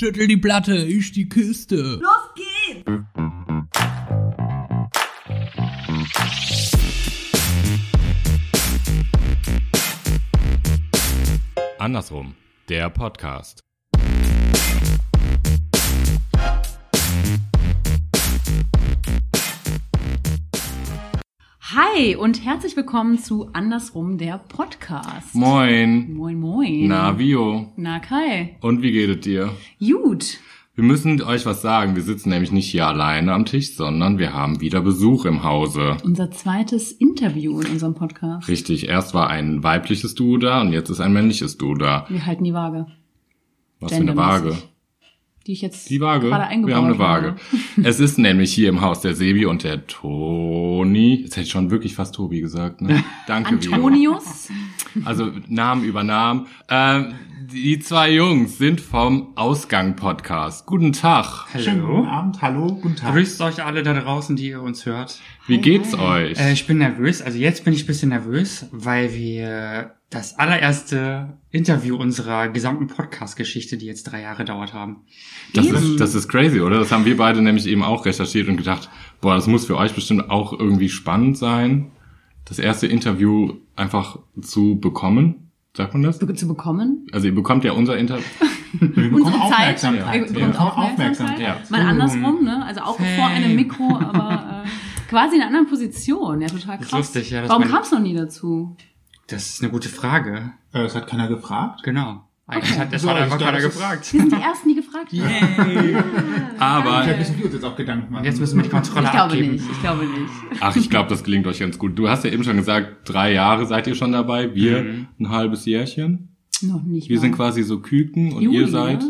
Schüttel die Platte, ich die Kiste. Los geht's! Andersrum, der Podcast. Hi und herzlich willkommen zu Andersrum der Podcast. Moin. Moin, moin. Na, Vio. Na, Kai. Und wie geht es dir? Gut. Wir müssen euch was sagen. Wir sitzen nämlich nicht hier alleine am Tisch, sondern wir haben wieder Besuch im Hause. Unser zweites Interview in unserem Podcast. Richtig, erst war ein weibliches Duo da und jetzt ist ein männliches Duo da. Wir halten die Waage, Was für eine Waage? Die ich jetzt Die Waage. gerade eingebaut Wir haben eine Waage. habe. es ist nämlich hier im Haus der Sebi und der Toni. Jetzt hätte ich schon wirklich fast Tobi gesagt, ne? Danke. Antonius. Also Namen über Namen. Ähm, die zwei Jungs sind vom Ausgang-Podcast. Guten Tag. Schönen guten Abend, hallo, guten Tag. Grüßt euch alle da draußen, die ihr uns hört. Wie geht's euch? Äh, ich bin nervös, also jetzt bin ich ein bisschen nervös, weil wir das allererste Interview unserer gesamten Podcast-Geschichte, die jetzt drei Jahre dauert haben. Das ist, das ist crazy, oder? Das haben wir beide nämlich eben auch recherchiert und gedacht, boah, das muss für euch bestimmt auch irgendwie spannend sein, das erste Interview einfach zu bekommen. Sagt man das? Zu bekommen. Also ihr bekommt ja unser Interview. Wir bekommen Unsere Zeit. Aufmerksamkeit. Ihr Wir bekommt Aufmerksamkeit. Aufmerksamkeit. Mal andersrum, ne? Also auch Fame. vor einem Mikro, aber äh, quasi in einer anderen Position. Ja, total Das ist krass. lustig, ja, das Warum kam es noch nie dazu? Das ist eine gute Frage. Äh, Das hat keiner gefragt. Genau. Eigentlich Okay. hat das So, hat ich einfach glaub, keiner das gefragt. Wir sind die Ersten, die gefragt haben. Aber Vielleicht müssen wir uns jetzt auch Gedanken machen. Jetzt müssen wir die Kontrolle Ich glaube abgeben. nicht, ich glaube nicht. ach, ich glaube, das gelingt euch ganz gut. Du hast ja eben schon gesagt, drei Jahre seid ihr schon dabei, wir Mhm. ein halbes Jährchen. Noch nicht Wir mal. sind quasi so Küken und Juli, ihr seid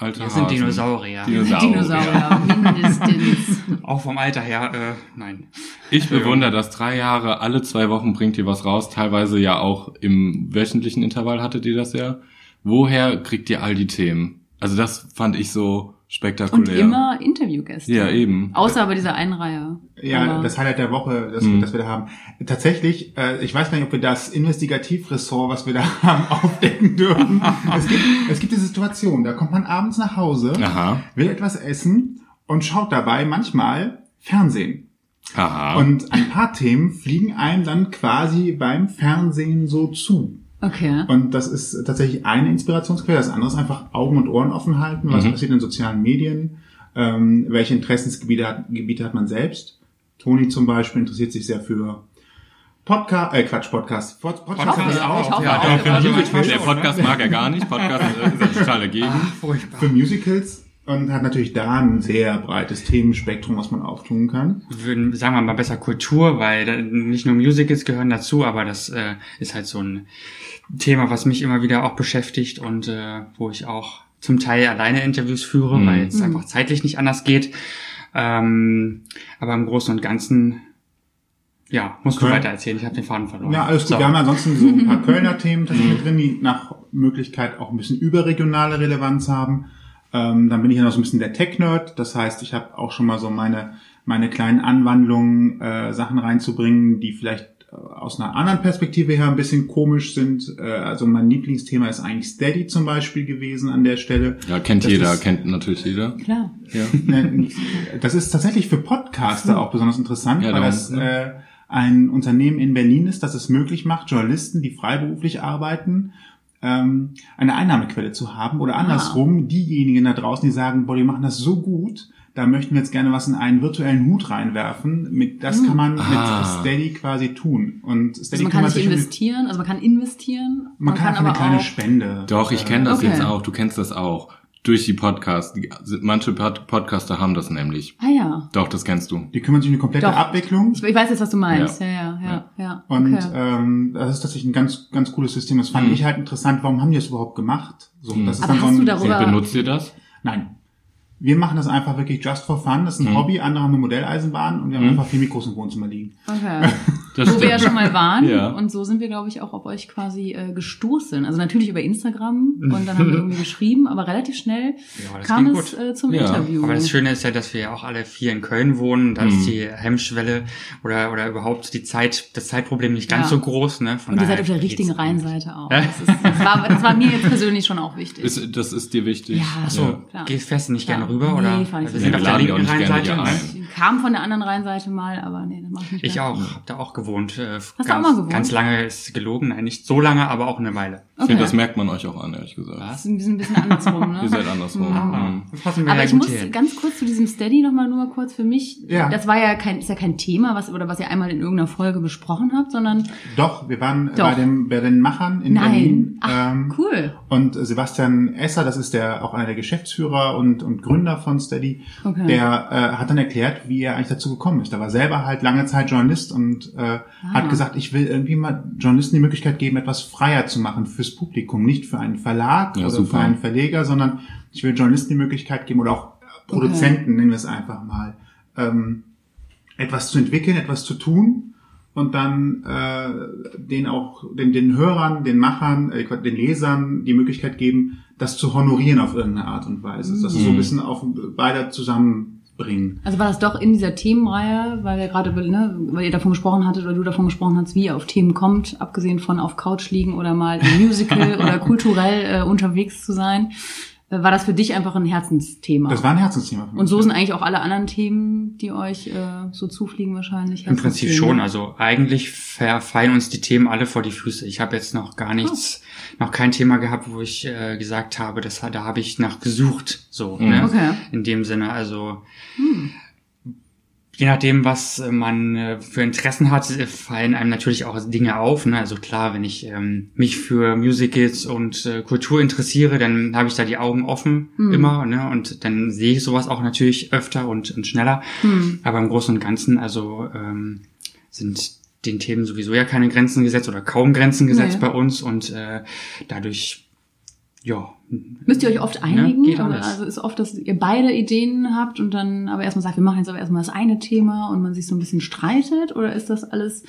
ne? Ja. alte Wir sind Hasen. Dinosaurier. Dinosaurier. Dinosaurier, mindestens. Auch vom Alter her, äh, nein. Ich bewundere das drei Jahre, alle zwei Wochen bringt ihr was raus, teilweise ja auch im wöchentlichen Intervall hattet ihr das ja. Woher kriegt ihr all die Themen? Also das fand ich so Und spektakulär. immer Interviewgäste. Ja, eben. Außer bei dieser einen Reihe. Ja, Aber- das Highlight der Woche, das, Mhm. das wir da haben. Tatsächlich, äh, ich weiß gar nicht, ob wir das Investigativressort, was wir da haben, aufdecken dürfen. es, gibt, es gibt diese Situation, da kommt man abends nach Hause, Aha. will etwas essen und schaut dabei manchmal Fernsehen. Aha. Und ein paar Themen fliegen einem dann quasi beim Fernsehen so zu. Okay. Und das ist tatsächlich eine Inspirationsquelle. Das andere ist einfach Augen und Ohren offen halten. Was Mhm. passiert in sozialen Medien? Ähm, welche Interessensgebiete hat, Gebiete hat man selbst? Toni zum Beispiel interessiert sich sehr für Podcast, äh Quatsch, Podcast. Pod Podcast ich auch, hoffe ja, auch. doch, für, Musicals, der Podcast ne? mag er gar nicht. Podcast ist er total dagegen. Furchtbar. für Musicals und hat natürlich da ein sehr breites Themenspektrum, was man auftun kann. würden, sagen wir mal besser Kultur, weil nicht nur Musicals gehören dazu, aber das äh, ist halt so ein Thema, was mich immer wieder auch beschäftigt und äh, wo ich auch zum Teil alleine Interviews führe, Mhm. weil es einfach zeitlich nicht anders geht. Ähm, aber im Großen und Ganzen, ja, musst du Köln- weiter erzählen. Ich habe den Faden verloren. Ja, alles gut. So. Wir haben ansonsten so ein paar Kölner Themen tatsächlich mit drin, die nach Möglichkeit auch ein bisschen überregionale Relevanz haben. Ähm, dann bin ich ja noch so ein bisschen der Tech-Nerd. Das heißt, ich habe auch schon mal so meine, meine kleinen Anwandlungen, äh, Sachen reinzubringen, die vielleicht äh, aus einer anderen Perspektive her ein bisschen komisch sind. Äh, also mein Lieblingsthema ist eigentlich Steady zum Beispiel gewesen an der Stelle. Ja, kennt Das jeder, ist- kennt natürlich jeder. Klar. Ja. Das ist tatsächlich für Podcaster auch besonders interessant, Ja, weil das äh, ein Unternehmen in Berlin ist, das es möglich macht, Journalisten, die freiberuflich arbeiten, ähm, eine Einnahmequelle zu haben. Oder andersrum, diejenigen da draußen, die sagen, boah, die machen das so gut, da möchten wir jetzt gerne was in einen virtuellen Hut reinwerfen. Mit, das kann man Ah. mit Steady quasi tun. Und Steady Also man kann nicht sich um die- investieren, also man kann investieren. Man kann, einfach eine kleine auch. Spende. Doch, ich kenne das Okay. jetzt auch. Du kennst das auch. Durch die Podcasts. Manche Pod Podcaster haben das nämlich. Ah ja. Doch, das kennst du. Die kümmern sich um eine komplette Doch. Abwicklung. Ich, weiß jetzt, was du meinst. Ja. Ja, ja, ja, ja. Und okay. ähm, das ist tatsächlich ein ganz, ganz cooles System. Das fand Mhm. ich halt interessant. Warum haben die das überhaupt gemacht? So, Mhm. das ist Aber dann so hast ein, du darüber- benutzt ihr das? Nein. Wir machen das einfach wirklich just for fun. Das ist ein Mhm. Hobby. Andere haben eine Modelleisenbahn und wir haben Mhm. einfach vier Mikros im Wohnzimmer liegen. okay. Das wo wir ja stimmt. schon mal waren. Ja. Und so sind wir, glaube ich, auch auf euch quasi äh, gestoßen. Also natürlich über Instagram und dann haben wir irgendwie geschrieben, aber relativ schnell Ja, kam es äh, zum Ja, Interview. Aber das Schöne ist ja, dass wir ja auch alle vier in Köln wohnen. Da Mhm. ist die Hemmschwelle oder, oder überhaupt die Zeit, das Zeitproblem nicht ganz Ja. so groß. Ne? Von und ihr seid auf der richtigen. Rheinseite auch. Das, ist, das, war, das war mir jetzt persönlich schon auch wichtig. Ist, das ist dir wichtig? Ja. Ach so, Klar. gehst fest nicht gerne rüber? Nee, oder? fahr nicht wir so sind gerne. auf der Wir laden linken die auch nicht gerne Rheinseite. hier ein. Ich kam von der anderen Rheinseite mal, aber nee, das mache ich nicht Ich mehr. auch, hab da auch gewohnt. Äh, du ganz, auch mal gewohnt? Ganz lange ist gelogen, nein, nicht so lange, aber auch eine Weile. Ich finde, Okay. das merkt man euch auch an, ehrlich gesagt. Das ist ein bisschen, ein bisschen andersrum, ne? Ihr seid andersrum. Mhm. Das wir Aber ja ich gut muss hin. ganz kurz zu diesem Steady noch mal nur mal kurz für mich. Ja. Das war ja kein, ist ja kein Thema, was oder was ihr einmal in irgendeiner Folge besprochen habt, sondern Doch, wir waren Doch. bei dem bei den Machern in nein. Berlin. Ach, ähm, cool. Und Sebastian Esser, das ist der auch einer der Geschäftsführer und, und Gründer von Steady, Okay. der äh, hat dann erklärt, wie er eigentlich dazu gekommen ist. Er war selber halt lange Zeit Journalist und äh, Ah. hat gesagt, ich will irgendwie mal Journalisten die Möglichkeit geben, etwas freier zu machen fürs Publikum, nicht für einen Verlag Ja, oder super. für einen Verleger, sondern ich will Journalisten die Möglichkeit geben oder auch Produzenten, nennen wir es einfach mal, ähm, etwas zu entwickeln, etwas zu tun und dann äh, den auch den, den Hörern, den Machern, äh, den Lesern die Möglichkeit geben, das zu honorieren auf irgendeine Art und Weise. Das ist so ein bisschen auf beide zusammenbringen. Also war das doch in dieser Themenreihe, weil ihr gerade, ne, weil ihr davon gesprochen hattet oder du davon gesprochen hast, wie ihr auf Themen kommt, abgesehen von auf Couch liegen oder mal im Musical oder kulturell äh, unterwegs zu sein, war das für dich einfach ein Herzensthema. Das war ein Herzensthema für mich. Und so sind eigentlich auch alle anderen Themen, die euch äh, so zufliegen wahrscheinlich. Im Prinzip schon. Also eigentlich verfallen uns die Themen alle vor die Füße. Ich habe jetzt noch gar nichts, noch kein Thema gehabt, wo ich äh, gesagt habe, das, da habe ich nach gesucht. So, ne? Okay. In dem Sinne. Also je nachdem, was äh, man äh, für Interessen hat, äh, fallen einem natürlich auch Dinge auf. Ne? Also klar, wenn ich ähm, mich für Musicals und äh, Kultur interessiere, dann habe ich da die Augen offen immer. Ne? Und dann sehe ich sowas auch natürlich öfter und, und schneller. Aber im Großen und Ganzen, also ähm, sind den Themen sowieso ja keine Grenzen gesetzt oder kaum Grenzen gesetzt Nee. bei uns und äh, dadurch, ja. Müsst ihr euch oft einigen? geht also, alles. also ist oft, dass ihr beide Ideen habt und dann aber erstmal sagt, wir machen jetzt aber erstmal das eine Thema und man sich so ein bisschen streitet? Oder ist das alles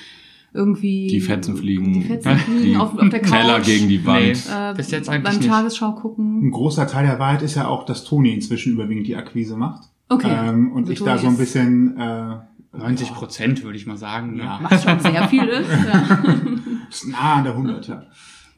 irgendwie... Die Fetzen fliegen. Die Fetzen fliegen Die auf, auf der Couch. Teller gegen die Wand. Nee. äh, Bis jetzt eigentlich beim nicht. Tagesschau gucken. Ein großer Teil der Wahrheit ist ja auch, dass Toni inzwischen überwiegend die Akquise macht. Okay. Ähm, und Also ich Toni da so ein bisschen äh, 90 Prozent, würde ich mal sagen. Ja. Was schon sehr viel ist. Ja. ist nah an der 100er.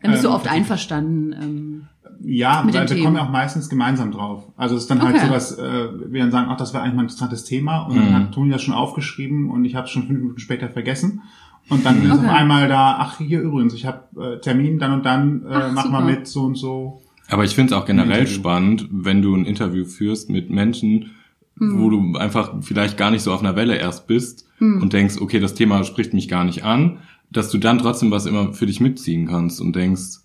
Dann bist du Ähm, oft einverstanden. Ähm, Ja, Mit weil den wir Themen. kommen ja auch meistens gemeinsam drauf. Also es ist dann halt Okay. sowas, äh, wir dann sagen, ach, das wäre eigentlich mal ein interessantes Thema und dann Mhm. hat Toni das schon aufgeschrieben und ich habe es schon fünf Minuten später vergessen. Und dann ist Okay. auf einmal da, ach hier übrigens, ich habe äh, Termin dann und dann, äh, Ach, mach mal mit so und so. Aber ich finde es auch generell Interview. spannend, wenn du ein Interview führst mit Menschen, Hm. wo du einfach vielleicht gar nicht so auf einer Welle erst bist Hm. und denkst, okay, das Thema spricht mich gar nicht an, dass du dann trotzdem was immer für dich mitziehen kannst und denkst,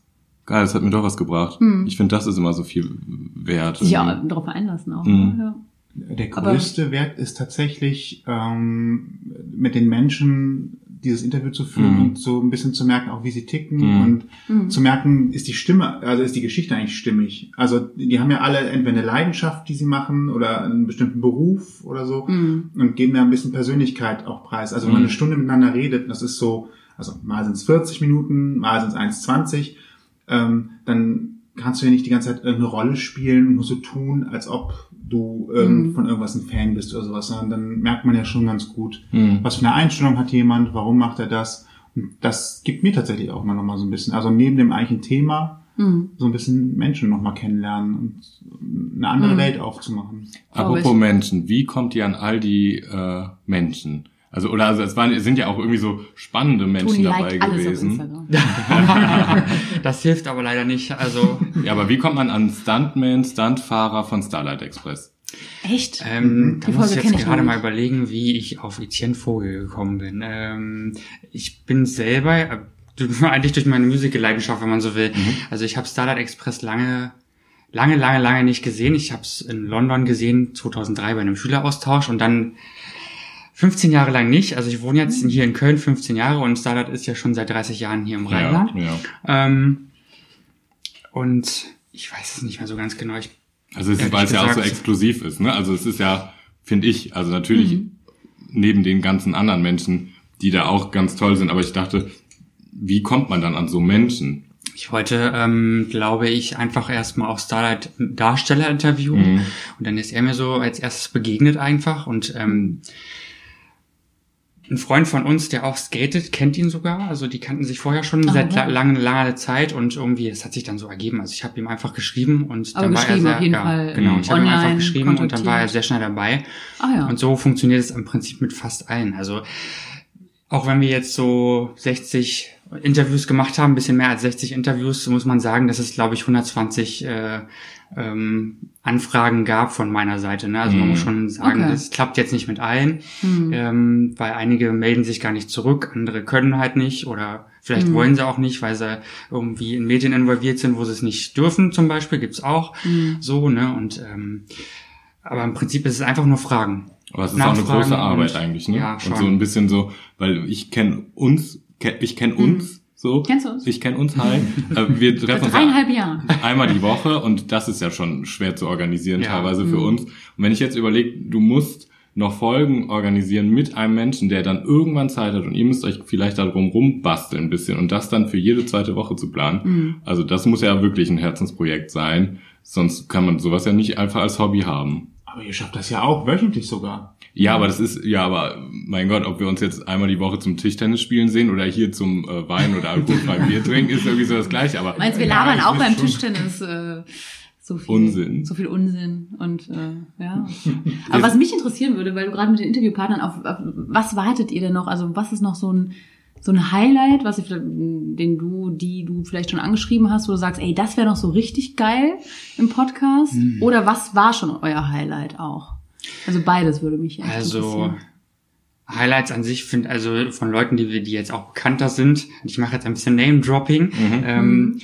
geil, das hat mir doch was gebracht. Hm. Ich finde, das ist immer so viel wert. sich ja darauf einlassen auch. Mhm. Ja. Der Aber- größte Wert ist tatsächlich, ähm, mit den Menschen dieses Interview zu führen Mhm. und so ein bisschen zu merken, auch wie sie ticken Mhm. und Mhm. zu merken, ist die Stimme, also ist die Geschichte eigentlich stimmig. Also die haben ja alle entweder eine Leidenschaft, die sie machen oder einen bestimmten Beruf oder so Mhm. und geben ja ein bisschen Persönlichkeit auch preis. Also wenn man Mhm. eine Stunde miteinander redet, das ist so, also mal sind es 40 Minuten, mal sind es 1,20, ähm, dann kannst du ja nicht die ganze Zeit irgendeine Rolle spielen und nur so tun, als ob du irgend, Mhm. von irgendwas ein Fan bist oder sowas, sondern dann merkt man ja schon ganz gut, Mhm. was für eine Einstellung hat jemand, warum macht er das. Und das gibt mir tatsächlich auch mal nochmal so ein bisschen, also neben dem eigentlichen Thema, Mhm. so ein bisschen Menschen nochmal kennenlernen und eine andere Mhm. Welt aufzumachen. Apropos. Menschen, wie kommt ihr an all die äh, Menschen? Also, oder also es waren, es sind ja auch irgendwie so spannende Menschen Toni dabei gewesen. Instagram. das hilft aber leider nicht. Also Ja, aber wie kommt man an Stuntman, Stuntfahrer von Starlight Express? Echt? ähm, da Die muss Folge ich jetzt ich gerade mal überlegen, wie ich auf Etienne Vogel gekommen bin. Ähm, ich bin selber, äh, durch- eigentlich durch meine Musical-Leidenschaft, wenn man so will. Also ich habe Starlight Express lange, lange, lange, lange nicht gesehen. Ich habe es in London gesehen, 2003 bei einem Schüleraustausch und dann 15 Jahre lang nicht. Also ich wohne jetzt hier in Köln 15 Jahre und Starlight ist ja schon seit 30 Jahren hier im Rheinland. Ja, ja. Ähm, und ich weiß es nicht mehr so ganz genau. Ich, Also es ist, weil es ja auch so exklusiv ist, ne? Also es ist ja, finde ich, also natürlich Mhm. neben den ganzen anderen Menschen die da auch ganz toll sind. Aber ich dachte, wie kommt man dann an so Menschen? Ich wollte, ähm, glaube ich, einfach erstmal auch Starlight Darsteller interviewen. Mhm. Und dann ist er mir so als erstes begegnet einfach. Und ähm, ein Freund von uns, der auch skatet, kennt ihn sogar. Also die kannten sich vorher schon Ah, seit ja. la langer, langer Zeit und irgendwie, es hat sich dann so ergeben. Also ich habe ihm einfach geschrieben und Aber dann war er sehr, ja, Fall, genau, ich habe ihm einfach geschrieben und dann war er sehr schnell dabei. Ah ja. Und so funktioniert es im Prinzip mit fast allen. Also auch wenn wir jetzt so 60 Interviews gemacht haben, ein bisschen mehr als 60 Interviews, muss man sagen, dass es, glaube ich, 120 äh, ähm, Anfragen gab von meiner Seite. Ne? Also man Mhm. muss schon sagen, Okay. das klappt jetzt nicht mit allen, Hm. ähm, weil einige melden sich gar nicht zurück, andere können halt nicht oder vielleicht Mhm. wollen sie auch nicht, weil sie irgendwie in Medien involviert sind, wo sie es nicht dürfen zum Beispiel, gibt's auch Mhm. so. ne Und ähm, aber im Prinzip ist es einfach nur Fragen. Aber es ist auch eine große Arbeit und- eigentlich, ne? ja, schon. und so ein bisschen so, weil ich kenne uns, ich kenne uns so. Mhm. Kennst du uns? Ich kenne uns halt. Äh, Wir treffen uns dreieinhalb einmal die Woche und das ist ja schon schwer zu organisieren Ja. teilweise Mhm. für uns. Und wenn ich jetzt überlege, du musst noch Folgen organisieren mit einem Menschen, der dann irgendwann Zeit hat und ihr müsst euch vielleicht darum rumbasteln ein bisschen und das dann für jede zweite Woche zu planen. Mhm. Also das muss ja wirklich ein Herzensprojekt sein, sonst kann man sowas ja nicht einfach als Hobby haben. Aber ihr schafft das ja auch wöchentlich sogar. Ja, aber das ist, ja, aber mein Gott, ob wir uns jetzt einmal die Woche zum Tischtennis spielen sehen oder hier zum äh, Wein oder alkoholfreien Bier trinken, ist irgendwie so das Gleiche. Aber Meinst du, wir Ja, labern ich auch beim. Tischtennis äh, so viel Unsinn. So viel Unsinn und äh, ja. Aber was mich interessieren würde, weil du gerade mit den Interviewpartnern auf, auf was wartet ihr denn noch? Also was ist noch so ein so ein Highlight, was ich, vielleicht- den du, die du vielleicht schon angeschrieben hast, wo du sagst, ey, das wäre noch so richtig geil im Podcast? Mhm. Oder was war schon euer Highlight auch? Also beides würde mich echt Also interessieren. Highlights an sich finde also von Leuten, die wir, die jetzt auch bekannter sind. Ich mache jetzt ein bisschen Name-Dropping. Mhm. Ähm,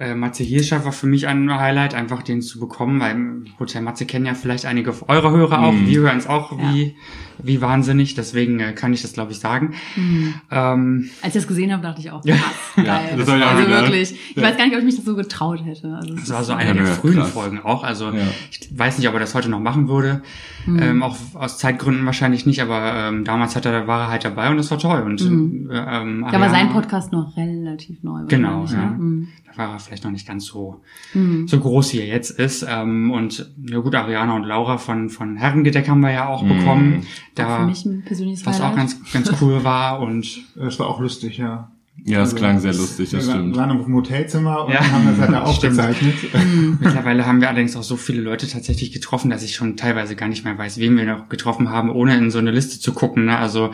äh, Matze Hirscher war für mich ein Highlight, einfach den zu bekommen, weil Hotel Matze kennen ja vielleicht einige eurer Hörer auch. Mhm. Wir hören es auch wie, wie wahnsinnig, deswegen äh, kann ich das, glaube ich, sagen. Mhm. Ähm, Als ich das gesehen habe, dachte ich auch, krass, geil. das auch also gedacht. wirklich. Ich Ja. weiß gar nicht, ob ich mich das so getraut hätte. Also es Das war so eine Ja, der ja, frühen krass. Folgen auch. Also Ja. ich weiß nicht, ob er das heute noch machen würde. Mhm. Ähm, auch aus Zeitgründen wahrscheinlich nicht, aber ähm, damals hat er, war er halt dabei und das war toll. Und Mhm. äh, ähm, Da war sein Podcast noch relativ neu. Genau, wahrscheinlich, ja. ne? Mhm. Da war er vielleicht noch nicht ganz so, Mhm. so groß, wie er jetzt ist. Ähm, und ja gut, Ariana und Laura von, von Herrengedeck haben wir ja auch Mhm. bekommen. Auch für Da, mich ein persönliches was auch ganz, ganz cool war. Und Das war auch lustig, ja. ja, es Also, klang sehr lustig, das wir stimmt. waren im Hotelzimmer und Ja. haben das halt da Stimmt. aufgezeichnet. mittlerweile haben wir allerdings auch so viele Leute tatsächlich getroffen, dass ich schon teilweise gar nicht mehr weiß, wen wir noch getroffen haben, ohne in so eine Liste zu gucken. Ne? Also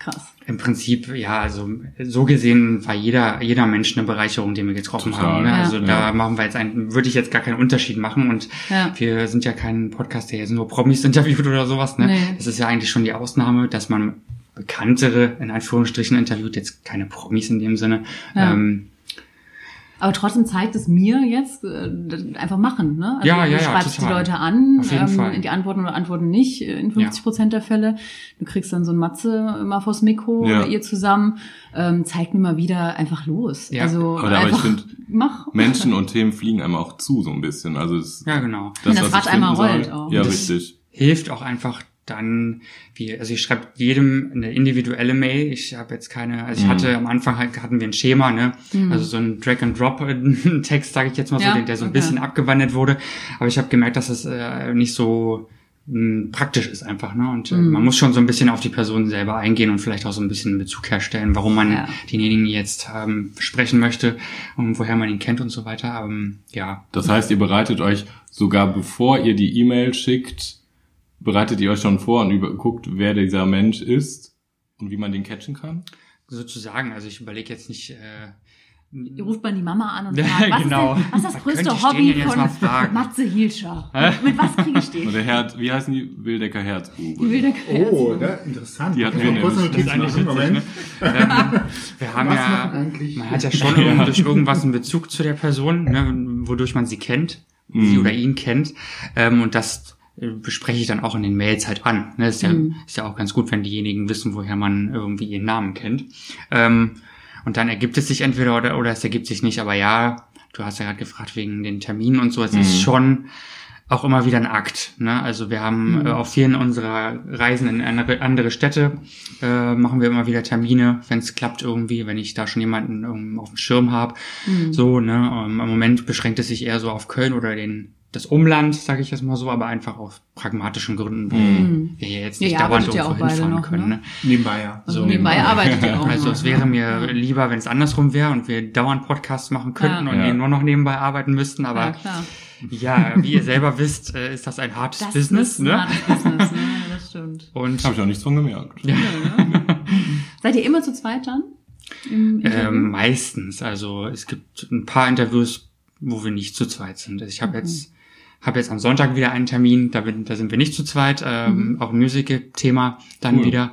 Krass. im Prinzip, ja, also so gesehen war jeder, jeder Mensch eine Bereicherung, den wir getroffen Total. haben. Ne? Ja. Also da Ja. machen wir jetzt einen, würde ich jetzt gar keinen Unterschied machen und Ja. wir sind ja kein Podcast, der jetzt nur Promis interviewt oder sowas. Ne? Nee. Das ist ja eigentlich schon die Ausnahme, dass man bekanntere, in Anführungsstrichen, interviewt, jetzt keine Promis in dem Sinne. Ja. Ähm, Aber trotzdem zeigt es mir jetzt äh, einfach machen, ne? Also Ja, du ja, ja, schreibst die total. Leute an, Auf jeden Fall. die antworten oder antworten nicht äh, in 50 Prozent der Fälle. Du kriegst dann so ein Matze mal vors Mikro Ja. oder ihr zusammen. Ähm, zeigt mir mal wieder einfach los. Ja. Also Aber- aber ich einfach find, mach. Menschen und Themen fliegen einem auch zu, so ein bisschen. Also es, ja, genau. Wenn das was Rad einmal rollt soll- auch. Ja, Das- richtig. hilft auch einfach dann, wie, also ich schreibe jedem eine individuelle Mail. Ich habe jetzt keine, also ich Mhm. hatte am Anfang halt, hatten wir ein Schema, ne? Also so ein Drag-and-Drop-Text, sage ich jetzt mal so, Ja, der, der so ein okay. bisschen abgewandelt wurde. Aber ich habe gemerkt, dass es äh, nicht so mh, praktisch ist einfach, ne? Und äh, Mhm. man muss schon so ein bisschen auf die Person selber eingehen und vielleicht auch so ein bisschen Bezug herstellen, warum man Ja. denjenigen jetzt ähm, sprechen möchte und woher man ihn kennt und so weiter. Ähm, ja, Das heißt, ihr bereitet euch sogar bevor ihr die E-Mail schickt, bereitet ihr euch schon vor und über, guckt, wer dieser Mensch ist und wie man den catchen kann? sozusagen. Also ich überlege jetzt nicht. Äh, Ihr ruft mal die Mama an und Ja, fragt, was, genau. ist, denn, was ist das größte Hobby von? Matze Hielscher? Mit was kriege ich Und den? der Herz, wie heißen die? Wildecker Herzbuben. Wilde Oh, da, interessant. Die hatten Ich wir nämlich. Das ist eigentlich. Moment. Ähm, wir haben Was ja, man hat ja schon irgend- durch irgendwas einen Bezug zu der Person, ne, wodurch man sie kennt, sie Mhm. oder ihn kennt. Ähm, und das bespreche ich dann auch in den Mails halt an. Ne, ist, ja, Mhm. ist ja auch ganz gut, wenn diejenigen wissen, woher man irgendwie ihren Namen kennt. Ähm, und dann ergibt es sich entweder oder, oder es ergibt sich nicht. Aber ja, du hast ja gerade gefragt wegen den Terminen und so. Es ist Mhm. schon auch immer wieder ein Akt. Ne? Also wir haben äh, auf vielen unserer Reisen in andere, andere Städte äh, machen wir immer wieder Termine, wenn es klappt irgendwie, wenn ich da schon jemanden ähm, auf dem Schirm habe. So, ne? Ähm, Im Moment beschränkt es sich eher so auf Köln oder den das Umland, sage ich jetzt mal so, aber einfach aus pragmatischen Gründen, wo wir hier jetzt Ja, nicht ihr dauernd ja irgendwo auch beide hinfahren noch, können. ne? Ne? Nebenbei, ja. Also nebenbei arbeitet ihr auch. Also noch. es wäre mir lieber, wenn es andersrum wäre und wir dauernd Podcasts machen könnten Ja. und Ja. ihr nur noch nebenbei arbeiten müssten. Ja, Aber klar. ja, wie ihr selber wisst, äh, ist das ein hartes Das Business. ist ein ne? hartes Business, ne? Das stimmt. Und Habe ich auch nichts von gemerkt. Seid ihr immer zu zweit dann? Ähm, meistens, also es gibt ein paar Interviews, wo wir nicht zu zweit sind. Also ich habe jetzt habe jetzt am Sonntag wieder einen Termin, da, bin, da sind wir nicht zu zweit, ähm, auch ein Musical-Thema dann Cool. wieder.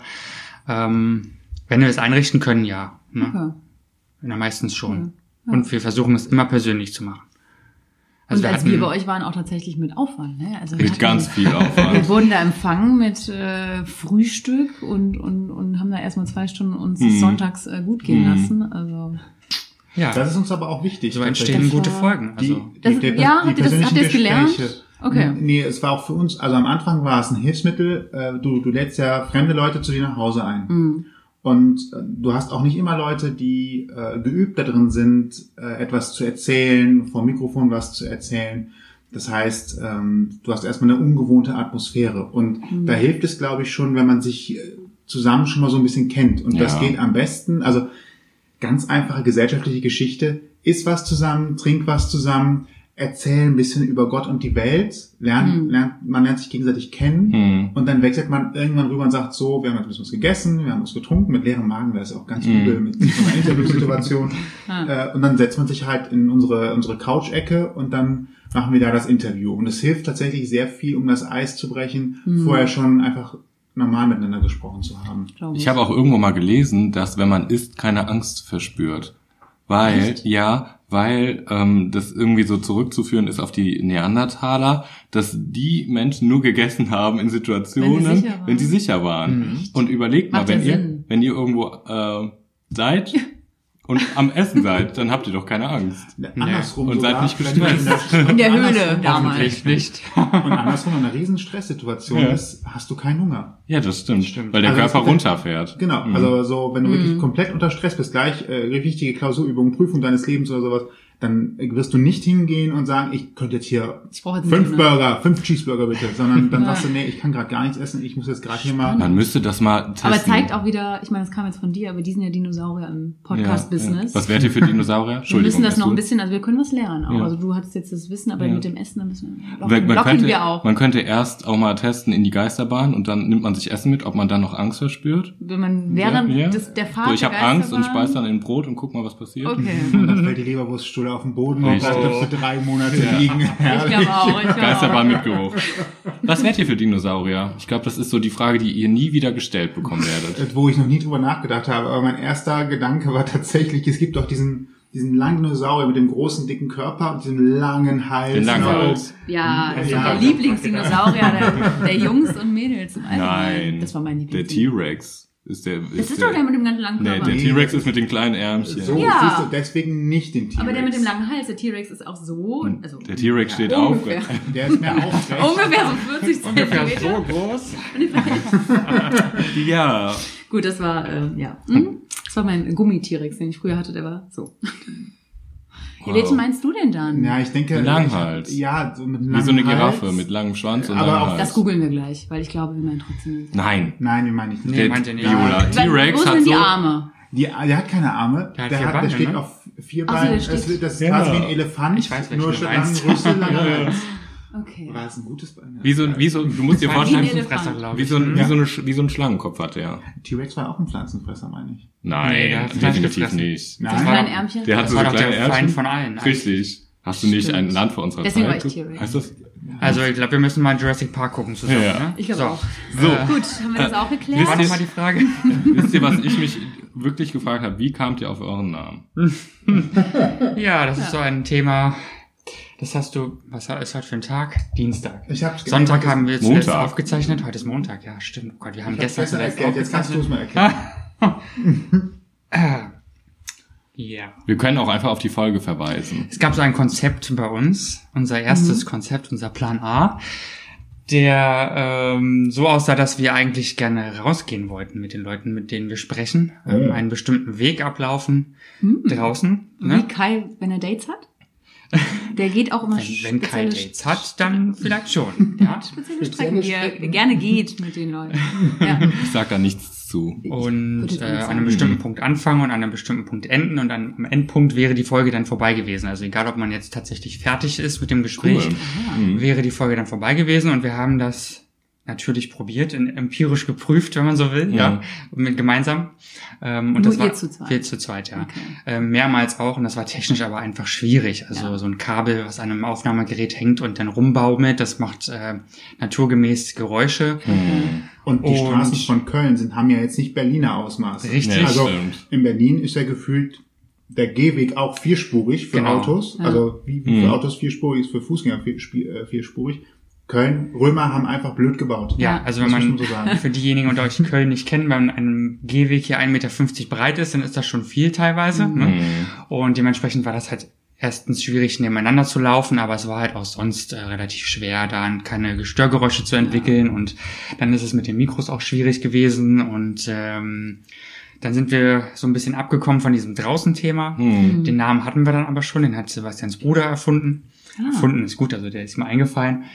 Ähm, wenn wir es einrichten können, ja. Ne? Okay. Na, meistens schon. Und wir versuchen es immer persönlich zu machen. Also Und wir als hatten- wir bei euch waren, auch tatsächlich mit Aufwand, ne? Also wir Mit ganz viel Wir Aufwand. wurden da empfangen mit äh, Frühstück und, und, und haben da erstmal zwei Stunden uns Mhm. sonntags äh, gut gehen Mhm. lassen. Also ja, Das ist uns aber auch wichtig. so entstehen Das gute Folgen. Die, Also die, Das- die, ja, habt ihr das- persönlichen habt ihr es gelernt? Gespräche. Okay. Nee, es war auch für uns, also am Anfang war es ein Hilfsmittel. Äh, Du, du lädst ja fremde Leute zu dir nach Hause ein. Mhm. Und äh, du hast auch nicht immer Leute, die äh, geübt darin sind, äh, etwas zu erzählen, vom Mikrofon was zu erzählen. Das heißt, ähm, du hast erstmal eine ungewohnte Atmosphäre. Und da hilft es, glaube ich, schon, wenn man sich äh, zusammen schon mal so ein bisschen kennt. Und das Ja. geht am besten. Also ganz einfache gesellschaftliche Geschichte. Iss was zusammen, trink was zusammen, erzähl ein bisschen über Gott und die Welt, lernt, Mhm. lernt, man lernt sich gegenseitig kennen Hm. und dann wechselt man irgendwann rüber und sagt so, wir haben jetzt ein bisschen was gegessen, wir haben was getrunken, mit leerem Magen wäre es auch ganz Mhm. übel mit so einer Interviewsituation. Ja. äh, und dann setzt man sich halt in unsere, unsere Couch-Ecke und dann machen wir da das Interview. Und es hilft tatsächlich sehr viel, um das Eis zu brechen, Mhm. vorher schon einfach normal miteinander gesprochen zu haben. Ich habe auch irgendwo mal gelesen, dass wenn man isst, keine Angst verspürt. Weil, ja, weil ähm, das irgendwie so zurückzuführen ist auf die Neandertaler, dass die Menschen nur gegessen haben in Situationen, Wenn sie sicher waren. wenn sie sicher waren. Und überlegt Macht mal, wenn ihr, Sinn. wenn ihr irgendwo äh, seid und am Essen seid, dann habt ihr doch keine Angst. Andersrum Und seid sogar, nicht wenn du in der- Höhle damals. nicht. Und andersrum in einer riesen Stresssituation Ja. ist, hast du keinen Hunger. Ja, das stimmt. Stimmt. Weil der Also Körper ja- runterfährt. Genau, Mhm. also so, wenn du wirklich komplett unter Stress bist, gleich äh, wichtige Klausurübung, Prüfung deines Lebens oder sowas, dann wirst du nicht hingehen und sagen, ich könnte jetzt hier fünf ne? Burger, fünf Cheeseburger bitte, sondern dann Ja. sagst du, nee, ich kann gerade gar nichts essen, ich muss jetzt gerade hier mal. Man müsste das mal testen. Aber zeigt auch wieder, ich meine, das kam jetzt von dir, aber die sind ja Dinosaurier im Podcast-Business. Ja. Was wärt ihr für Dinosaurier? Wir müssen das noch ein bisschen, also wir können was lernen auch. Ja. Also du hattest jetzt das Wissen, aber Ja. mit dem Essen, da müssen wir locken, man, locken könnte, wir auch. man könnte erst auch mal testen in die Geisterbahn und dann nimmt man sich Essen mit, ob man dann noch Angst verspürt. Wenn man während Ja. des, der Fahrt So, ich habe Angst und speise dann in Brot und guck mal, was passiert. Okay. Und dann fällt die Leberwurststulle auf den Boden und dann bleibst du drei Monate liegen. Ich glaube auch. Ich glaub Geisterbahn mit Geruch. Was wärt ihr für Dinosaurier? Ich glaube, das ist so die Frage, die ihr nie wieder gestellt bekommen werdet. Wo ich noch nie drüber nachgedacht habe, aber mein erster Gedanke war tatsächlich, es gibt doch diesen, diesen langen Dinosaurier mit dem großen, dicken Körper und diesem langen Hals. Den langen Genau. Hals. Ja, das Ja. war der Lieblingsdinosaurier der, der Jungs und Mädels im. Nein. Das war mein Der Lieblings. T-Rex ist der. Das ist doch der mit dem ganz langen Nee, Körper. der Nee. T-Rex ist mit den kleinen Ärmchen. So, Ja. siehst du, deswegen nicht den T-Rex. aber der mit dem langen Hals, der T-Rex ist auch so, also Der T-Rex steht ungefähr. auf. Der ist mehr aufrecht. ungefähr so 40 Zentimeter. groß. Ja. Gut, das war, äh, ja. Hm? Das war mein Gummi-T-Rex, den ich früher hatte, der war so. Ja, Wow. welchen meinst du denn dann? Ja, ich denke. Langhals. Ich, ja, so mit Wie langem so eine Hals. Giraffe mit langem Schwanz und Aber langem auch Hals. Das googeln wir gleich, weil ich glaube, wir meinen trotzdem. Nein. Nein, den meine ich nicht. Nee, Der meint ihr nicht. Viola. T-Rex hat so. die Arme? Die, der hat keine Arme. Der hat der, vier hat, der Beine, steht ne? auf vier so, Beinen. der das, ist Ja. quasi wie ein Elefant. Ich weiß, nur du schon meinst. langen Rüssel, langer Hals. Okay. War das ein gutes Bein? Wie so, wie so, du musst dir war ein vorstellen, Wie ein. Pflanzenfresser, glaube wie ich. so, ein, wie, Ja. so eine, wie so ein Schlangenkopf hat der. T-Rex war auch ein Pflanzenfresser, meine ich. Nein, Nee, definitiv nicht. Nein. Das war kleine doch- Ärmchen. Der hat Das so war eine doch der kleine Feind Ärmchen. von allen. Richtig. Hast du nicht Stimmt. ein Land vor unserer Deswegen war Zeit? ich T-Rex. Heißt das? Also ich glaube, wir müssen mal Jurassic Park gucken zusammen. Ja. Ne? Ich glaube so. auch. So. Gut, haben wir das auch War geklärt? noch mal die Frage. Wisst ihr, was ich mich wirklich gefragt habe? Wie kamt ihr auf euren Namen? Ja, das ist so ein Thema. Das hast du, was ist heute für ein Tag? Dienstag. Ich hab's Sonntag haben wir zuletzt Montag. aufgezeichnet. Heute ist Montag, ja, stimmt. Oh Gott, wir haben Ich gestern zuletzt erklärt, jetzt kannst du es mal erklären. Ja. Wir können auch einfach auf die Folge verweisen. Es gab so ein Konzept bei uns, unser erstes Konzept, unser Plan A, der ähm, so aussah, dass wir eigentlich gerne rausgehen wollten mit den Leuten, mit denen wir sprechen, ähm, einen bestimmten Weg ablaufen draußen. Wie Ne? Kai, wenn er Dates hat? Der geht auch immer Wenn, wenn spezielle- Dates hat, dann vielleicht schon. Ja. spezielle Strecken, die er gerne geht mit den Leuten. Ja. Ich sag da nichts zu. Und äh, an einem bestimmten Punkt anfangen und an einem bestimmten Punkt enden und dann am Endpunkt wäre die Folge dann vorbei gewesen. Also egal, ob man jetzt tatsächlich fertig ist mit dem Gespräch, Cool. wäre die Folge dann vorbei gewesen und wir haben das natürlich probiert, in- empirisch geprüft, wenn man so will, ja, Ja. mit gemeinsam. Ähm, und Nur das war ihr zu zweit? Wir zu zweit, ja. Okay. Ähm, mehrmals auch und das war technisch aber einfach schwierig. Also Ja. so ein Kabel, was an einem Aufnahmegerät hängt und dann rumbaumelt, das macht äh, naturgemäß Geräusche. Und die Und- Straßen von Köln sind, haben ja jetzt nicht Berliner Ausmaße. Richtig. Nee, Also stimmt. in Berlin ist ja gefühlt der Gehweg auch vierspurig für Genau. Autos. Ja. Also wie, wie für Autos vierspurig ist für Fußgänger äh, vierspurig. Köln, Römer haben einfach blöd gebaut. Ja, Ja, also wenn man, so sagen. für diejenigen unter euch Köln nicht kennen, wenn ein Gehweg hier 1,50 Meter breit ist, dann ist das schon viel teilweise. Ne? Und dementsprechend war das halt erstens schwierig, nebeneinander zu laufen, aber es war halt auch sonst äh, relativ schwer, da keine Störgeräusche zu entwickeln und dann ist es mit den Mikros auch schwierig gewesen und ähm, dann sind wir so ein bisschen abgekommen von diesem Draußen-Thema. Den Namen hatten wir dann aber schon, den hat Sebastians Bruder erfunden. Erfunden ist gut, also der ist mir eingefallen.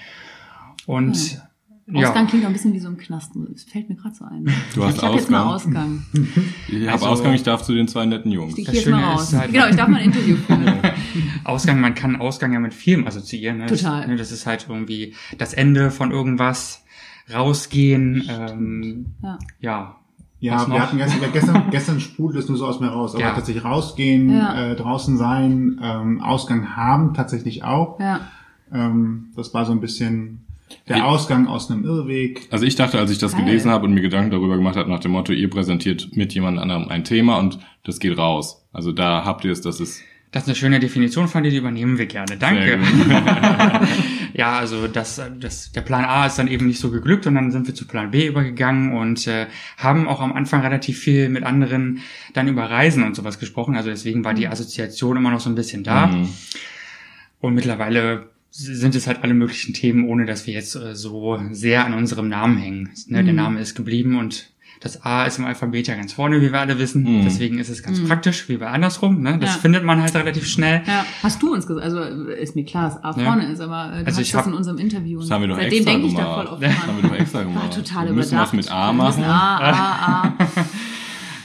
Und ja. Ausgang klingt auch ein bisschen wie so im Knast. Das fällt mir gerade so ein. Du hast ich habe jetzt mal Ausgang. Ausgang. Ich Also- habe Ausgang, ich darf zu den zwei netten Jungs. Ich Das jetzt mal raus. ist halt- genau, ich darf mal ein Interview führen. Ausgang, man kann Ausgang ja mit Film assoziieren. Ne? Total. Das, ne, das ist halt irgendwie das Ende von irgendwas, rausgehen, ähm, Ja. ja. Ja, Was wir noch? hatten gestern, gestern, gestern sprudelt es nur so aus mir raus. Aber Ja. tatsächlich rausgehen, Ja. äh, draußen sein, ähm, Ausgang haben tatsächlich auch. Ja. Ähm, das war so ein bisschen der Wie- Ausgang aus einem Irrweg. Also ich dachte, als ich das Geil. gelesen habe und mir Gedanken darüber gemacht habe, nach dem Motto, ihr präsentiert mit jemand anderem ein Thema und das geht raus. Also da habt ihr es, das ist Das ist eine schöne Definition von dir, die übernehmen wir gerne. Danke. Sehr ja, also das, das, der Plan A ist dann eben nicht so geglückt und dann sind wir zu Plan B übergegangen und äh, haben auch am Anfang relativ viel mit anderen dann über Reisen und sowas gesprochen. Also deswegen war die Assoziation immer noch so ein bisschen da. Mhm. Und mittlerweile sind es halt alle möglichen Themen, ohne dass wir jetzt äh, so sehr an unserem Namen hängen. Ne, Der Name ist geblieben und das A ist im Alphabet ja ganz vorne, wie wir alle wissen. Mhm. Deswegen ist es ganz praktisch, wie bei andersrum. Ne? Das Ja. findet man halt relativ schnell. Ja, hast du uns gesagt, also ist mir klar, dass A Ja. vorne ist, aber äh, du Also hast ich das hab- in unserem Interview. Das haben wir doch Seitdem extra denke ich da gemacht. voll oft Das haben wir doch extra War gemacht. total wir müssen was mit A machen. A, A, A.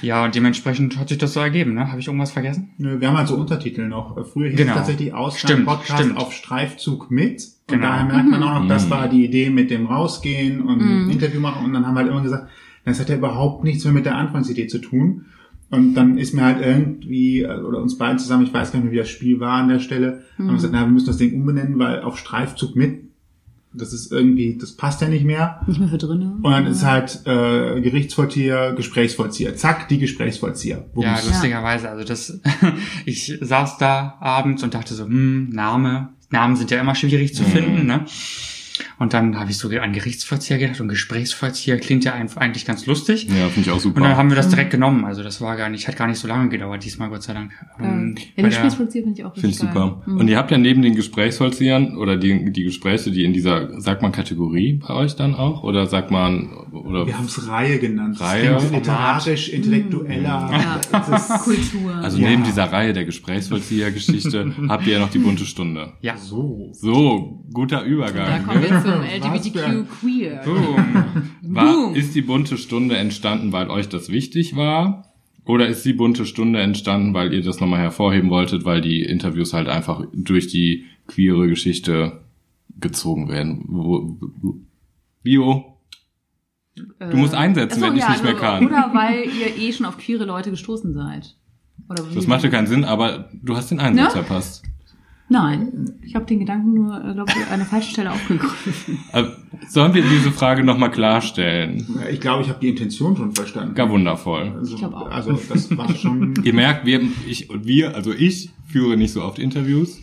Ja, und dementsprechend hat sich das so ergeben. Ne? Habe ich irgendwas vergessen? Nö, Wir haben halt so Untertitel noch. Früher hieß Genau. es tatsächlich Ausgang Stimmt, Podcast stimmt. auf Streifzug mit. Und Genau. daher merkt man auch noch, das Mhm. war die Idee mit dem Rausgehen und ein Interview machen. Und dann haben wir halt immer gesagt, das hat ja überhaupt nichts mehr mit der Anfangsidee zu tun. Und dann ist mir halt irgendwie, äh, oder uns beiden zusammen, ich weiß gar nicht mehr, wie das Spiel war an der Stelle, haben wir gesagt, na, wir müssen das Ding umbenennen, weil auf Streifzug mit, das ist irgendwie, das passt ja nicht mehr. Nicht mehr für drinne. Und dann ist halt äh, Gerichtsvollzieher, Gesprächsvollzieher. Zack, die Gesprächsvollzieher. Ja, Bums. lustigerweise. Also das, ich saß da abends und dachte so, hm, Name. Namen sind ja immer schwierig zu finden, ne? Und dann habe ich so an Gerichtsvollzieher gedacht und Gesprächsvollzieher klingt ja eigentlich ganz lustig. Ja, finde ich auch super. Und dann haben wir das direkt genommen. Also das war gar nicht, hat gar nicht so lange gedauert diesmal, Gott sei Dank. Ähm, ja, Gesprächsvollzieher finde ich auch Finde ich geil. super. Und ihr habt ja neben den Gesprächsvollziehern oder die, die Gespräche, die in dieser, sagt man Kategorie bei euch dann auch? Oder sagt man, oder, Wir haben es Reihe genannt. Reihe? klingt literarisch, intellektueller. Ja. Das ist Kultur. also Ja. neben dieser Reihe der Gesprächsvollzieher-Geschichte habt ihr ja noch die bunte Stunde. Ja. so. So, guter da Übergang. kommen wir ein- LGBTQ Queer. Boom. War, Boom. ist die bunte Stunde entstanden, weil euch das wichtig war? Oder ist die bunte Stunde entstanden, weil ihr das nochmal hervorheben wolltet, weil die Interviews halt einfach durch die queere Geschichte gezogen werden? Bio, du musst einsetzen, Achso, wenn ich ja, nicht mehr also, kann. Oder weil ihr eh schon auf queere Leute gestoßen seid. Das machte keinen Sinn, aber du hast den Einsatz Ne? verpasst. Nein, ich habe den Gedanken nur, äh, glaube ich, an der falschen Stelle aufgegriffen. Äh, Sollen wir diese Frage nochmal klarstellen? Ich glaube, ich habe die Intention schon verstanden. Gar wundervoll. Also, Ich glaub auch. also das war schon. Ihr merkt, wir, ich und wir, also ich führe nicht so oft Interviews.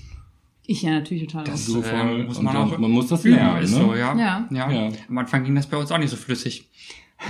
Ich ja natürlich total. Das So äh, voll. muss man auch man muss das lernen, ist ne? so, ja. Ja. Ja. Ja. Am Anfang ging das bei uns auch nicht so flüssig.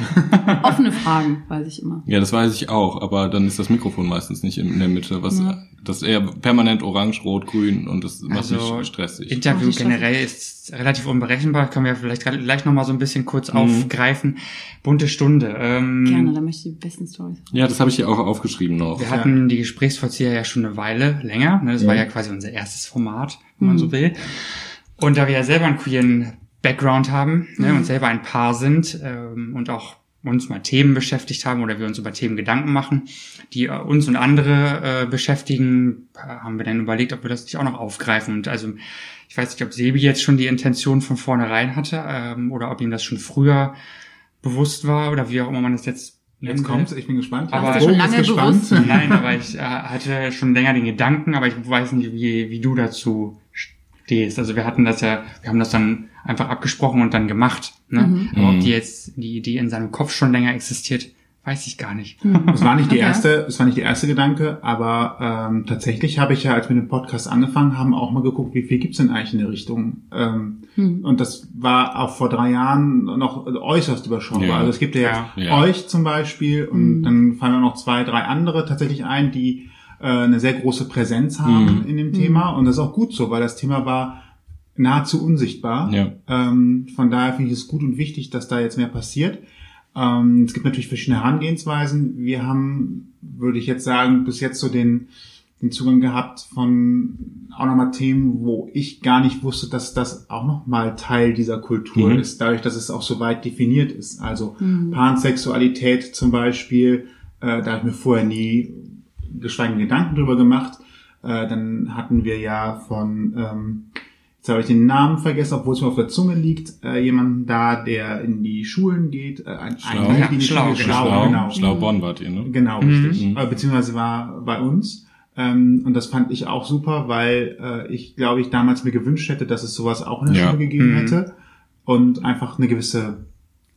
Offene Fragen, weiß ich immer. Ja, das weiß ich auch, aber dann ist das Mikrofon meistens nicht in der Mitte, was das ist eher permanent orange, rot, grün und das macht Also mich stressig. Interview dich generell ist relativ unberechenbar. Können wir vielleicht gleich noch mal so ein bisschen kurz Mhm. aufgreifen. Bunte Stunde. Ähm, Gerne, da möchte ich die besten Stories. ja, das habe ich hier auch aufgeschrieben noch. Wir hatten die Gesprächsvollzieher ja schon eine Weile länger. Ne? Das war ja quasi unser erstes Format, wenn man so will. Und da wir ja selber einen queeren Background haben ne, und selber ein Paar sind ähm, und auch uns mal Themen beschäftigt haben oder wir uns über Themen Gedanken machen, die äh, uns und andere äh, beschäftigen, äh, haben wir dann überlegt, ob wir das nicht auch noch aufgreifen. Und also ich weiß nicht, ob Sebi jetzt schon die Intention von vornherein hatte ähm, oder ob ihm das schon früher bewusst war oder wie auch immer man das jetzt Jetzt kommt's, ich bin gespannt. Aber- Der Schon Bogen lange gespannt. bewusst. Nein, aber ich äh, hatte schon länger den Gedanken, aber ich weiß nicht, wie, wie du dazu stehst. Also wir hatten das ja, wir haben das dann einfach abgesprochen und dann gemacht. Ne? Aber ob die jetzt die Idee in seinem Kopf schon länger existiert, weiß ich gar nicht. Es war nicht die Okay. erste, es war nicht der erste Gedanke, aber ähm, tatsächlich habe ich ja, als wir den Podcast angefangen haben, auch mal geguckt, wie viel gibt's denn eigentlich in der Richtung. Ähm, Und das war auch vor drei Jahren noch äußerst überschaubar. Ja. Also es gibt ja jetzt Ja. Euch zum Beispiel und dann fallen mir noch zwei, drei andere tatsächlich ein, die äh, eine sehr große Präsenz haben in dem Thema. Und das ist auch gut so, weil das Thema war nahezu unsichtbar. Ja. Ähm, von daher finde ich es gut und wichtig, dass da jetzt mehr passiert. Ähm, es gibt natürlich verschiedene Herangehensweisen. Wir haben, würde ich jetzt sagen, bis jetzt so den, den Zugang gehabt von auch nochmal Themen, wo ich gar nicht wusste, dass das auch nochmal Teil dieser Kultur Mhm. ist, dadurch, dass es auch so weit definiert ist. Also Pansexualität zum Beispiel, äh, da habe ich mir vorher nie geschweige Gedanken drüber gemacht. Äh, dann hatten wir ja von, ähm, jetzt habe ich den Namen vergessen, obwohl es mir auf der Zunge liegt, äh, jemanden da, der in die Schulen geht. Äh, ein, Schlau. ein Ja, die die schlau, Schule, genau. schlau, genau. Schlau Bonn wart ihr, ne? Genau, Mhm. richtig. Äh, beziehungsweise war bei uns. Ähm, und das fand ich auch super, weil äh, ich glaube, ich damals mir gewünscht hätte, dass es sowas auch in der Ja. Schule gegeben Mhm. hätte. Und einfach eine gewisse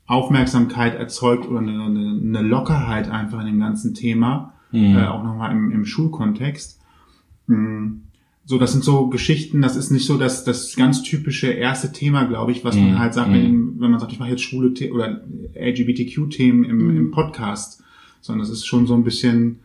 Aufmerksamkeit erzeugt oder eine, eine, eine Lockerheit einfach in dem ganzen Thema. Mhm. Äh, auch nochmal im, im Schulkontext. Mm. So, das sind so Geschichten, das ist nicht so das, das ganz typische erste Thema, glaube ich, was Mhm. man halt sagt, Mhm. wenn, wenn man sagt, ich mache jetzt schwule The oder LGBTQ-Themen im, im Podcast, sondern es ist schon so ein bisschen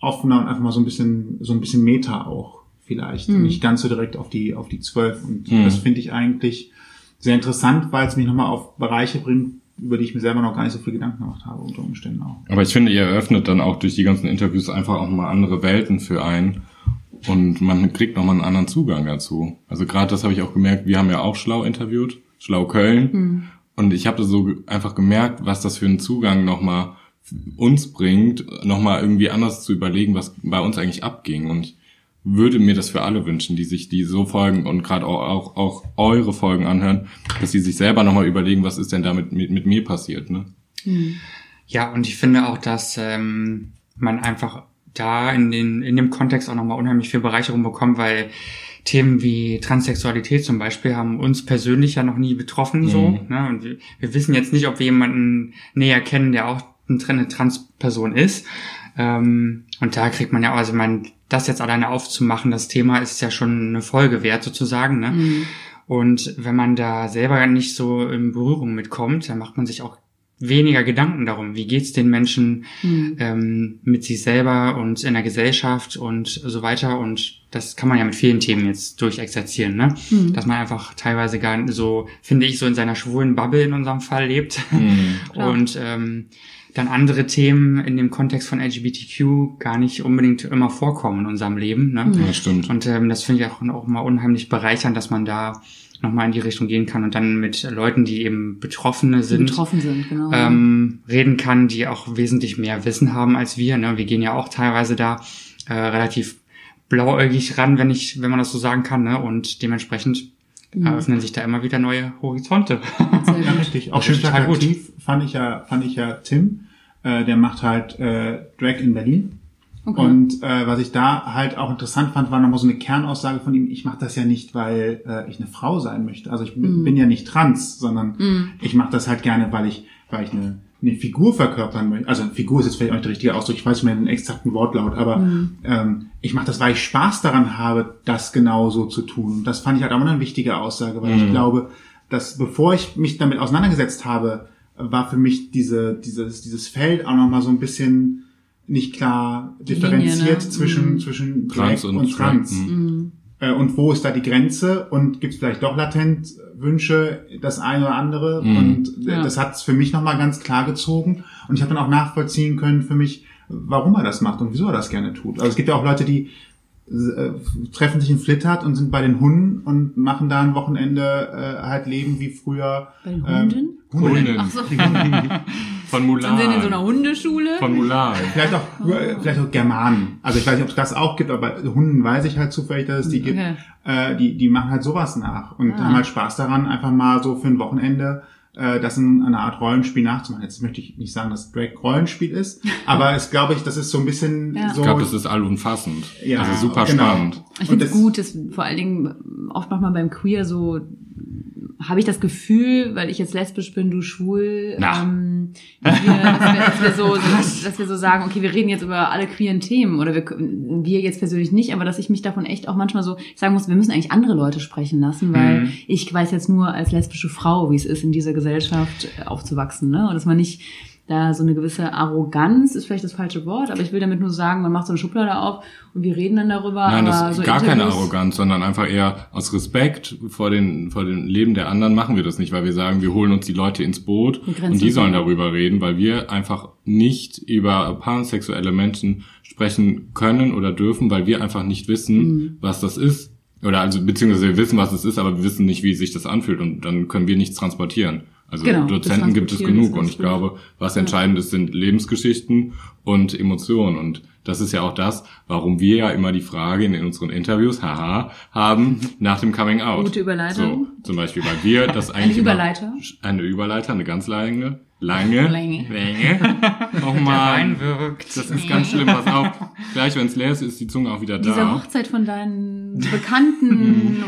offener und einfach mal so ein bisschen, so ein bisschen Meta auch vielleicht. Und Nicht ganz so direkt auf die, auf die zwölf. Und Mhm. das finde ich eigentlich sehr interessant, weil es mich nochmal auf Bereiche bringt, über die ich mir selber noch gar nicht so viel Gedanken gemacht habe, unter Umständen auch. Aber ich finde, ihr eröffnet dann auch durch die ganzen Interviews einfach auch mal andere Welten für einen. Und man kriegt nochmal einen anderen Zugang dazu. Also gerade das habe ich auch gemerkt, wir haben ja auch Schlau interviewt, Schlau Köln. Und ich habe das so einfach gemerkt, was das für einen Zugang nochmal uns bringt, nochmal irgendwie anders zu überlegen, was bei uns eigentlich abging. Und ich würde mir das für alle wünschen, die sich die so folgen und gerade auch, auch, auch eure Folgen anhören, dass sie sich selber nochmal überlegen, was ist denn damit mit, mit mir passiert, ne? Ja, und ich finde auch, dass ähm, man einfach da in, den, in dem Kontext auch nochmal unheimlich viel Bereicherung bekommt, weil Themen wie Transsexualität zum Beispiel haben uns persönlich ja noch nie betroffen so. Mhm. Ne? Und wir, wir wissen jetzt nicht, ob wir jemanden näher kennen, der auch ein- eine Transperson ist. Ähm, und da kriegt man ja also meine, das jetzt alleine aufzumachen, das Thema ist ja schon eine Folge wert sozusagen. Ne? Und wenn man da selber nicht so in Berührung mitkommt, dann macht man sich auch weniger Gedanken darum, wie geht's den Menschen ähm, mit sich selber und in der Gesellschaft und so weiter. Und das kann man ja mit vielen Themen jetzt durchexerzieren, ne? Dass man einfach teilweise gar nicht so, finde ich, so in seiner schwulen Bubble in unserem Fall lebt. Klar. und ähm, dann andere Themen in dem Kontext von LGBTQ gar nicht unbedingt immer vorkommen in unserem Leben. Ne? Ja, stimmt. Und ähm, das finde ich auch, auch mal unheimlich bereichernd, dass man da nochmal in die Richtung gehen kann und dann mit Leuten, die eben Betroffene sind, betroffen sind, genau. ähm, reden kann, die auch wesentlich mehr Wissen haben als wir. Ne? Wir gehen ja auch teilweise da äh, relativ blauäugig ran, wenn ich, wenn man das so sagen kann, ne? Und dementsprechend eröffnen sich da immer wieder neue Horizonte. Sehr Ja, richtig. Auch schön total gut. fand ich ja, fand ich ja Tim. Äh, der macht halt äh, Drag in Berlin. Okay. Und äh, was ich da halt auch interessant fand, war nochmal so eine Kernaussage von ihm, ich mache das ja nicht, weil äh, ich eine Frau sein möchte. Also ich Mhm. bin ja nicht trans, sondern ich mache das halt gerne, weil ich, weil ich eine, eine Figur verkörpern möchte. Also Figur ist jetzt vielleicht auch nicht der richtige Ausdruck, ich weiß nicht mehr den exakten Wortlaut, aber Mhm. ähm, ich mache das, weil ich Spaß daran habe, das genau so zu tun. Und das fand ich halt auch eine wichtige Aussage, weil ich glaube, dass bevor ich mich damit auseinandergesetzt habe, war für mich diese, dieses, dieses Feld auch nochmal so ein bisschen nicht klar differenziert Linie, ne? zwischen, Mhm. zwischen Trans Drag und und, Trans. Mhm. Äh, Und wo ist da die Grenze? Und gibt es vielleicht doch latent Wünsche, das eine oder andere? Mhm. Und äh, Ja. das hat es für mich nochmal ganz klar gezogen. Und ich habe dann auch nachvollziehen können für mich, warum er das macht und wieso er das gerne tut. Also es gibt ja auch Leute, die äh, treffen sich in Flittert und sind bei den Hunden und machen da ein Wochenende äh, halt Leben wie früher. Bei den ähm, Hunden? Hunden. Ach so. Von Sind Mulan. sie in so einer Hundeschule? Von Mulan. Vielleicht auch, vielleicht auch Germanen. Also ich weiß nicht, ob es das auch gibt, aber Hunden weiß ich halt zufällig, dass es die gibt. Okay. Äh, die, die machen halt sowas nach und Ah. haben halt Spaß daran, einfach mal so für ein Wochenende äh, das in einer Art Rollenspiel nachzumachen. Jetzt möchte ich nicht sagen, dass Drag Rollenspiel ist, aber es glaube ich, das ist so ein bisschen Ja. so. Ich glaube, das ist allumfassend. Ja, also super genau. spannend. Ich Und finde es das- gut, dass vor allen Dingen oft macht man beim Queer so habe ich das Gefühl, weil ich jetzt lesbisch bin, du schwul, ähm, dass, wir, dass, wir, so, dass wir so sagen, okay, wir reden jetzt über alle queeren Themen oder wir, wir jetzt persönlich nicht, aber dass ich mich davon echt auch manchmal so sagen muss, wir müssen eigentlich andere Leute sprechen lassen, weil Mhm. ich weiß jetzt nur als lesbische Frau, wie es ist, in dieser Gesellschaft aufzuwachsen, ne? Und dass man nicht da so eine gewisse Arroganz ist vielleicht das falsche Wort, aber ich will damit nur sagen, man macht so eine Schublade auf und wir reden dann darüber. Nein, das ist so gar keine Interviews- Arroganz, sondern einfach eher aus Respekt vor den, vor dem Leben der anderen machen wir das nicht, weil wir sagen, wir holen uns die Leute ins Boot Grenzen und die sollen darüber reden, weil wir einfach nicht über pansexuelle Menschen sprechen können oder dürfen, weil wir einfach nicht wissen, Mhm. was das ist. Oder also, beziehungsweise wir wissen, was es ist, aber wir wissen nicht, wie sich das anfühlt und dann können wir nichts transportieren. Also Genau, Dozenten gibt es genug und ich glaube, was entscheidend ist, sind Lebensgeschichten und Emotionen. Und das ist ja auch das, warum wir ja immer die Frage in unseren Interviews, haha, haben nach dem Coming Out. Gute Überleitung. So, zum Beispiel, weil wir das eigentlich immer- Überleiter? eine Überleiter, eine ganz lange, lange, Länge. Länge. Wein wirkt. Das ist ganz schlimm, pass auf. Gleich, wenn es leer ist, ist die Zunge auch wieder Diese da. Hochzeit von deinen bekannten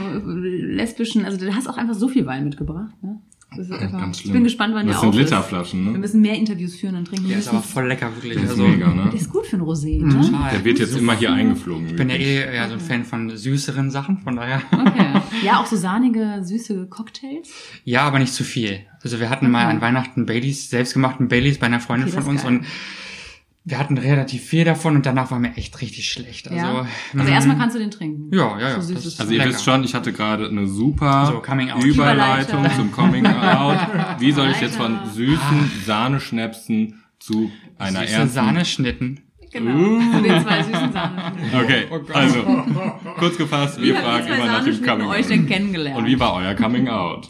lesbischen, also du hast auch einfach so viel Wein mitgebracht. Ne? Das ist einfach, Ganz ich schlimm. bin gespannt, wann Das der sind auf ist. Literflaschen, Wir ne? müssen mehr Interviews führen und trinken. Der ist müssen- aber voll lecker, wirklich. Der ist also, mega, ne? der ist gut für ein Rosé, ne? total. Der wird jetzt immer hier eingeflogen. Ich bin ja eh eher so ein Fan von süßeren Sachen, von daher. Okay. Ja, auch so sahnige, süße Cocktails. Ja, aber nicht zu viel. Also wir hatten mal Okay. an Weihnachten Baileys, selbstgemachten Baileys bei einer Freundin Okay, das von uns geil. und wir hatten relativ viel davon und danach war mir echt richtig schlecht. Also, ja. mm, Also erstmal kannst du den trinken. Ja, ja, ja. So Also ihr lecker. wisst schon, ich hatte gerade eine super So, Coming Out. Überleitung zum Coming Out. Wie soll ich jetzt von süßen Sahneschnäpsen zu einer Süße ernsten... Sahneschnitten. Genau. Uh. Zu den zwei süßen Sahneschnitten. Okay, Oh also kurz gefasst, wir Wie habt fragen immer nach dem Coming euch denn Out. kennengelernt? Und wie war euer Coming Out?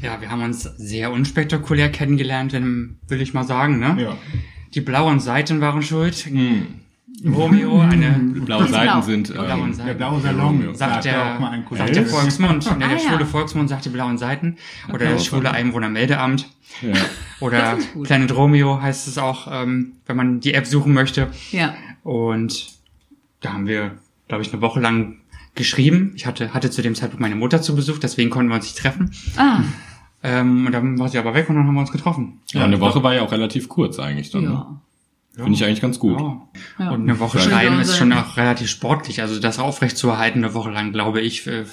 Ja, wir haben uns sehr unspektakulär kennengelernt, will ich mal sagen, ne? Ja. Die blauen Seiten waren schuld. Hm. Romeo, eine Blaue Seiten blau. sind... blauen Ähm, Seiten. Der blaue Salon. Da Sagt er der, sagt der. Volksmund, ne, der Ah, ja. schwule Volksmund sagt die blauen Seiten. Oder Okay. das schwule Einwohnermeldeamt. ja. Oder. Planet Romeo heißt es auch, ähm, wenn man die App suchen möchte. Ja. Und da haben wir, glaube ich, eine Woche lang geschrieben. Ich hatte, hatte zu dem Zeitpunkt meine Mutter zu Besuch, deswegen konnten wir uns nicht treffen. Ah, Ähm, und dann war sie aber weg und dann haben wir uns getroffen. ja, eine Woche war ja auch relativ kurz eigentlich dann. Ne? ja. Finde ich eigentlich ganz gut. Ja. ja. Und eine Woche Ja. schreiben ist schon auch relativ sportlich. Also das aufrechtzuerhalten eine Woche lang, glaube ich, äh,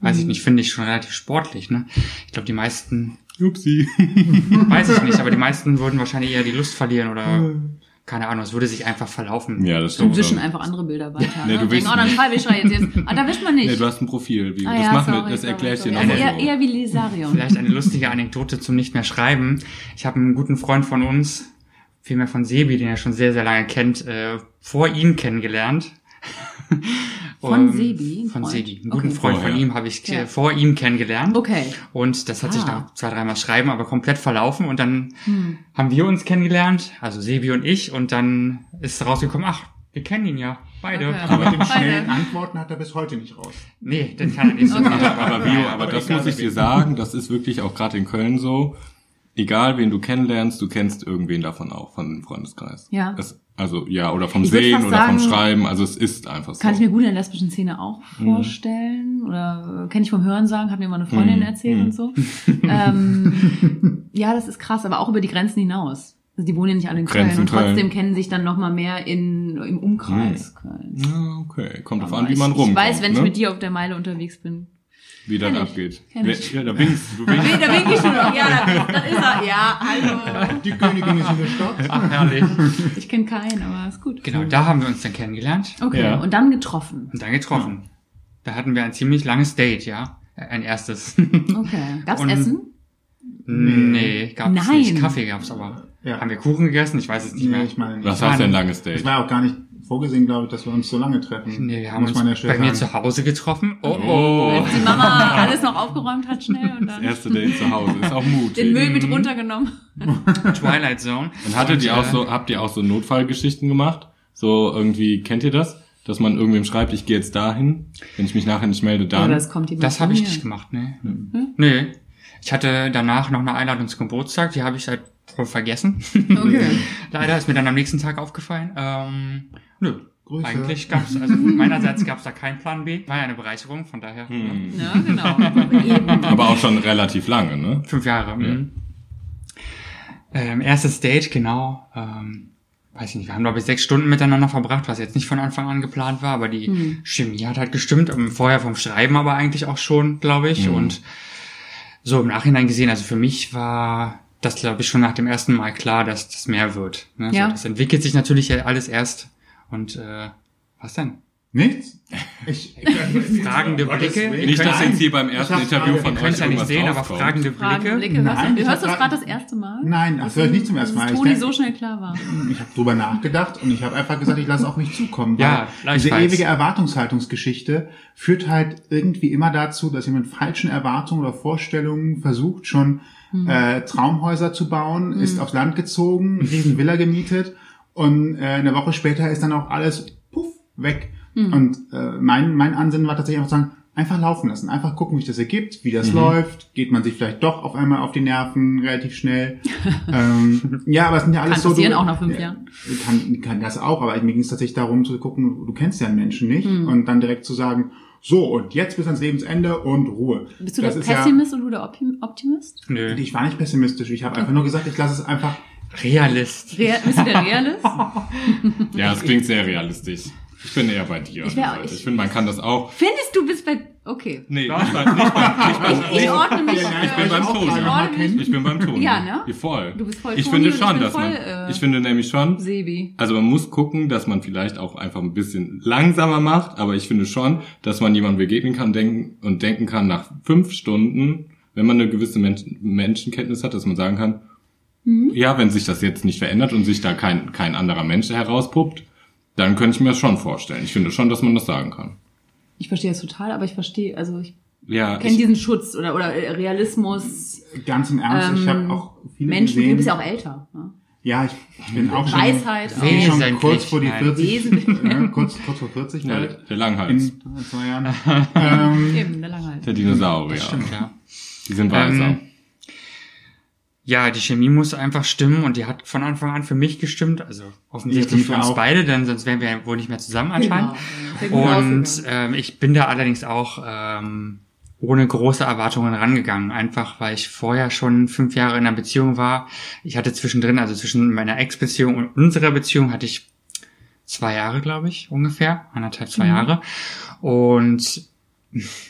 weiß Mhm. ich nicht, finde ich schon relativ sportlich. Ne? Ich glaube, die meisten, Upsi. weiß ich nicht, aber die meisten würden wahrscheinlich eher die Lust verlieren oder keine Ahnung, es würde sich einfach verlaufen. Ja, das Und stimmt. wischen einfach andere Bilder weiter. Nee, ne? du Denken, wischst oh, dann schreibe ich jetzt jetzt. Ah, da wischt man nicht. Nee, du hast ein Profil. Wie, ah, das ja, machen wir, sorry, das sorry, erkläre ich dir nochmal also so. eher, eher wie Lisarion. Vielleicht eine lustige Anekdote zum nicht mehr schreiben. Ich habe einen guten Freund von uns, vielmehr von Sebi, den er schon sehr, sehr lange kennt, äh, vor ihm kennengelernt. Von Sebi, Von? Sebi. Einen guten Okay. Freund von Vorher. ihm habe ich Ja. vor ihm kennengelernt. Okay. Und das hat sich Ah. nach zwei, dreimal Schreiben aber komplett verlaufen. Und dann Hm. haben wir uns kennengelernt, also Sebi und ich. Und dann ist rausgekommen, ach, wir kennen ihn ja, beide. Okay. Aber mit den schnellen Antworten hat er bis heute nicht raus. Nee, den kann er nicht so Okay. Aber, Vio, aber aber das muss ich dir sagen, das ist wirklich auch gerade in Köln so. Egal, wen du kennenlernst, du kennst irgendwen davon auch, von dem Freundeskreis. Ja. Es, also, ja, oder vom Ich Sehen oder vom sagen, Schreiben, also es ist einfach so. Kann ich mir gut in der lesbischen Szene auch vorstellen. Oder äh, kenne ich vom Hören sagen, hat mir mal eine Freundin Mhm. erzählt Mhm. und so. ähm, ja, das ist krass, aber auch über die Grenzen hinaus. Also die wohnen ja nicht alle in Köln Grenzen und trotzdem Köln. kennen sich dann noch mal mehr in, im Umkreis Köln. ja, okay. Kommt drauf an, wie ich, man rumkommt. Ich weiß, wenn ich ne? mit dir auf der Meile unterwegs bin, wie das abgeht. Ja, da winkst du. winkst. Nee, da bin ich schon noch. Ja, da, das ist er. Ja, hallo. Die Königin ist in der Stadt. Ach, herrlich. Ich kenne keinen, aber ist gut. Genau, da haben wir uns dann kennengelernt Okay, Ja. und dann getroffen. und dann getroffen. Da hatten wir ein ziemlich langes Date, ja. Ein erstes. Okay. Gab's Und- Essen? nee, gab's Nein. nicht. Kaffee gab's aber. Ja. Haben wir Kuchen gegessen? Ich weiß es nicht Nee, mehr. ich meine. Was heißt denn langes Es Date? war auch gar nicht vorgesehen, glaube ich, dass wir uns so lange treffen. Nee, wir haben Muss uns ja bei mir zu Hause getroffen. Oh, oh. Als die Mama alles noch aufgeräumt hat schnell und Das dann erste Date zu Hause ist auch mutig. den Müll mit runtergenommen. Twilight Zone. Und hattet ihr äh, auch so, habt ihr auch so Notfallgeschichten gemacht? So irgendwie, kennt ihr das? Dass man irgendwem schreibt, ich gehe jetzt dahin, wenn ich mich nachher nicht melde, dann. Oder es kommt jemand Das habe ich nicht gemacht, nee. Hm? Nee. Ich hatte danach noch eine Einladung zum Geburtstag, die habe ich halt voll vergessen. Okay. Leider ist mir dann am nächsten Tag aufgefallen. Ähm, nö. Grüße. Eigentlich gab es, also meinerseits gab es da keinen Plan B. War ja eine Bereicherung, von daher. Hm. Ja, genau. Aber auch schon relativ lange, ne? Fünf Jahre. mhm. Ähm, erstes Date, genau. Ähm, weiß ich nicht, wir haben glaube ich sechs Stunden miteinander verbracht, was jetzt nicht von Anfang an geplant war, aber die Hm. Chemie hat halt gestimmt. Ähm, Vorher vom Schreiben aber eigentlich auch schon, glaube ich. Mhm. Und so im Nachhinein gesehen, also für mich war das, glaube ich, schon nach dem ersten Mal klar, dass das mehr wird. Ne? Ja. So, das entwickelt sich natürlich alles erst. Und äh, was denn? Nichts? Ich, Fragende Blicke. Nicht, dass jetzt hier beim ersten Interview von Ihr euch könnt ja nicht sehen, aber fragende Blicke. Blicke. Hörst, Nein, du hörst das gerade das erste Mal? Nein, das höre ich nicht zum ersten Mal. Dass Toni so schnell klar war. Ich habe drüber nachgedacht und ich habe einfach gesagt, ich lasse auf mich zukommen. Ja, diese ewige Erwartungshaltungsgeschichte führt halt irgendwie immer dazu, dass ihr mit falschen Erwartungen oder Vorstellungen versucht, schon Hm. äh, Traumhäuser zu bauen, ist aufs Land gezogen, eine riesen Villa gemietet und äh, eine Woche später ist dann auch alles puff weg. Hm. Und äh, mein, mein Ansinnen war tatsächlich einfach zu sagen, einfach laufen lassen, einfach gucken, wie sich das ergibt, wie Mhm. das läuft, geht man sich vielleicht doch auf einmal auf die Nerven relativ schnell. ähm, ja, aber es sind ja alles Kann so... passieren, du- auch nach fünf ja, Jahren. Kann, kann das auch, aber mir ging es tatsächlich darum zu gucken, du kennst ja einen Menschen nicht Hm. und dann direkt zu sagen, so und jetzt bis ans Lebensende und Ruhe. Bist du das der ist ja- Pessimist und du der Optim Optimist? Nö. Ich war nicht pessimistisch, ich habe einfach nur gesagt, ich lasse es einfach Realist. Real, bist du der Realist? Ja, es klingt sehr realistisch. Ich bin eher bei dir. Ich wär- Leute. ich- ich finde, man kann das auch. Findest du bist bei... Okay. Nee, beim, nicht beim, nicht beim, Ich ordne mich... Ja, ich bin beim Ton. Ich. Ich bin beim Ton. Ja, ne? Ja, voll. Du bist voll Ich Toni finde ich schon, bin dass voll, man, äh, ich finde nämlich schon, Sebi. also man muss gucken, dass man vielleicht auch einfach ein bisschen langsamer macht, aber ich finde schon, dass man jemandem begegnen kann denken, und denken kann nach fünf Stunden, wenn man eine gewisse Mensch, Menschenkenntnis hat, dass man sagen kann, Mhm. ja, wenn sich das jetzt nicht verändert und sich da kein, kein anderer Mensch herauspuppt, dann könnte ich mir das schon vorstellen. Ich finde schon, dass man das sagen kann. Ich verstehe das total, aber ich verstehe, also ich Ja, kenne ich, diesen Schutz oder, oder Realismus. ganz im Ernst, ich Ähm, habe auch viele Menschen, gesehen. du bist ja auch älter. Ne? ja, ich, ich bin auch schon, Weisheit ich bin schon kurz vor die nein. 40, Wesentlich. ja, kurz, kurz vor 40 ja, der Langhals, in zwei Jahren. ähm, Eben, der Langhals. der Dinosaurier. Stimmt, ja. Die sind weiser. Ähm, Ja, die Chemie muss einfach stimmen und die hat von Anfang an für mich gestimmt. Also offensichtlich Ja, für uns auch. beide, denn sonst wären wir wohl nicht mehr zusammen anscheinend. Genau. Und ähm, ich bin da allerdings auch ähm, ohne große Erwartungen rangegangen, einfach weil ich vorher schon fünf Jahre in einer Beziehung war. Ich hatte zwischendrin, also zwischen meiner Ex-Beziehung und unserer Beziehung, hatte ich zwei Jahre, glaube ich, ungefähr, anderthalb, zwei Jahre. Und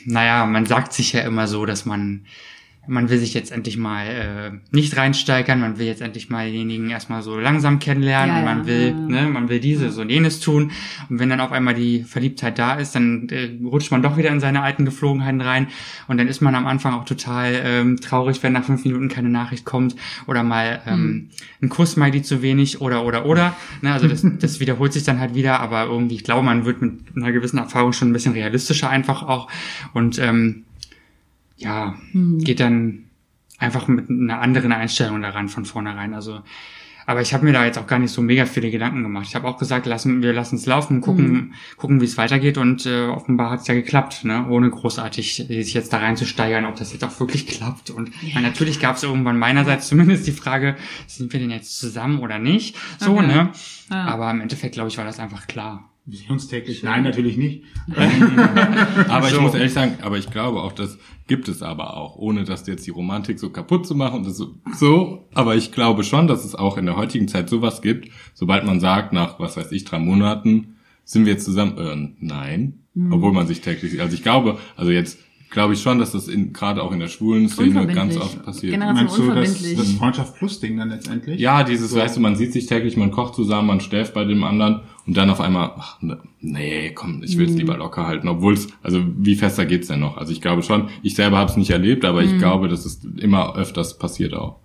naja, man sagt sich ja immer so, dass man man will sich jetzt endlich mal äh, nicht reinsteigern, man will jetzt endlich mal denjenigen erstmal so langsam kennenlernen Ja, und man ja, will, ja. ne, man will dieses und jenes tun. Und wenn dann auf einmal die Verliebtheit da ist, dann äh, rutscht man doch wieder in seine alten Geflogenheiten rein und dann ist man am Anfang auch total ähm, traurig, wenn nach fünf Minuten keine Nachricht kommt oder mal Hm. ähm, ein Kuss-Smiley zu wenig oder oder oder. Ne, also das, das wiederholt sich dann halt wieder, aber irgendwie, ich glaube, man wird mit einer gewissen Erfahrung schon ein bisschen realistischer einfach auch und ähm, ja, Hm. geht dann einfach mit einer anderen Einstellung daran von vornherein. Also, aber ich habe mir da jetzt auch gar nicht so mega viele Gedanken gemacht. Ich habe auch gesagt, lassen wir lassen es laufen, gucken, Mhm. gucken, wie es weitergeht und äh, offenbar hat es ja geklappt, ne? ohne großartig sich jetzt da reinzusteigern, ob das jetzt auch wirklich klappt. Und ja. natürlich gab es irgendwann meinerseits zumindest die Frage, sind wir denn jetzt zusammen oder nicht? So, Okay. ne? Ja. Aber im Endeffekt, glaube ich, war das einfach klar. Wir sehen uns täglich. Nein, natürlich nicht. Aber ich So. muss ehrlich sagen, aber ich glaube auch, das gibt es aber auch, ohne dass jetzt die Romantik so kaputt zu machen und das so, so. Aber ich glaube schon, dass es auch in der heutigen Zeit sowas gibt, sobald man sagt, nach, was weiß ich, drei Monaten, sind wir jetzt zusammen, äh, nein. Obwohl man sich täglich sieht. Also ich glaube, also jetzt, glaube ich schon, dass das in, gerade auch in der schwulen Szene ganz oft passiert. Generation Meinst du das, unverbindlich. das Freundschaft Plus Ding dann letztendlich? Ja, dieses, weißt du, man sieht sich täglich, man kocht zusammen, man schläft bei dem anderen und dann auf einmal, ach, ne, nee, komm, ich Mhm. will es lieber locker halten, obwohl es, also wie fester geht's denn noch? Also ich glaube schon, ich selber habe es nicht erlebt, aber Mhm. ich glaube, dass es immer öfters passiert auch.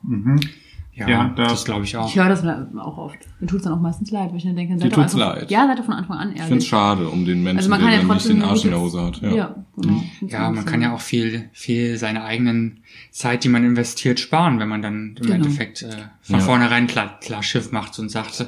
Ja, Ja, da- das glaube ich auch. Ich höre das auch oft. Mir tut's dann auch meistens leid, weil ich dann denke, seid tut's einfach, leid. Ja, seid von Anfang an Ich finde es ehrlich. schade um den Menschen, Also man der kann ja dann nicht den Arsch in der Hose hat. Ja, Ja. genau. Ja, man kann ja auch viel, viel seine eigenen Zeit, die man investiert, sparen, wenn man dann im Genau. Endeffekt äh, von Ja. vornherein klar, klar Schiff macht und sagt,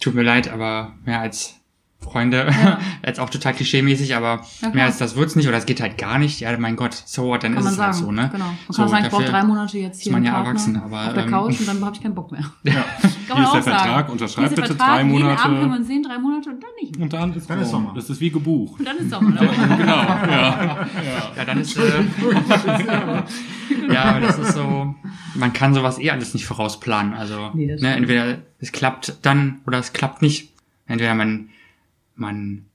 tut mir leid, aber mehr als Freunde, jetzt auch total klischeemäßig, aber Ja, mehr als das wird's nicht oder es geht halt gar nicht. Ja, mein Gott, so what, dann Kann ist man es sagen. halt so, ne? Genau. Man so, kann auch sagen, ich brauche drei Monate jetzt ist hier man einen ja erwachsen, aber, auf der ähm, Couch und dann habe ich keinen Bock mehr. Ja. Kann Hier ist man der auch sagen. Vertrag, unterschreib Hier ist der bitte Vertrag, drei Jeden Monate. Abend können wir uns sehen, drei Monate und dann nicht mehr. Und dann ist, Dann ist rum. Sommer. Das ist wie gebucht. Und dann ist Sommer. Dann genau, ja. Ja, dann ist, äh, ja, aber das ist so, man kann sowas eh alles nicht vorausplanen. Also, Nee, ne, entweder es klappt dann oder es klappt nicht. Entweder man, man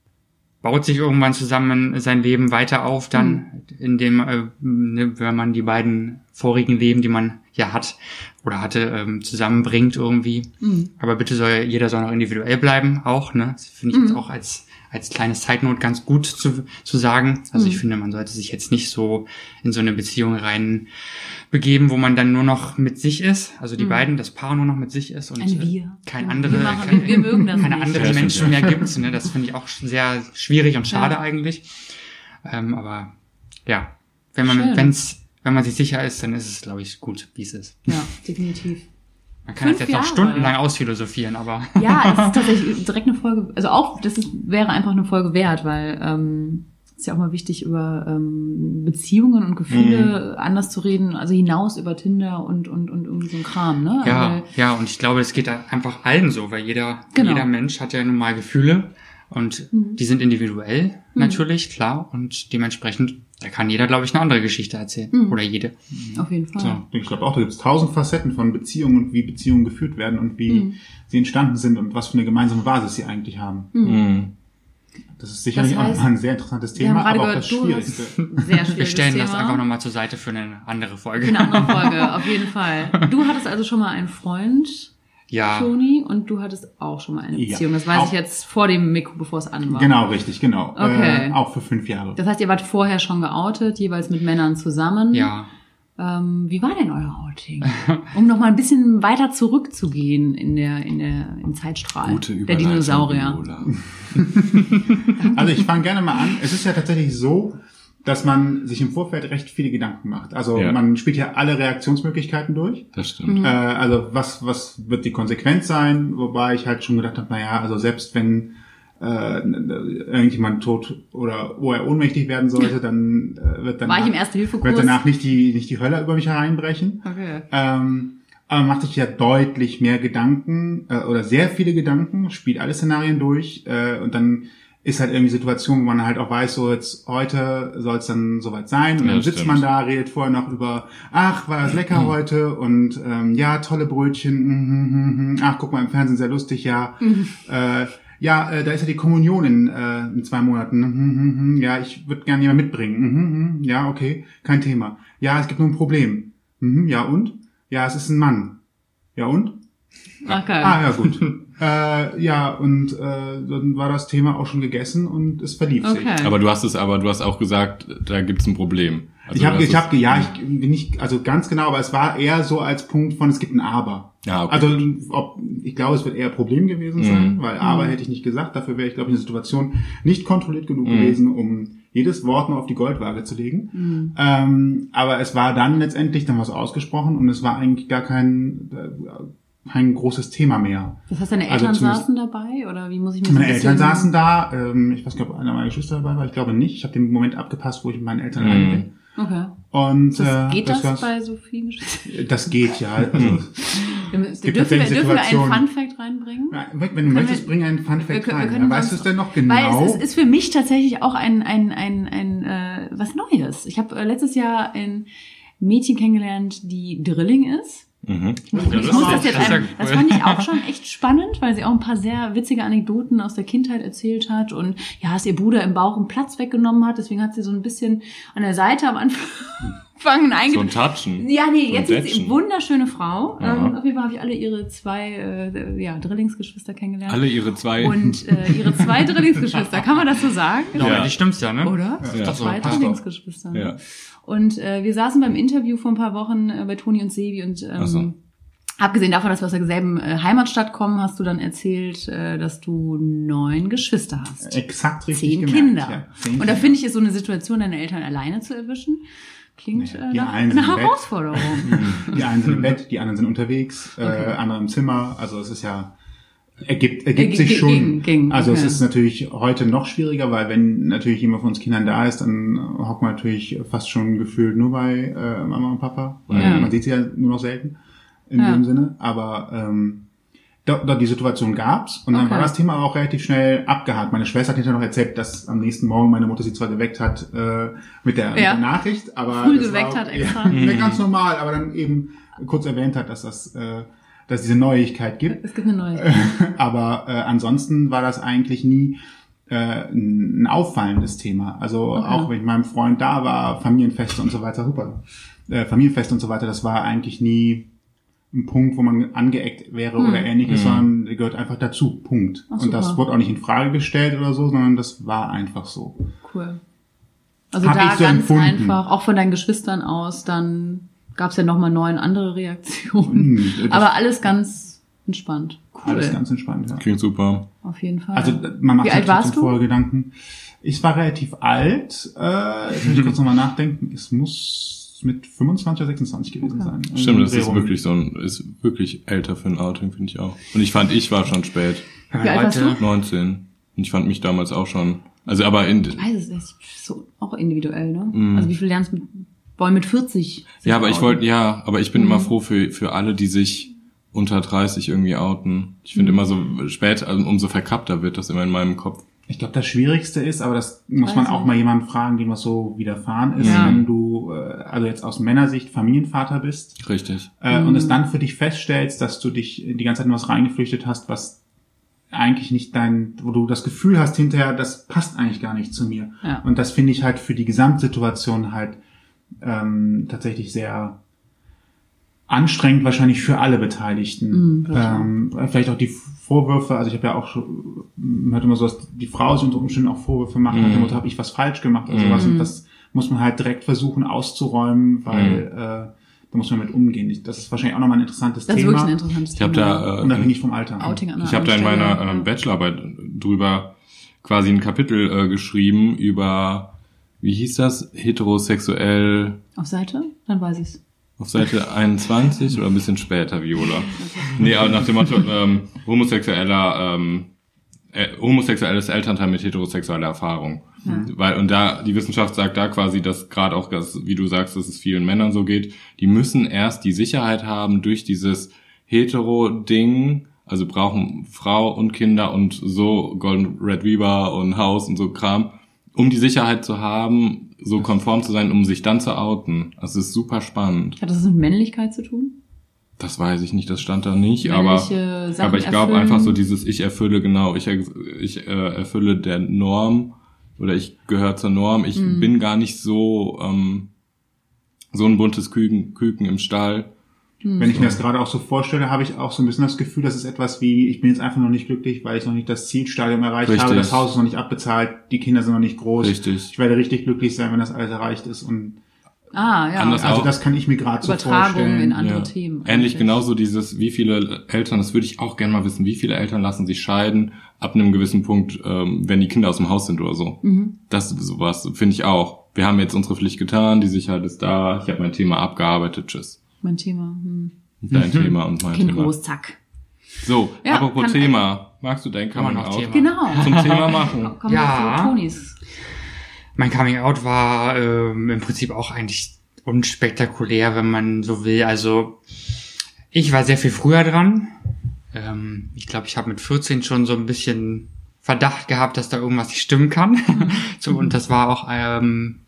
baut sich irgendwann zusammen sein Leben weiter auf, dann, indem, äh, ne, wenn man die beiden vorigen Leben, die man ja hat oder hatte, ähm, zusammenbringt irgendwie. Mhm. Aber bitte soll, jeder soll noch individuell bleiben, auch, ne? Das finde ich jetzt auch als, als kleine Zeitnot ganz gut zu, zu sagen. Also ich finde, man sollte sich jetzt nicht so in so eine Beziehung rein begeben, wo man dann nur noch mit sich ist, also die beiden, das Paar nur noch mit sich ist und Ein äh, Wir. kein andere, wir machen- kein, wir- mögen das keine nicht. anderen Menschen mehr gibt. Ne? Das finde ich auch sehr schwierig und schade Ja. eigentlich. Ähm, aber ja, wenn man, Schön. wenn's, wenn man sich sicher ist, dann ist es, glaube ich, gut, wie es ist. Ja, definitiv. Man kann Fünf das jetzt noch Jahre. stundenlang ausphilosophieren, aber Ja, es ist tatsächlich direkt eine Folge, also auch, das ist, wäre einfach eine Folge wert, weil ähm, es ist ja auch mal wichtig, über ähm, Beziehungen und Gefühle Mhm. anders zu reden, also hinaus über Tinder und, und, und irgendwie so ein Kram, ne? Ja, Weil- ja, und ich glaube, es geht da einfach allen so, weil jeder, Genau. jeder Mensch hat ja nun mal Gefühle und Mhm. die sind individuell natürlich, klar, und dementsprechend, da kann jeder, glaube ich, eine andere Geschichte erzählen. Mhm. Oder jede. auf jeden Fall. So. Ich glaube auch, da gibt es tausend Facetten von Beziehungen und wie Beziehungen geführt werden und wie Mhm. sie entstanden sind und was für eine gemeinsame Basis sie eigentlich haben. Mhm. Das ist sicherlich Das heißt, auch nochmal ein sehr interessantes Thema, aber auch gehört, das du Schwierigste. sehr schwieriges Wir stellen Thema. das einfach nochmal zur Seite für eine andere Folge. Für eine andere Folge, auf jeden Fall. Du hattest also schon mal einen Freund, Ja, Toni, und du hattest auch schon mal eine Ja. Beziehung. Das weiß Auch- ich jetzt vor dem Mikro, bevor es an war. Genau, richtig, genau. Okay. Äh, auch für fünf Jahre. Das heißt, ihr wart vorher schon geoutet, jeweils mit Männern zusammen. ja. Ähm, wie war denn euer Outing? Um noch mal ein bisschen weiter zurückzugehen in der, in der, im Zeitstrahl Gute der Dinosaurier. Also ich fange gerne mal an. Es ist ja tatsächlich so, dass man sich im Vorfeld recht viele Gedanken macht. Also Ja. man spielt ja alle Reaktionsmöglichkeiten durch. Das stimmt. Äh, also was, was wird die Konsequenz sein? Wobei ich halt schon gedacht habe, naja, also selbst wenn äh, irgendjemand tot oder wo er ohnmächtig werden sollte, dann äh, wird Erste-Hilfe-Kurs? wird danach nicht die, nicht die Hölle über mich hereinbrechen. Okay. Ähm, aber man macht sich ja deutlich mehr Gedanken äh, oder sehr viele Gedanken, spielt alle Szenarien durch äh, und dann ist halt irgendwie Situation, wo man halt auch weiß, so jetzt heute soll es dann soweit sein und Ja, dann sitzt stimmt. man da, redet vorher noch über, ach, war das lecker heute und ähm, ja, tolle Brötchen, mhm, mhm, mhm, ach, guck mal im Fernsehen, sehr lustig, ja. Äh, ja, äh, da ist ja die Kommunion in, äh, in zwei Monaten. Mhm, mhm, mhm. Ja, ich würde gerne jemand mitbringen. Mhm, mhm. Ja, okay, kein Thema. Ja, es gibt nur ein Problem. Mhm, ja und? Ja, es ist ein Mann. Ja und? Ach, geil. Ah, ja gut. äh, ja, und äh, dann war das Thema auch schon gegessen und es verlief sich. okay. Aber du hast es, aber du hast auch gesagt, da gibt's ein Problem. Also Ich habe, ich habe, ja, ich bin nicht, also ganz genau, aber es war eher so als Punkt von, es gibt ein Aber. Ja, okay. Also, ob, ich glaube, es wird eher Problem gewesen Mhm. sein, weil Aber hätte ich nicht gesagt. Dafür wäre ich, glaube ich, in der Situation nicht kontrolliert genug Mhm. gewesen, um jedes Wort noch auf die Goldwaage zu legen. Mhm. Ähm, aber es war dann letztendlich dann was ausgesprochen und es war eigentlich gar kein, äh, kein großes Thema mehr. Das heißt, deine also Eltern zumindest- saßen dabei oder wie muss ich mir das Meine ein Eltern saßen da, ähm, ich weiß gar nicht, ob einer meiner Geschwister dabei war, ich glaube nicht. Ich habe den Moment abgepasst, wo ich mit meinen Eltern Mhm. alleine bin. Okay. Und Das, äh, geht das, war's. bei so vielen Geschwistern? Das geht ja. Also, Mhm. Wir- gibt Dürfen wir, dürfen wir einen Situationen- Fun Fact reinbringen? Ja, Wenn du möchtest, wir- bring einen Fun Wir Fact können- wir rein. Ja, weißt du es denn noch genau? Weil es ist, ist für mich tatsächlich auch ein, ein, ein, ein äh, was Neues. Ich habe äh, letztes Jahr ein Mädchen kennengelernt, die Drilling ist. Mhm. Ich muss das jetzt Das ist ja ein, das fand ich auch schon echt spannend, weil sie auch ein paar sehr witzige Anekdoten aus der Kindheit erzählt hat und ja, dass ihr Bruder im Bauch einen Platz weggenommen hat, deswegen hat sie so ein bisschen an der Seite am Anfang So ein. Touchen. Ja, nee, So jetzt ist sie eine wunderschöne Frau. Ähm, auf jeden Fall habe ich alle ihre zwei äh, ja, Drillingsgeschwister kennengelernt. Alle ihre zwei. und äh, ihre zwei Drillingsgeschwister, kann man das so sagen? Ja, Ja. die stimmt's ja, ne? Oder? Ja. Zwei. Drillingsgeschwister. Ne? ja. Und äh, wir saßen beim Interview vor ein paar Wochen äh, bei Toni und Sevi und ähm, so. abgesehen davon, dass wir aus derselben äh, Heimatstadt kommen, hast du dann erzählt, äh, dass du neun Geschwister hast. Exakt richtig Zehn gemerkt. Kinder. Ja, zehn und da Kinder. finde ich, ist so eine Situation, deine Eltern alleine zu erwischen, klingt Ja, äh, nach einer Bett. Herausforderung. Die einen sind im Bett, die anderen sind unterwegs, äh, andere im Zimmer. Also es ist ja ergibt, ergibt sich schon. ging- ging, also es okay. ist natürlich heute noch schwieriger, weil wenn natürlich jemand von uns Kindern da ist, dann hockt man natürlich fast schon gefühlt nur bei äh, Mama und Papa. Weil Ja. Man sieht sie ja nur noch selten in Ja. dem Sinne. Aber ähm, dort, dort die Situation gab's und dann Okay. war das Thema auch relativ schnell abgehakt. Meine Schwester hat hinterher noch erzählt, dass am nächsten Morgen meine Mutter sie zwar geweckt hat äh, mit, der, mit Ja. der Nachricht, aber Früh geweckt war, hat extra. Ja, ganz normal, aber dann eben kurz erwähnt hat, dass das, äh, dass es diese Neuigkeit gibt. Es gibt eine neue. Aber äh, ansonsten war das eigentlich nie äh, ein auffallendes Thema. Also Okay. auch wenn ich mit meinem Freund da war, Familienfeste und so weiter, super. Äh, Familienfeste und so weiter, das war eigentlich nie ein Punkt, wo man angeeckt wäre oder ähnliches, sondern gehört einfach dazu. Punkt. Ach, und das wurde auch nicht in Frage gestellt oder so, sondern das war einfach so. Cool. Also Hab da ich so ganz empfunden. einfach, auch von deinen Geschwistern aus, dann gab es ja nochmal neun andere Reaktionen. Hm, Aber alles ganz entspannt. Cool. Alles ganz entspannt, ja. Klingt super. Auf jeden Fall. Also man macht Wie sich alt warst du? vorher Gedanken. Ich war relativ alt. Äh, jetzt muss ich kurz nochmal nachdenken. Es muss mit 25 oder 26 gewesen Okay. sein. Stimmt, das ist wirklich so ein, ist wirklich älter für ein Outing, finde ich auch. Und ich fand, ich war schon spät. Wie alt warst heute- 19. Und ich fand mich damals auch schon. Also aber in, ich weiß es, ist so auch individuell, ne? Also wie viel lernst du mit, wollen mit 40? sich ja, aber ich outen? wollte, ja, aber ich bin immer froh für, für alle, die sich unter 30 irgendwie outen. Ich finde immer so spät, also umso verkappter wird das immer in meinem Kopf. Ich glaube, das Schwierigste ist, aber das muss man Weiß auch mal jemanden fragen, dem was so widerfahren ist, Ja. wenn du, äh, also jetzt aus Männersicht Familienvater bist Richtig. äh, und Mhm. es dann für dich feststellst, dass du dich die ganze Zeit in was reingeflüchtet hast, was eigentlich nicht dein, wo du das Gefühl hast hinterher, das passt eigentlich gar nicht zu mir. Ja. Und das finde ich halt für die Gesamtsituation halt ähm, tatsächlich sehr anstrengend wahrscheinlich für alle Beteiligten. Mhm, ähm, vielleicht auch die Vorwürfe, also ich habe ja auch schon, man hört immer so, dass die Frau sich unter Umständen auch Vorwürfe macht, nach dem Motto, habe ich was falsch gemacht oder sowas. Mhm. Und das muss man halt direkt versuchen auszuräumen, weil äh, da muss man mit umgehen. Das ist wahrscheinlich auch nochmal ein interessantes Das ist Thema. wirklich ein interessantes Ich habe Thema. da, äh, Unabhängig vom Alter. Outing an ich habe da in meiner ja. Bachelorarbeit drüber quasi ein Kapitel äh, geschrieben über, wie hieß das, heterosexuell Auf Seite? Dann weiß ich's. auf Seite 21 oder ein bisschen später, Viola. Nee, aber nach dem Motto, ähm, homosexueller, ähm, äh, homosexuelles Elternteil mit heterosexueller Erfahrung. Weil, und da, die Wissenschaft sagt da quasi, dass gerade auch, das, wie du sagst, dass es vielen Männern so geht, die müssen erst die Sicherheit haben durch dieses Hetero-Ding, also brauchen Frau und Kinder und so Golden Red Reaver und Haus und so Kram, um die Sicherheit zu haben, so konform zu sein, um sich dann zu outen. Das ist super spannend. Hat das mit Männlichkeit zu tun? Das weiß ich nicht, das stand da nicht, aber, Sachen aber ich glaube einfach so dieses, ich erfülle genau, ich, ich äh, erfülle der Norm oder ich gehöre zur Norm. Ich Mhm. bin gar nicht so, ähm, so ein buntes Küken, Küken im Stall. Wenn ich mir das gerade auch so vorstelle, habe ich auch so ein bisschen das Gefühl, das ist etwas wie, ich bin jetzt einfach noch nicht glücklich, weil ich noch nicht das Zielstadium erreicht Richtig. habe, das Haus ist noch nicht abbezahlt, die Kinder sind noch nicht groß. Richtig. Ich werde richtig glücklich sein, wenn das alles erreicht ist. Und Ah, ja. Anders also Auch. das kann ich mir gerade so Übertragung vorstellen. in andere Ja. Themen. Ähnlich eigentlich. genauso dieses, wie viele Eltern, das würde ich auch gerne mal wissen, wie viele Eltern lassen sich scheiden ab einem gewissen Punkt, ähm, wenn die Kinder aus dem Haus sind oder so. Mhm. Das sowas finde ich auch. Wir haben jetzt unsere Pflicht getan, die Sicherheit ist da, ich habe mein Thema abgearbeitet, tschüss. Mein Thema. Hm. Dein Thema und mein Kind Thema. groß, zack. So, Ja, apropos kann- Thema. Magst du dein Coming Out Thema. Genau. zum Thema machen? Kommen Ja. Tonis. Mein Coming Out war ähm, im Prinzip auch eigentlich unspektakulär, wenn man so will. Also ich war sehr viel früher dran. Ähm, ich glaube, ich habe mit 14 schon so ein bisschen Verdacht gehabt, dass da irgendwas nicht stimmen kann. so, und das war auch ähm,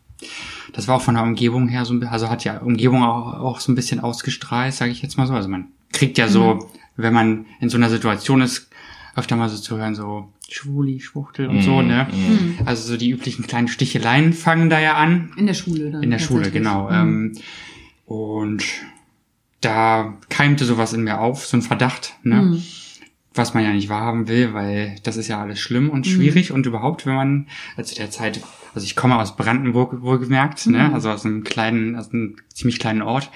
das war auch von der Umgebung her so, also hat ja Umgebung auch, auch so ein bisschen ausgestrahlt, sage ich jetzt mal so. Also man kriegt ja so, wenn man in so einer Situation ist, öfter mal so zu hören, so Schwuli, Schwuchtel und so, ne? Also so die üblichen kleinen Sticheleien fangen da ja an. In der Schule dann. In der Schule, genau. Mhm. Ähm, und da keimte sowas in mir auf, so ein Verdacht, ne? Mhm. Was man ja nicht wahrhaben will, weil das ist ja alles schlimm Mhm. und schwierig und überhaupt, wenn man, also der Zeit, also ich komme aus Brandenburg wohlgemerkt, Mhm. ne? Also aus einem kleinen, aus einem ziemlich kleinen Ort.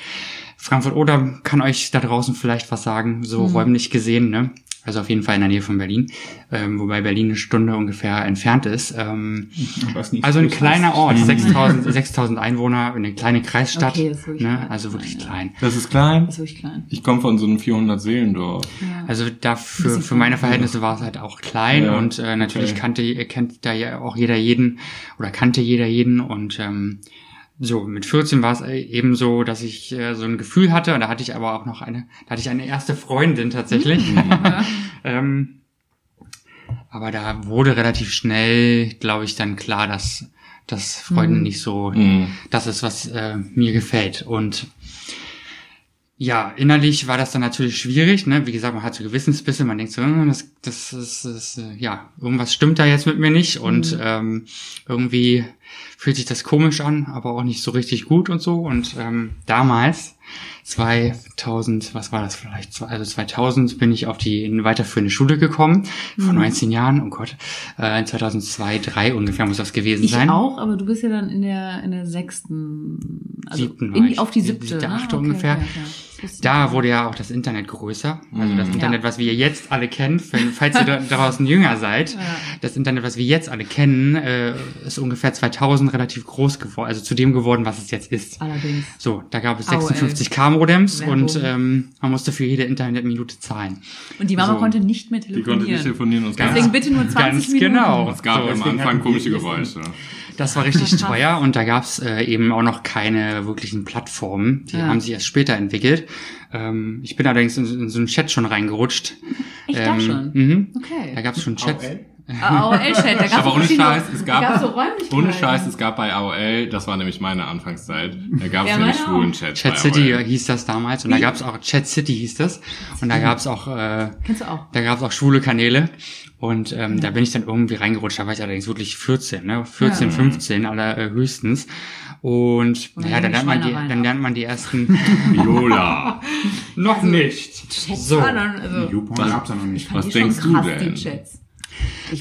Frankfurt-Oder kann euch da draußen vielleicht was sagen, so Mhm. räumlich gesehen, ne? Also auf jeden Fall in der Nähe von Berlin, ähm, wobei Berlin eine Stunde ungefähr entfernt ist. Ähm, also ein kleiner. Ort, 6000 6000 Einwohner, eine kleine Kreisstadt, Okay, wirklich ne? klein. also wirklich klein. Das ist klein. Das ist wirklich klein. Ich komme von so einem 400-Seelendorf. Ja. Also dafür für meine. Verhältnisse war es halt auch klein Ja, und äh, natürlich okay. kannte kennt da ja auch jeder jeden oder kannte jeder jeden und ähm, so mit 14 war es eben so, dass ich äh, so ein Gefühl hatte und da hatte ich aber auch noch eine, da hatte ich eine erste Freundin tatsächlich. ähm, aber da wurde relativ schnell, glaube ich, dann klar, dass dass Freunde nicht so Mhm. das ist, was äh, mir gefällt. Und ja, innerlich war das dann natürlich schwierig. Ne? Wie gesagt, man hat so Gewissensbisse, man denkt so, hm, das, das ist, das, äh, ja, irgendwas stimmt da jetzt mit mir nicht und ähm, irgendwie fühlt sich das komisch an, aber auch nicht so richtig gut und so. Und ähm, damals, 2000, was war das vielleicht? Also 2000 bin ich auf die in weiterführende Schule gekommen, vor 19 Jahren, oh Gott, äh, 2002, 3 ungefähr muss das gewesen Ich sein. auch, aber du bist ja dann in der in der sechsten, also Siebten ich. auf die Siebte, siebte, ne? achte ungefähr. Okay, okay. Da wurde ja auch das Internet größer. Also Mhm. das Internet, was wir jetzt alle kennen, falls ihr draußen jünger seid. Das Internet, was wir jetzt alle kennen, äh, ist ungefähr 2000 relativ groß geworden, also zu dem geworden, was es jetzt ist. allerdings. So, da gab es AOL. 56k-Modems Werbung. und ähm, man musste für jede Internetminute zahlen. Und die Mama So. konnte nicht mehr Die konnte telefonieren. nicht telefonieren und es Deswegen bitte nur 20 Ganz Minuten. genau. Es gab So, am Anfang komische Geräusche. Das war richtig teuer und da gab's äh, eben auch noch keine wirklichen Plattformen. Die Ja. haben sich erst später entwickelt. Ähm, ich bin allerdings in, in so einen Chat schon reingerutscht. Da Ähm, schon? Mhm. Okay. Da gab's schon Chats. AOL? AOL-Chat, da gab's Aber ohne Scheiß, es da gab, so ohne Scheiß, es gab bei AOL, das war nämlich meine Anfangszeit, da gab es Ja, nämlich meine schwulen. Chat. Chat City AOL. hieß das damals und da gab's auch Chat City hieß das und da gab's auch äh, Kennst du auch? da gab's auch schwule Kanäle und ähm, da bin ich dann irgendwie reingerutscht. Da war ich allerdings wirklich 14, ne, 14, Ja. 15 aller äh, höchstens und Und naja, dann lernt man die, dann lernt man die ersten Viola. noch nicht. Chats So. waren dann, also, YouPorn gab's ja noch nicht. Was denkst du denn?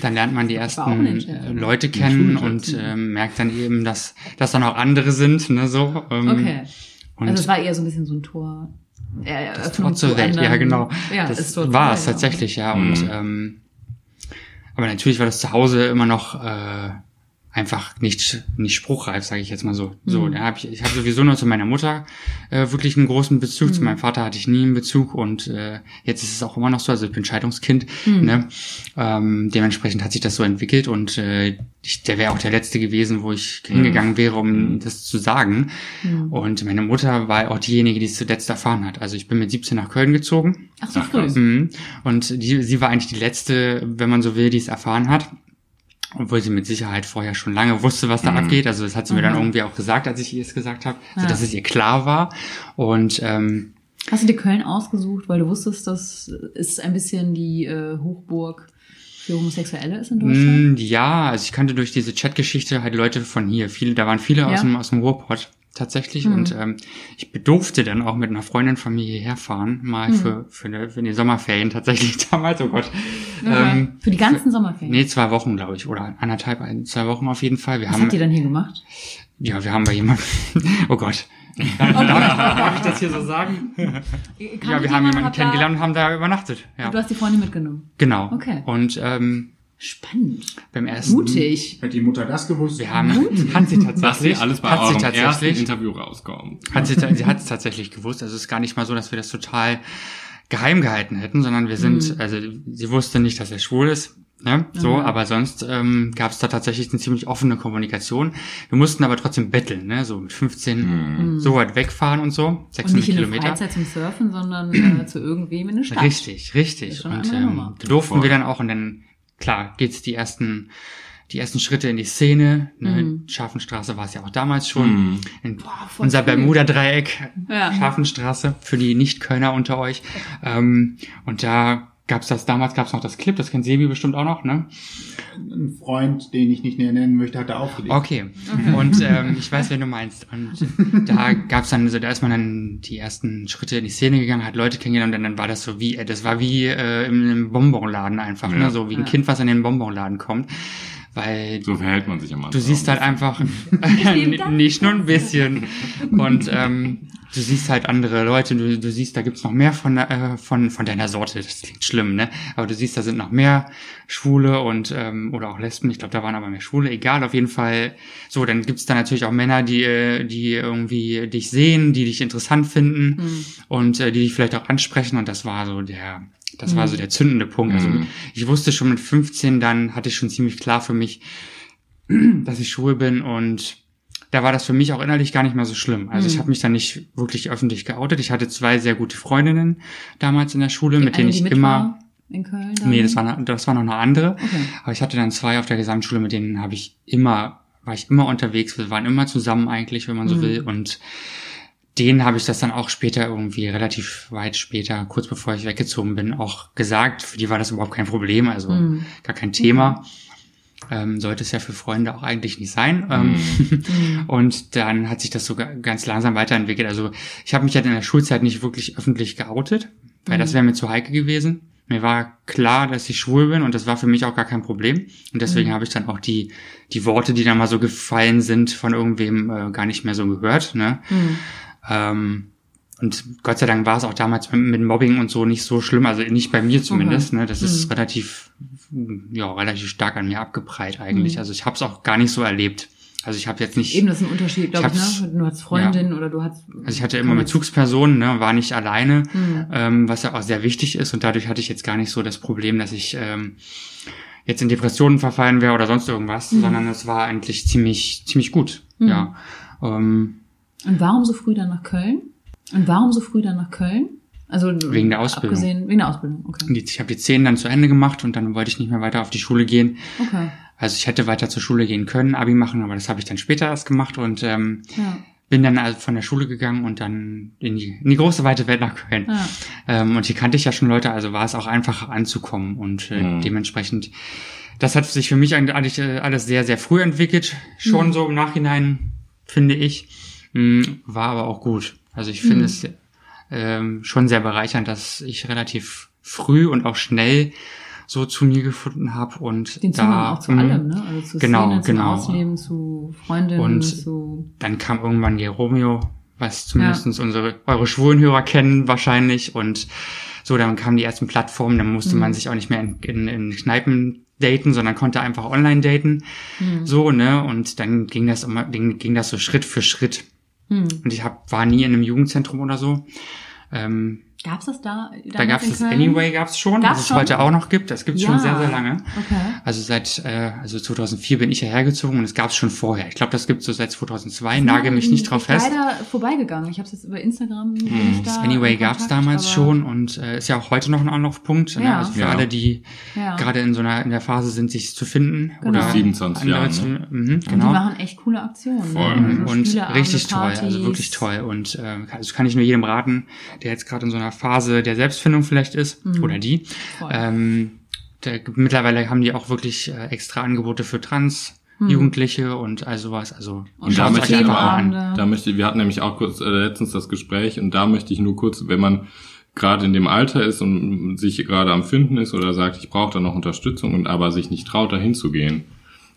Dann lernt man die war ersten Leute kennen und ähm, merkt dann eben, dass dass da noch andere sind, ne, so. Ähm, Okay. Und also es war eher so ein bisschen so ein Tor. Äh, das Tor zur Welt, ja genau. Ja, das war es ja. tatsächlich, ja. Und Mhm. ähm, aber natürlich war das zu Hause immer noch äh, einfach nicht nicht spruchreif, sage ich jetzt mal so. So, Mhm. da hab ich ich habe sowieso nur zu meiner Mutter äh, wirklich einen großen Bezug. Mhm. Zu meinem Vater hatte ich nie einen Bezug und äh, jetzt ist es auch immer noch so. Also ich bin Scheidungskind. Mhm. Ne? Ähm, dementsprechend hat sich das so entwickelt und äh, ich, der wäre auch der letzte gewesen, wo ich hingegangen wäre, um das zu sagen. Mhm. Und meine Mutter war auch diejenige, die es zuletzt erfahren hat. Also ich bin mit 17 nach Köln gezogen. Ach so früh. Mhm. Und die, sie war eigentlich die letzte, wenn man so will, die es erfahren hat. Obwohl sie mit Sicherheit vorher schon lange wusste, was da Mhm. abgeht. Also das hat sie mir dann Mhm. irgendwie auch gesagt, als ich ihr es gesagt habe, Ja. dass es ihr klar war. Und ähm, Hast du dir Köln ausgesucht, weil du wusstest, das ist ein bisschen die äh, Hochburg für Homosexuelle ist in Deutschland? mh, ja, also ich kannte durch diese Chatgeschichte halt Leute von hier. Viele, da waren viele aus Ja. dem aus dem Ruhrpott tatsächlich. Mhm. Und ähm, ich bedurfte dann auch mit einer Freundin von mir hierher fahren, mal Mhm. für, für, eine, für die Sommerferien tatsächlich damals, oh Gott. Okay. Ähm, für die ganzen Sommerferien. Nee, zwei Wochen, glaube ich. Oder anderthalb, ein, zwei Wochen auf jeden Fall. Wir Was haben, habt ihr dann hier gemacht? ja, wir haben bei jemandem, oh Gott. Darf, darf, darf ich das hier so sagen? ja, wir haben jemanden kennengelernt und haben da übernachtet. Ja, Du hast die Freundin mitgenommen. genau. Okay. Und ähm, Spannend. beim ersten, Mutig. Hätte die Mutter das gewusst? wir haben, hat sie tatsächlich, alles bei hat sie tatsächlich, Interview rauskommt. hat sie, sie hat es tatsächlich gewusst. Also es ist gar nicht mal so, dass wir das total geheim gehalten hätten, sondern wir sind, also sie wusste nicht, dass er schwul ist. Ne? So, Mhm. aber sonst ähm, gab es da tatsächlich eine ziemlich offene Kommunikation. Wir mussten aber trotzdem betteln, ne? so mit 15 so weit wegfahren und so, Mhm. Und 600 nicht in der Kilometer. Freizeit zum Surfen, sondern äh, zu irgendwem in der Stadt. Richtig, richtig. Und ähm, durften Voll. wir dann auch und dann, klar, geht's die ersten, die ersten Schritte in die Szene. Ne? Mhm. Scharfenstraße war es ja auch damals schon. Mhm. In voll unser. Bermuda-Dreieck, Ja. Scharfenstraße, für die Nicht-Kölner unter euch. Ähm, und da gab's das, damals gab's noch das Clip, das kennt Sebi bestimmt auch noch, ne? Ein Freund, den ich nicht näher nennen möchte, hat da aufgelegt. Okay. Und ähm, ich weiß, wen du meinst. Und da gab's dann, so da ist man dann die ersten Schritte in die Szene gegangen, hat Leute kennengelernt und dann war das so wie, äh, das war wie äh, im, im Bonbonladen einfach, Ja. ne? So wie ein Ja. Kind, was in den Bonbonladen kommt. Weil So verhält man sich am Anfang. du siehst halt einfach nicht nur ein bisschen. Und ähm, du siehst halt andere Leute, du, du siehst, da gibt's noch mehr von, äh, von, von deiner Sorte. Das klingt schlimm, ne? Aber du siehst, da sind noch mehr Schwule und ähm, oder auch Lesben. Ich glaube, da waren aber mehr Schwule. Egal, auf jeden Fall. So, dann gibt's da natürlich auch Männer, die, äh, die irgendwie dich sehen, die dich interessant finden Mhm. und äh, die dich vielleicht auch ansprechen. Und das war so der, das war so der zündende Punkt. Also Mhm. ich wusste schon mit 15, dann hatte ich schon ziemlich klar für mich, dass ich schwul bin und da war das für mich auch innerlich gar nicht mehr so schlimm. Also ich Mhm. habe mich dann nicht wirklich öffentlich geoutet. Ich hatte zwei sehr gute Freundinnen damals in der Schule, mit Eine, denen die ich mit immer in Köln. Dann? Nee, das war, eine- das war noch eine andere. Okay. Aber ich hatte dann zwei auf der Gesamtschule, mit denen habe ich immer, war ich immer unterwegs. Wir waren immer zusammen eigentlich, wenn man so Mhm. will. Und denen habe ich das dann auch später irgendwie relativ weit später, kurz bevor ich weggezogen bin, auch gesagt. Für die war das überhaupt kein Problem, also Mhm. gar kein Thema. Ähm, sollte es ja für Freunde auch eigentlich nicht sein. Ähm, Mhm. und dann hat sich das so ga- ganz langsam weiterentwickelt. Also ich habe mich halt in der Schulzeit nicht wirklich öffentlich geoutet, weil das wäre mir zu heikel gewesen. Mir war klar, dass ich schwul bin und das war für mich auch gar kein Problem. Und deswegen habe ich dann auch die, die Worte, die da mal so gefallen sind, von irgendwem äh, gar nicht mehr so gehört. Ne? Mhm. Ähm, und Gott sei Dank war es auch damals mit, mit Mobbing und so nicht so schlimm, also nicht bei mir zumindest. Ne? Das ist relativ, ja, relativ stark an mir abgeprallt eigentlich. Mhm. Also ich habe es auch gar nicht so erlebt. Also ich habe jetzt nicht, Eben, das ist ein Unterschied, glaube Ich ich, ne? Du hast Freundin oder du hast. also ich hatte immer Bezugspersonen, ne, war nicht alleine, Mhm. ähm, was ja auch sehr wichtig ist. Und dadurch hatte ich jetzt gar nicht so das Problem, dass ich ähm, jetzt in Depressionen verfallen wäre oder sonst irgendwas, Mhm. sondern es war eigentlich ziemlich, ziemlich gut. Mhm. Ja. Ähm, Und warum so früh dann nach Köln? Und warum so früh dann nach Köln? Also Wegen der Ausbildung. Abgesehen, wegen der Ausbildung, okay. ich habe die zehn dann zu Ende gemacht und dann wollte ich nicht mehr weiter auf die Schule gehen. Okay. Also ich hätte weiter zur Schule gehen können, Abi machen, aber das habe ich dann später erst gemacht und ähm, Ja. bin dann also von der Schule gegangen und dann in die, in die große weite Welt nach Köln. Ja. Ähm, und hier kannte ich ja schon Leute, also war es auch einfacher anzukommen und äh, Mhm. dementsprechend, das hat sich für mich eigentlich äh, alles sehr, sehr früh entwickelt, schon Mhm. so im Nachhinein, finde ich, war aber auch gut. Also ich finde Mhm. es ähm, schon sehr bereichernd, dass ich relativ früh und auch schnell so zu mir gefunden habe und Den da auch zu mm, allem, ne? Also zu Genau, Szene, zum genau. Ausleben, zu Freundinnen, Und zu. dann kam irgendwann Geromeo, was zumindest unsere, eure Schwulenhörer kennen wahrscheinlich. Und so, dann kamen die ersten Plattformen, dann musste Mhm. man sich auch nicht mehr in, in, in Kneipen daten, sondern konnte einfach online daten. Hm. So, ne? Und dann ging das immer, ging, ging das so Schritt für Schritt. Hm. Und ich hab, war nie in einem Jugendzentrum oder so. Ähm, Gab's das da? da gab's das Anyway gab's schon, Gab's was es schon? heute auch noch gibt. Das gibt's Ja. schon sehr, sehr lange. Okay. Also seit äh, also 2004 bin ich hierher gezogen und es gab's schon vorher. Ich glaube, das gibt's so seit 2002. Nagel mich nicht drauf ich fest. leider vorbeigegangen. Ich habe es jetzt über Instagram. ich Das da Anyway gab's damals schon und äh, ist ja auch heute noch ein Anlaufpunkt. Ne? Ja. Also für Ja. alle, die Ja. gerade in so einer in der Phase sind, sich zu finden Genau. oder 27 andere Jahren, zu, ne? mhm, Und die genau. machen echt coole Aktionen. Voll. Ne? Also Und richtig toll, also wirklich toll. Und äh, also kann ich nur jedem raten, der jetzt gerade in so einer Phase der Selbstfindung vielleicht ist Mhm. oder die. Ähm, der, mittlerweile haben die auch wirklich äh, extra Angebote für Trans. Jugendliche und all sowas. Also Und da möchte ich einfach aber auch, an. da möchte, wir hatten nämlich auch kurz äh, letztens das Gespräch und da möchte ich nur kurz, wenn man gerade in dem Alter ist und sich gerade am Finden ist oder sagt, ich brauche da noch Unterstützung und aber sich nicht traut, dahin zu gehen.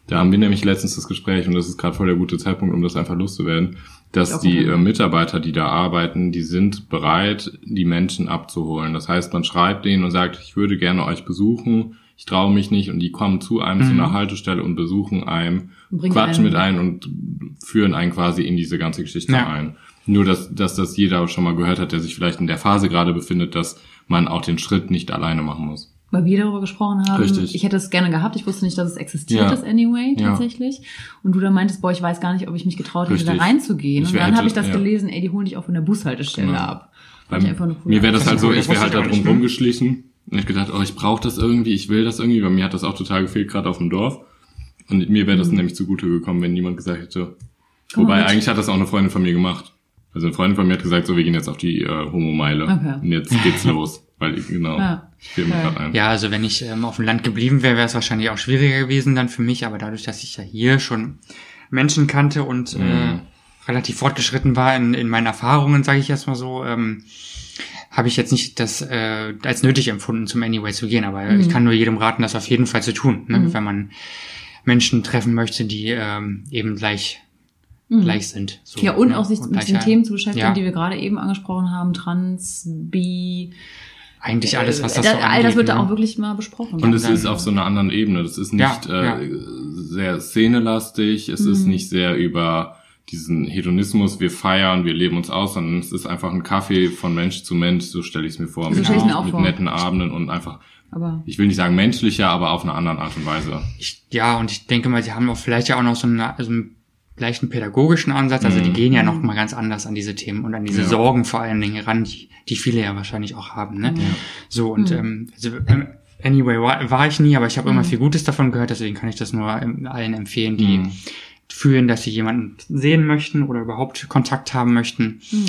Da haben wir nämlich letztens das Gespräch und das ist gerade voll der gute Zeitpunkt, um das einfach loszuwerden, dass die äh, Mitarbeiter, die da arbeiten, die sind bereit, die Menschen abzuholen. Das heißt, man schreibt denen und sagt, ich würde gerne euch besuchen, ich traue mich nicht und die kommen zu einem zu Mhm. einer Haltestelle und besuchen einem, Und bringen quatschen einen- mit ein und führen einen quasi in diese ganze Geschichte Ja. ein. Nur, dass, dass das jeder schon mal gehört hat, der sich vielleicht in der Phase gerade befindet, dass man auch den Schritt nicht alleine machen muss. Weil wir darüber gesprochen haben. Richtig. Ich hätte es gerne gehabt. Ich wusste nicht, dass es existiert, Ja. das Anyway, Ja. tatsächlich. Und du dann meintest, boah, ich weiß gar nicht, ob ich mich getraut hätte, da Richtig. reinzugehen. Ich und dann habe ich das ja. gelesen, ey, die holen dich auch von der Bushaltestelle Genau. ab. Fand ich einfach coole mir wäre das halt so, ich wäre halt da drum nicht, ne? rumgeschlichen und ich gedacht, oh, ich brauche das irgendwie, ich will das irgendwie, bei mir hat das auch total gefehlt, gerade auf dem Dorf. Und mir wäre das nämlich zugute gekommen, wenn niemand gesagt hätte. Wobei mit. eigentlich hat das auch eine Freundin von mir gemacht. Also eine Freundin von mir hat gesagt, so wir gehen jetzt auf die äh, Homo-Meile. Okay. Und jetzt geht's los. Weil ich, genau, Ja. ich fiel mir gerade ein. Ja, also wenn ich ähm, auf dem Land geblieben wäre, wäre es wahrscheinlich auch schwieriger gewesen dann für mich, aber dadurch, dass ich ja hier schon Menschen kannte und Mhm. äh, relativ fortgeschritten war in, in meinen Erfahrungen, sage ich erstmal so, ähm, habe ich jetzt nicht das äh, als nötig empfunden, zum Anyway zu gehen. Aber Mhm. ich kann nur jedem raten, das auf jeden Fall zu tun, ne? wenn man Menschen treffen möchte, die ähm, eben gleich gleich sind. So, Mhm. Ja, und ne? auch sich mit gleicher- den Themen zu beschäftigen, ja. die wir gerade eben angesprochen haben, Trans, Bi, Eigentlich alles, was das äh, so all das angeht, wird da ne? auch wirklich mal besprochen. Und es dann- ist auf so einer anderen Ebene. Das ist nicht Ja, äh, sehr szenelastig, es Mhm. ist nicht sehr über diesen Hedonismus, wir feiern, wir leben uns aus, sondern es ist einfach ein Kaffee von Mensch zu Mensch, so stelle ich es mir vor, So mit, mir auch mit vor. netten Abenden und einfach, aber ich will nicht sagen menschlicher, aber auf eine andere Art und Weise. Ich, ja, und ich denke mal, sie haben auch vielleicht ja auch noch so einen, also einen leichten pädagogischen Ansatz. Also die Mhm. gehen ja noch mal ganz anders an diese Themen und an diese Ja. Sorgen vor allen Dingen ran, die, die viele ja wahrscheinlich auch haben. Ne? So, und ähm, also, ähm, anyway, war, war ich nie, aber ich habe immer viel Gutes davon gehört, deswegen kann ich das nur ähm, allen empfehlen, die Mhm. fühlen, dass sie jemanden sehen möchten oder überhaupt Kontakt haben möchten. Mhm.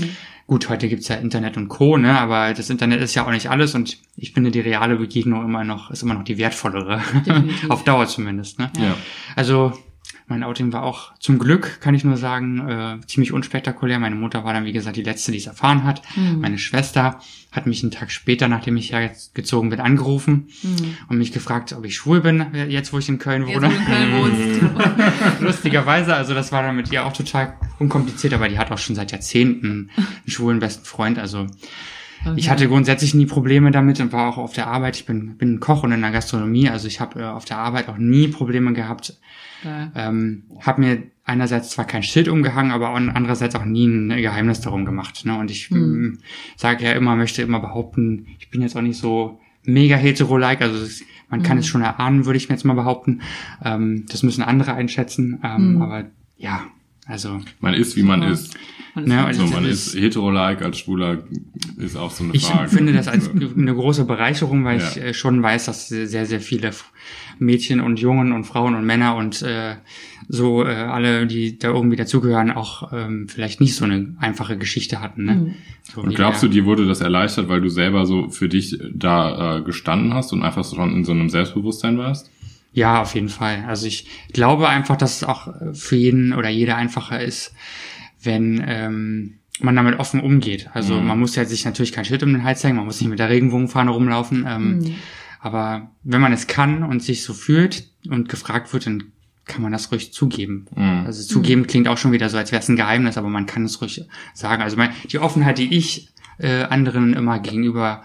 Gut, heute gibt's ja Internet und Co., ne? Aber das Internet ist ja auch nicht alles und ich finde die reale Begegnung immer noch, ist immer noch die wertvollere. Auf Dauer zumindest, ne? Ja. Also mein Outing war auch zum Glück, kann ich nur sagen, äh, ziemlich unspektakulär. Meine Mutter war dann, wie gesagt, die letzte, die es erfahren hat. Mhm. Meine Schwester hat mich einen Tag später, nachdem ich ja jetzt gezogen bin, angerufen Mhm. und mich gefragt, ob ich schwul bin, äh, jetzt wo ich in Köln jetzt, wohne. wo du in Köln wohnst. Lustigerweise, also das war dann mit ihr auch total unkompliziert, aber die hat auch schon seit Jahrzehnten einen schwulen besten Freund. Also ich hatte grundsätzlich nie Probleme damit und war auch auf der Arbeit. Ich bin, bin Koch und in der Gastronomie, also ich habe äh, auf der Arbeit auch nie Probleme gehabt. Geil. Ähm, habe mir einerseits zwar kein Schild umgehangen, aber auch andererseits auch nie ein Geheimnis darum gemacht. Ne? Und ich Hm. sage ja immer, möchte immer behaupten, ich bin jetzt auch nicht so mega hetero-like, also es, man kann Hm. es schon erahnen, würde ich mir jetzt mal behaupten. Ähm, das müssen andere einschätzen, ähm, Hm. aber ja, also Man ist, wie man Super. ist. Man Ja, halt So, das man ist- hetero-like, als Schwuler ist auch so eine Ich Frage. empfinde das als eine große Bereicherung, weil Ja. ich äh, schon weiß, dass sehr, sehr viele Mädchen und Jungen und Frauen und Männer und äh, so äh, alle, die da irgendwie dazugehören, auch ähm, vielleicht nicht so eine einfache Geschichte hatten. Ne? Mhm. So, Und glaubst du, dir wurde das erleichtert, weil du selber so für dich da äh, gestanden hast und einfach schon in so einem Selbstbewusstsein warst? Ja, auf jeden Fall. Also ich glaube einfach, dass es auch für jeden oder jeder einfacher ist, wenn ähm, man damit offen umgeht. Also Mhm. man muss ja sich natürlich kein Schild um den Hals hängen, man muss nicht mit der Regenbogenfahne rumlaufen. Ähm, Mhm. Aber wenn man es kann und sich so fühlt und gefragt wird, dann kann man das ruhig zugeben. Mhm. Also zugeben klingt auch schon wieder so, als wäre es ein Geheimnis, aber man kann es ruhig sagen. Also mein, die Offenheit, die ich äh, anderen immer gegenüber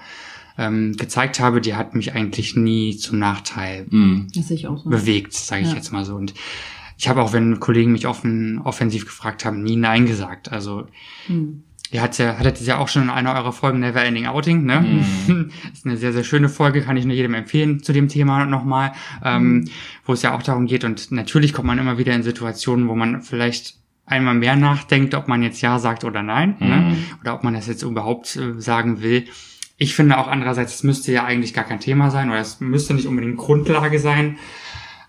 ähm, gezeigt habe, die hat mich eigentlich nie zum Nachteil Mhm. So. bewegt, sage ich Ja. jetzt mal so. Und ich habe auch, wenn Kollegen mich offen offensiv gefragt haben, nie Nein gesagt. Also Mhm. Ihr hattet ja, hattet es ja auch schon in einer eurer Folgen Never Ending Outing, ne? Mhm. ist eine sehr, sehr schöne Folge, kann ich nur jedem empfehlen zu dem Thema nochmal, ähm, wo es ja auch darum geht. Und natürlich kommt man immer wieder in Situationen, wo man vielleicht einmal mehr nachdenkt, ob man jetzt Ja sagt oder Nein, ne? Mhm. oder ob man das jetzt überhaupt äh, sagen will. Ich finde auch andererseits, es müsste ja eigentlich gar kein Thema sein oder es müsste nicht unbedingt Grundlage sein.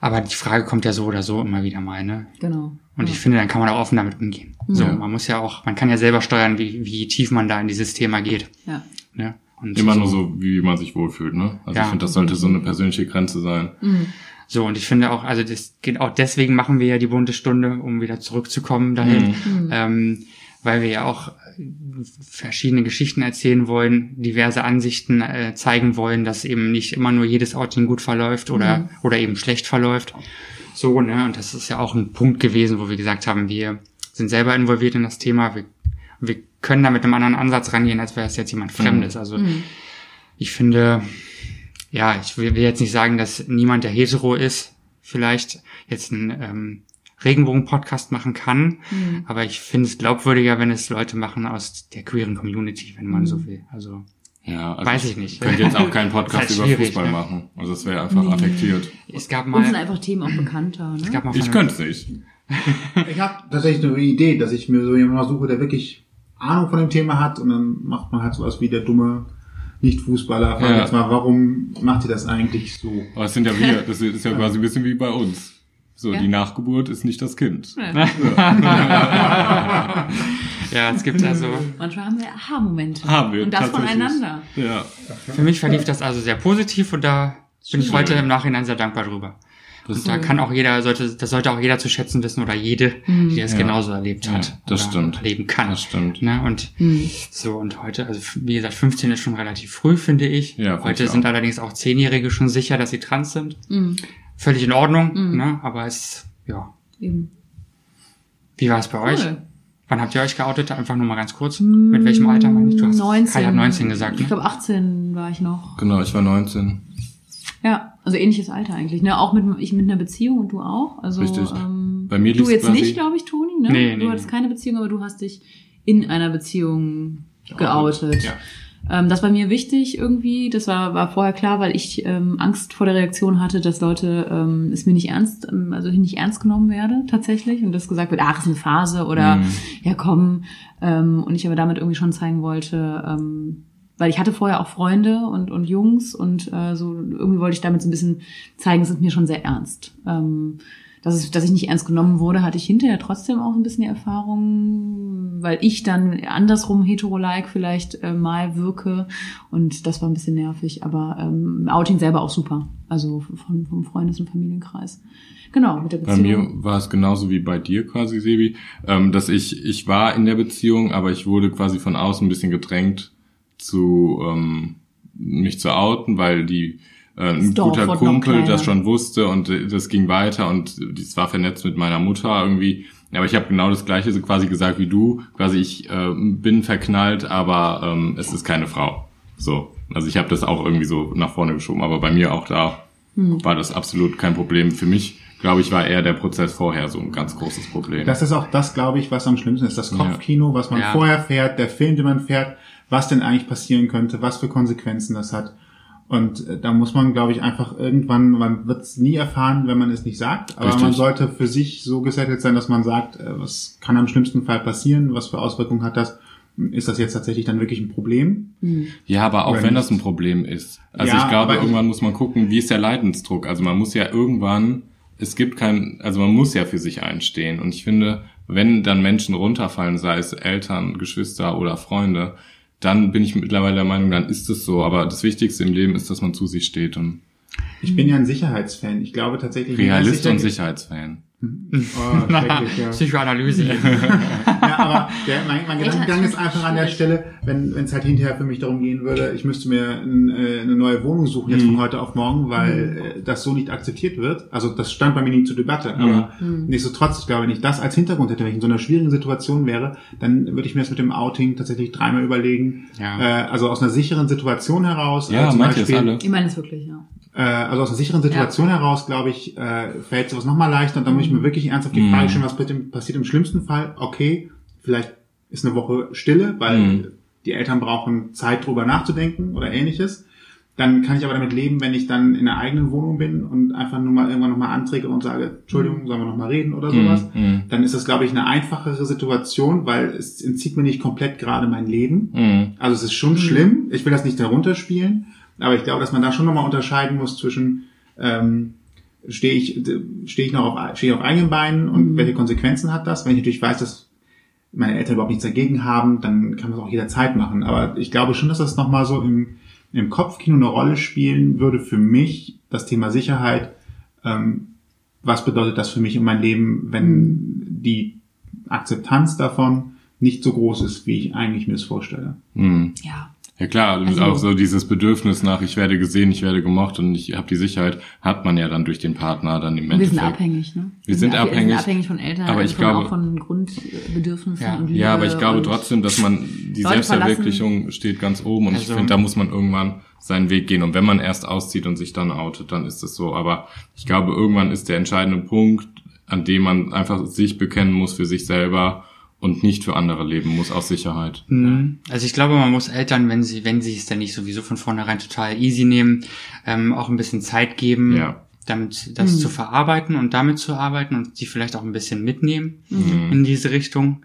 Aber die Frage kommt ja so oder so immer wieder mal, ne? Genau. Und ich finde, dann kann man auch offen damit umgehen. So, Ja. man muss ja auch, man kann ja selber steuern, wie, wie tief man da in dieses Thema geht. Ja. Ne? Und Immer nur so, wie man sich wohlfühlt, ne? Also Ja. ich finde, das sollte so eine persönliche Grenze sein. Mhm. So, und ich finde auch, also das geht auch deswegen machen wir ja die bunte Stunde, um wieder zurückzukommen dahin. Mhm. Ähm, weil wir ja auch verschiedene Geschichten erzählen wollen, diverse Ansichten äh, zeigen wollen, dass eben nicht immer nur jedes Outing gut verläuft oder, oder eben schlecht verläuft. So, ne? Und das ist ja auch ein Punkt gewesen, wo wir gesagt haben, wir sind selber involviert in das Thema, wir, wir können da mit einem anderen Ansatz rangehen, als wäre es jetzt jemand Fremdes. Also Mhm. ich finde, ja, ich will, will jetzt nicht sagen, dass niemand, der hetero ist, vielleicht jetzt einen ähm, Regenbogen-Podcast machen kann, Mhm. aber ich finde es glaubwürdiger, wenn es Leute machen aus der queeren Community, wenn man so will. Also Ja, also Weiß ich nicht. könnte jetzt auch keinen Podcast halt über Fußball ne? machen. Also es wäre einfach affektiert. es gab Uns sind mal, einfach Themen auch bekannter. es Ne? gab mal Ich könnte es nicht. Ich habe tatsächlich eine Idee, dass ich mir so jemanden mal suche, der wirklich Ahnung von dem Thema hat und dann macht man halt sowas wie der dumme Nicht-Fußballer. Frag Ja. jetzt mal, warum macht ihr das eigentlich so? Aber es sind ja wir. Das ist ja quasi ein bisschen wie bei uns. So, Ja. die Nachgeburt ist nicht das Kind. Ja, es gibt also, Manchmal haben wir Aha-Momente. Haben wir, Und das voneinander. Ja, für mich verlief das also sehr positiv und da bin ich heute im Nachhinein sehr dankbar drüber. das, Und da kann auch jeder, sollte, das sollte auch jeder zu schätzen wissen oder jede, die das Ja. genauso erlebt Ja, hat. das oder stimmt. Erleben kann. das stimmt. Ne? Und so, und heute, also wie gesagt, 15 ist schon relativ früh, finde ich. Ja, heute ich sind auch. allerdings auch Zehnjährige schon sicher, dass sie trans sind. Mhm. Völlig in Ordnung, ne? aber es, ja. Eben. Wie war es bei euch? Cool. Wann habt ihr euch geoutet? Einfach nur mal ganz kurz. Mit welchem Alter meine ich? Du hast 19. Kai hat 19 gesagt, Ich ne? glaube 18 war ich noch. Genau, ich war 19. Ja, also ähnliches Alter eigentlich. Ne? Auch mit ich mit einer Beziehung und du auch. Also Richtig. Ähm, Bei mir du jetzt quasi- nicht, glaube ich, Toni. Ne? Nee, du nee, hattest nee. keine Beziehung, aber du hast dich in einer Beziehung geoutet. Ja. Ähm, das war mir wichtig irgendwie. Das war, war vorher klar, weil ich ähm, Angst vor der Reaktion hatte, dass Leute ähm, es mir nicht ernst, ähm, also ich nicht ernst genommen werde tatsächlich und das gesagt wird, ach, ist eine Phase oder Mhm. ja komm. Ähm, und ich aber damit irgendwie schon zeigen wollte, ähm, weil ich hatte vorher auch Freunde und, und Jungs und äh, so irgendwie wollte ich damit so ein bisschen zeigen, es ist mir schon sehr ernst. Ähm, dass, es, dass ich nicht ernst genommen wurde, hatte ich hinterher trotzdem auch ein bisschen die Erfahrung, weil ich dann andersrum hetero-like vielleicht äh, mal wirke und das war ein bisschen nervig, aber ähm, Outing selber auch super, also von, vom Freundes- und Familienkreis. Genau, mit der Bei mir Beziehung. war es genauso wie bei dir quasi, Sebi, ähm, dass ich, ich war in der Beziehung, aber ich wurde quasi von außen ein bisschen gedrängt zu ähm, mich zu outen, weil die äh, ein Dorf guter Kumpel das schon wusste und das ging weiter und das war vernetzt mit meiner Mutter irgendwie. Aber ich habe genau das gleiche so quasi gesagt wie du. Quasi ich äh, bin verknallt, aber ähm, es ist keine Frau. So. Also ich habe das auch irgendwie so nach vorne geschoben, aber bei mir auch da Hm. war das absolut kein Problem. Für mich, glaube ich, war eher der Prozess vorher so ein ganz großes Problem. Das ist auch das, glaube ich, was am schlimmsten ist. Das Kopfkino, was man Ja. vorher fährt, der Film, den man fährt, was denn eigentlich passieren könnte, was für Konsequenzen das hat. Und äh, da muss man, glaube ich, einfach irgendwann, man wird es nie erfahren, wenn man es nicht sagt, aber Richtig. man sollte für sich so gesettelt sein, dass man sagt, äh, was kann am schlimmsten Fall passieren, was für Auswirkungen hat das, ist das jetzt tatsächlich dann wirklich ein Problem? Ja, aber auch Oder wenn nicht? das ein Problem ist. Also Ja, ich glaube, irgendwann muss man gucken, wie ist der Leidensdruck. Also man muss ja irgendwann, es gibt kein, also man muss ja für sich einstehen. Und ich finde, wenn dann Menschen runterfallen, sei es Eltern, Geschwister oder Freunde, dann bin ich mittlerweile der Meinung, dann ist es so. Aber das Wichtigste im Leben ist, dass man zu sich steht und Ich bin ja ein Sicherheitsfan. Ich glaube tatsächlich, Realist und sicher- Sicherheitsfan. Oh, ja. Psychoanalyse. Ja, aber der, mein, mein Gedankengang ist einfach an der Stelle, wenn wenn es halt hinterher für mich darum gehen würde, ich müsste mir ein, äh, eine neue Wohnung suchen jetzt von heute auf morgen, weil äh, das so nicht akzeptiert wird. Also das stand bei mir nie zur Debatte. Aber nichtsdestotrotz, ich glaube, wenn ich das als Hintergrund hätte, wenn ich in so einer schwierigen Situation wäre, dann würde ich mir das mit dem Outing tatsächlich dreimal überlegen. Ja. Äh, also aus einer sicheren Situation heraus. Ja, äh, zum es Beispiel- alle? Ich meine es wirklich, ja. Äh, also aus einer sicheren Situation heraus, glaube ich, äh, fällt sowas nochmal leichter und dann muss ich mir wirklich ernsthaft die Frage stellen, was passiert im schlimmsten Fall? Okay, vielleicht ist eine Woche Stille, weil Mhm. die Eltern brauchen Zeit drüber nachzudenken oder ähnliches. Dann kann ich aber damit leben, wenn ich dann in der eigenen Wohnung bin und einfach nur mal irgendwann nochmal anträge und sage, Entschuldigung, sollen wir nochmal reden oder sowas. mhm. Dann ist das, glaube ich, eine einfachere Situation, weil es entzieht mir nicht komplett gerade mein Leben. Mhm. Also es ist schon schlimm. Ich will das nicht herunterspielen, aber ich glaube, dass man da schon nochmal unterscheiden muss zwischen ähm, stehe ich stehe ich noch auf stehe ich auf eigenen Beinen und welche Konsequenzen hat das? Wenn ich natürlich weiß, dass meine Eltern überhaupt nichts dagegen haben, dann kann man es auch jederzeit machen. Aber ich glaube schon, dass das nochmal so im, im Kopfkino eine Rolle spielen würde für mich, das Thema Sicherheit. Ähm, was bedeutet das für mich in mein Leben, wenn die Akzeptanz davon nicht so groß ist, wie ich eigentlich mir es vorstelle? Mhm. Ja. Ja klar, und Also- auch so dieses Bedürfnis nach, ich werde gesehen, ich werde gemocht und ich habe die Sicherheit, hat man ja dann durch den Partner dann im Wir sind Endeffekt. abhängig, ne? Wir sind ab- abhängig. Wir sind abhängig von Eltern, Aber ich von, glaube- auch von Grundbedürfnissen Ja. und Liebe. Ja, aber ich glaube trotzdem, dass man die Selbstverwirklichung steht ganz oben und ich Also- finde, da muss man irgendwann seinen Weg gehen. Und wenn man erst auszieht und sich dann outet, dann ist es so. Aber ich glaube, irgendwann ist der entscheidende Punkt, an dem man einfach sich bekennen muss für sich selber und nicht für andere leben muss aus Sicherheit. Mhm. Also ich glaube, man muss Eltern, wenn sie, wenn sie es dann nicht sowieso von vornherein total easy nehmen, ähm, auch ein bisschen Zeit geben, Ja. damit das Mhm. zu verarbeiten und damit zu arbeiten und sie vielleicht auch ein bisschen mitnehmen Mhm. in diese Richtung.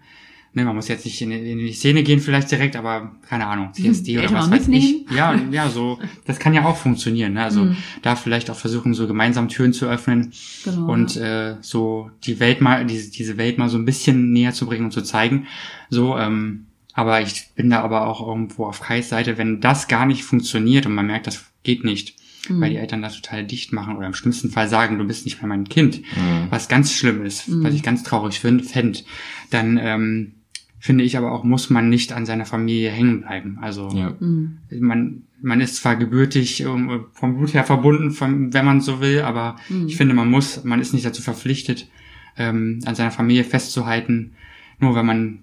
Ne, man muss jetzt nicht in, in die Szene gehen vielleicht direkt, aber keine Ahnung, CSD Die oder was weiß ich. Ja, ja, so, das kann ja auch funktionieren. Ne? Also da vielleicht auch versuchen, so gemeinsam Türen zu öffnen Genau, und äh, so die Welt mal, diese, diese Welt mal so ein bisschen näher zu bringen und zu zeigen. So, ähm, aber ich bin da aber auch irgendwo auf Kais Seite, wenn das gar nicht funktioniert und man merkt, das geht nicht, weil die Eltern das total dicht machen oder im schlimmsten Fall sagen, du bist nicht mehr mein Kind, was ganz schlimm ist, was ich ganz traurig find, fänd, dann ähm, finde ich aber auch, muss man nicht an seiner Familie hängen bleiben. Also Ja. man, man ist zwar gebürtig ähm, vom Blut her verbunden, vom, wenn man so will, aber ich finde, man muss, man ist nicht dazu verpflichtet, ähm, an seiner Familie festzuhalten, nur wenn man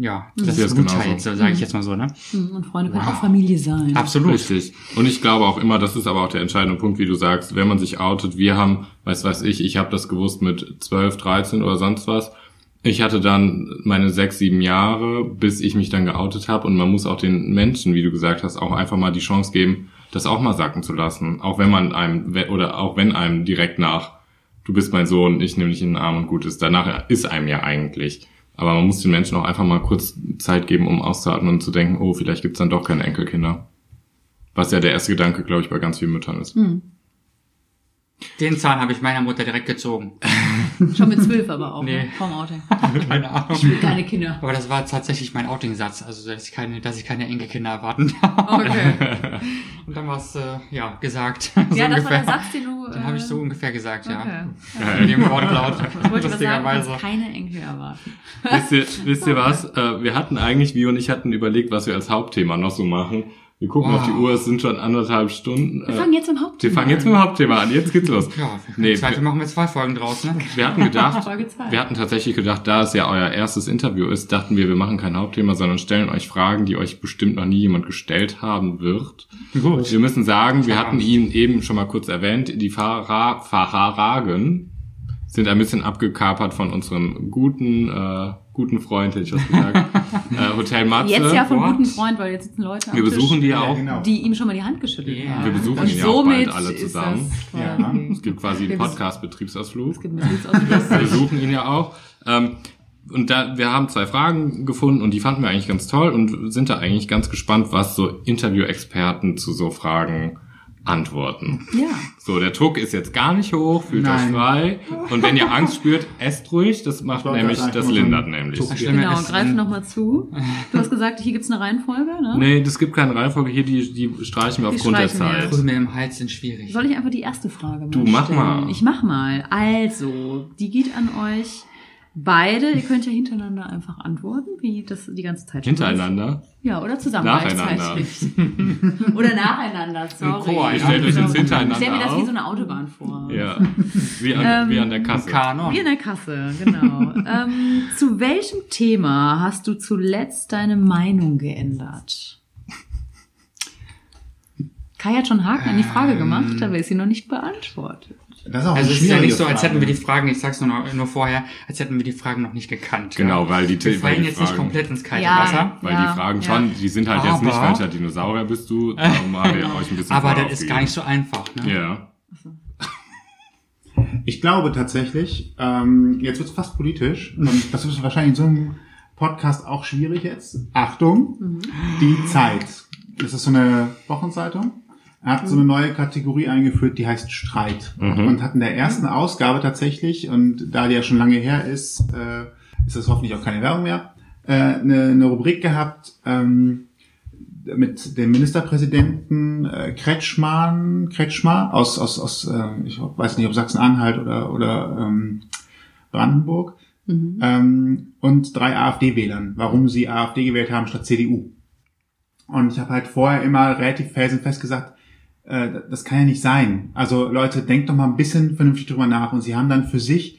ja das sehe es gut teilt, so sage ich jetzt mal so, ne? Mhm, Und Freunde können auch Familie sein. Absolut. Richtig. Und ich glaube auch immer, das ist aber auch der entscheidende Punkt, wie du sagst, wenn man sich outet, wir haben, weiß weiß ich, ich habe das gewusst mit 12, 13 oder sonst was. Ich hatte dann meine sechs, sieben Jahre, bis ich mich dann geoutet habe und man muss auch den Menschen, wie du gesagt hast, auch einfach mal die Chance geben, das auch mal sacken zu lassen. Auch wenn man einem, oder auch wenn einem direkt nach, du bist mein Sohn, ich nehme dich in den Arm und gut ist, danach ist einem ja eigentlich. Aber man muss den Menschen auch einfach mal kurz Zeit geben, um auszuatmen und zu denken, oh, vielleicht gibt's dann doch keine Enkelkinder. Was ja der erste Gedanke, glaube ich, bei ganz vielen Müttern ist. Den Zahn habe ich meiner Mutter direkt gezogen. Schon mit zwölf aber auch, Nee. ne? Vom Outing. Keine Ahnung. Keine Kinder. Aber das war tatsächlich mein Outing-Satz, also dass ich keine, dass ich keine Enkelkinder erwarten darf. Okay. Und dann war es äh, ja gesagt. Ja, so das war der ungefähr. Satz, den du... Den habe ich so äh, ungefähr gesagt, ja. Okay. In dem Wortlaut. Ich Lustigerweise. keine Enkel erwarten. wisst, ihr, wisst ihr was? Äh, wir hatten eigentlich, wir und ich hatten überlegt, was wir als Hauptthema noch so machen. Wir gucken auf die Uhr, es sind schon anderthalb Stunden. Wir fangen jetzt im Hauptthema wir fangen jetzt mit dem Hauptthema an. Jetzt geht's los. Ja, Nee, wir- machen wir zwei Folgen draus, ne? Wir hatten gedacht, wir hatten tatsächlich gedacht, da es ja euer erstes Interview ist, dachten wir, wir machen kein Hauptthema, sondern stellen euch Fragen, die euch bestimmt noch nie jemand gestellt haben wird. Gut. Wir müssen sagen, wir hatten ihn eben schon mal kurz erwähnt, die Fahra Fahragen sind ein bisschen abgekapert von unserem guten, äh, guten Freund, hätte ich was gesagt, äh, Hotel Matze. Jetzt ja von What? guten Freund, weil jetzt sitzen Leute am wir besuchen Tisch, die ja auch. genau. die ihm schon mal die Hand geschüttelt Yeah. haben. Wir besuchen ihn ja auch bald alle zusammen. Das Ja. Es gibt quasi einen Podcast-Betriebsausflug. Es gibt einen Betriebsausflug. Wir besuchen ihn ja auch. Ähm, und da, wir haben zwei Fragen gefunden und die fanden wir eigentlich ganz toll und sind da eigentlich ganz gespannt, was so Interview-Experten zu so Fragen antworten. Ja. So, der Druck ist jetzt gar nicht hoch, fühlt euch Nein. frei. Und wenn ihr Angst spürt, esst ruhig. Das macht wollte nämlich, das das lindert nämlich. Genau, ist, greif nochmal zu. Du hast gesagt, hier gibt's eine Reihenfolge, ne? Nee, das gibt keine Reihenfolge hier, die, die streichen wir Die aufgrund der streichen wir. Zeit. Krümel im Hals sind schwierig. Soll ich einfach die erste Frage mal Du, mach stellen? mal. Ich mach mal. Also, die geht an euch beide. Ihr könnt ja hintereinander einfach antworten, wie das die ganze Zeit schon Hintereinander. ist. Ja, oder zusammen Nacheinander. oder nacheinander, sorry. Chor, ihr stellt euch jetzt hintereinander Ich stell mir das wie so eine Autobahn vor. Ja, wie an, wie an der Kasse. Kanon. Wie in der Kasse, genau. ähm, zu welchem Thema hast du zuletzt deine Meinung geändert? Kai hat schon Haken an die Frage gemacht, aber ist sie noch nicht beantwortet. Das ist auch Also es ist ja nicht so, als hätten wir die Fragen, ich sag's nur, noch, nur vorher, als hätten wir die Fragen noch nicht gekannt. Genau, ja. weil die, Wir fallen die jetzt nicht Fragen, komplett ins kalte Ja. Wasser. weil Ja, die Fragen ja. schon, die sind halt jetzt nicht, Aber- welcher Dinosaurier bist du, darum haben wir euch ein bisschen Aber das ist gar nicht so einfach. Ne? Ja. Ich glaube tatsächlich, ähm, jetzt wird es fast politisch, und das ist wahrscheinlich in so einem Podcast auch schwierig jetzt. Achtung, die Zeit. Das ist so eine Wochenzeitung. Er hat so eine neue Kategorie eingeführt, die heißt Streit. Und hat in der ersten Ausgabe tatsächlich, und da die ja schon lange her ist, äh, ist das hoffentlich auch keine Werbung mehr, äh, eine, eine Rubrik gehabt, ähm, mit dem Ministerpräsidenten äh, Kretschmann, Kretschmer aus, aus, aus äh, ich weiß nicht, ob Sachsen-Anhalt oder, oder ähm, Brandenburg. Ähm, und drei AfD-Wählern, warum sie AfD gewählt haben statt CDU. Und ich habe halt vorher immer relativ felsenfest gesagt, äh, das kann ja nicht sein. Also Leute, denkt doch mal ein bisschen vernünftig drüber nach. Und sie haben dann für sich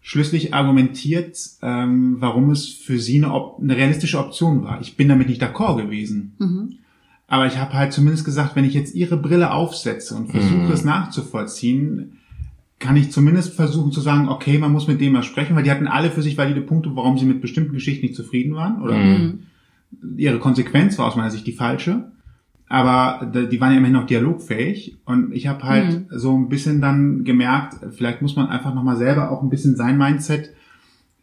schlüssig argumentiert, ähm, warum es für sie eine, eine realistische Option war. Ich bin damit nicht d'accord gewesen. Aber ich habe halt zumindest gesagt, wenn ich jetzt ihre Brille aufsetze und versuche es nachzuvollziehen, kann ich zumindest versuchen zu sagen, okay, man muss mit dem mal sprechen, weil die hatten alle für sich valide Punkte, warum sie mit bestimmten Geschichten nicht zufrieden waren oder ihre Konsequenz war aus meiner Sicht die falsche. Aber die waren ja immerhin noch dialogfähig. Und ich habe halt so ein bisschen dann gemerkt, vielleicht muss man einfach nochmal selber auch ein bisschen sein Mindset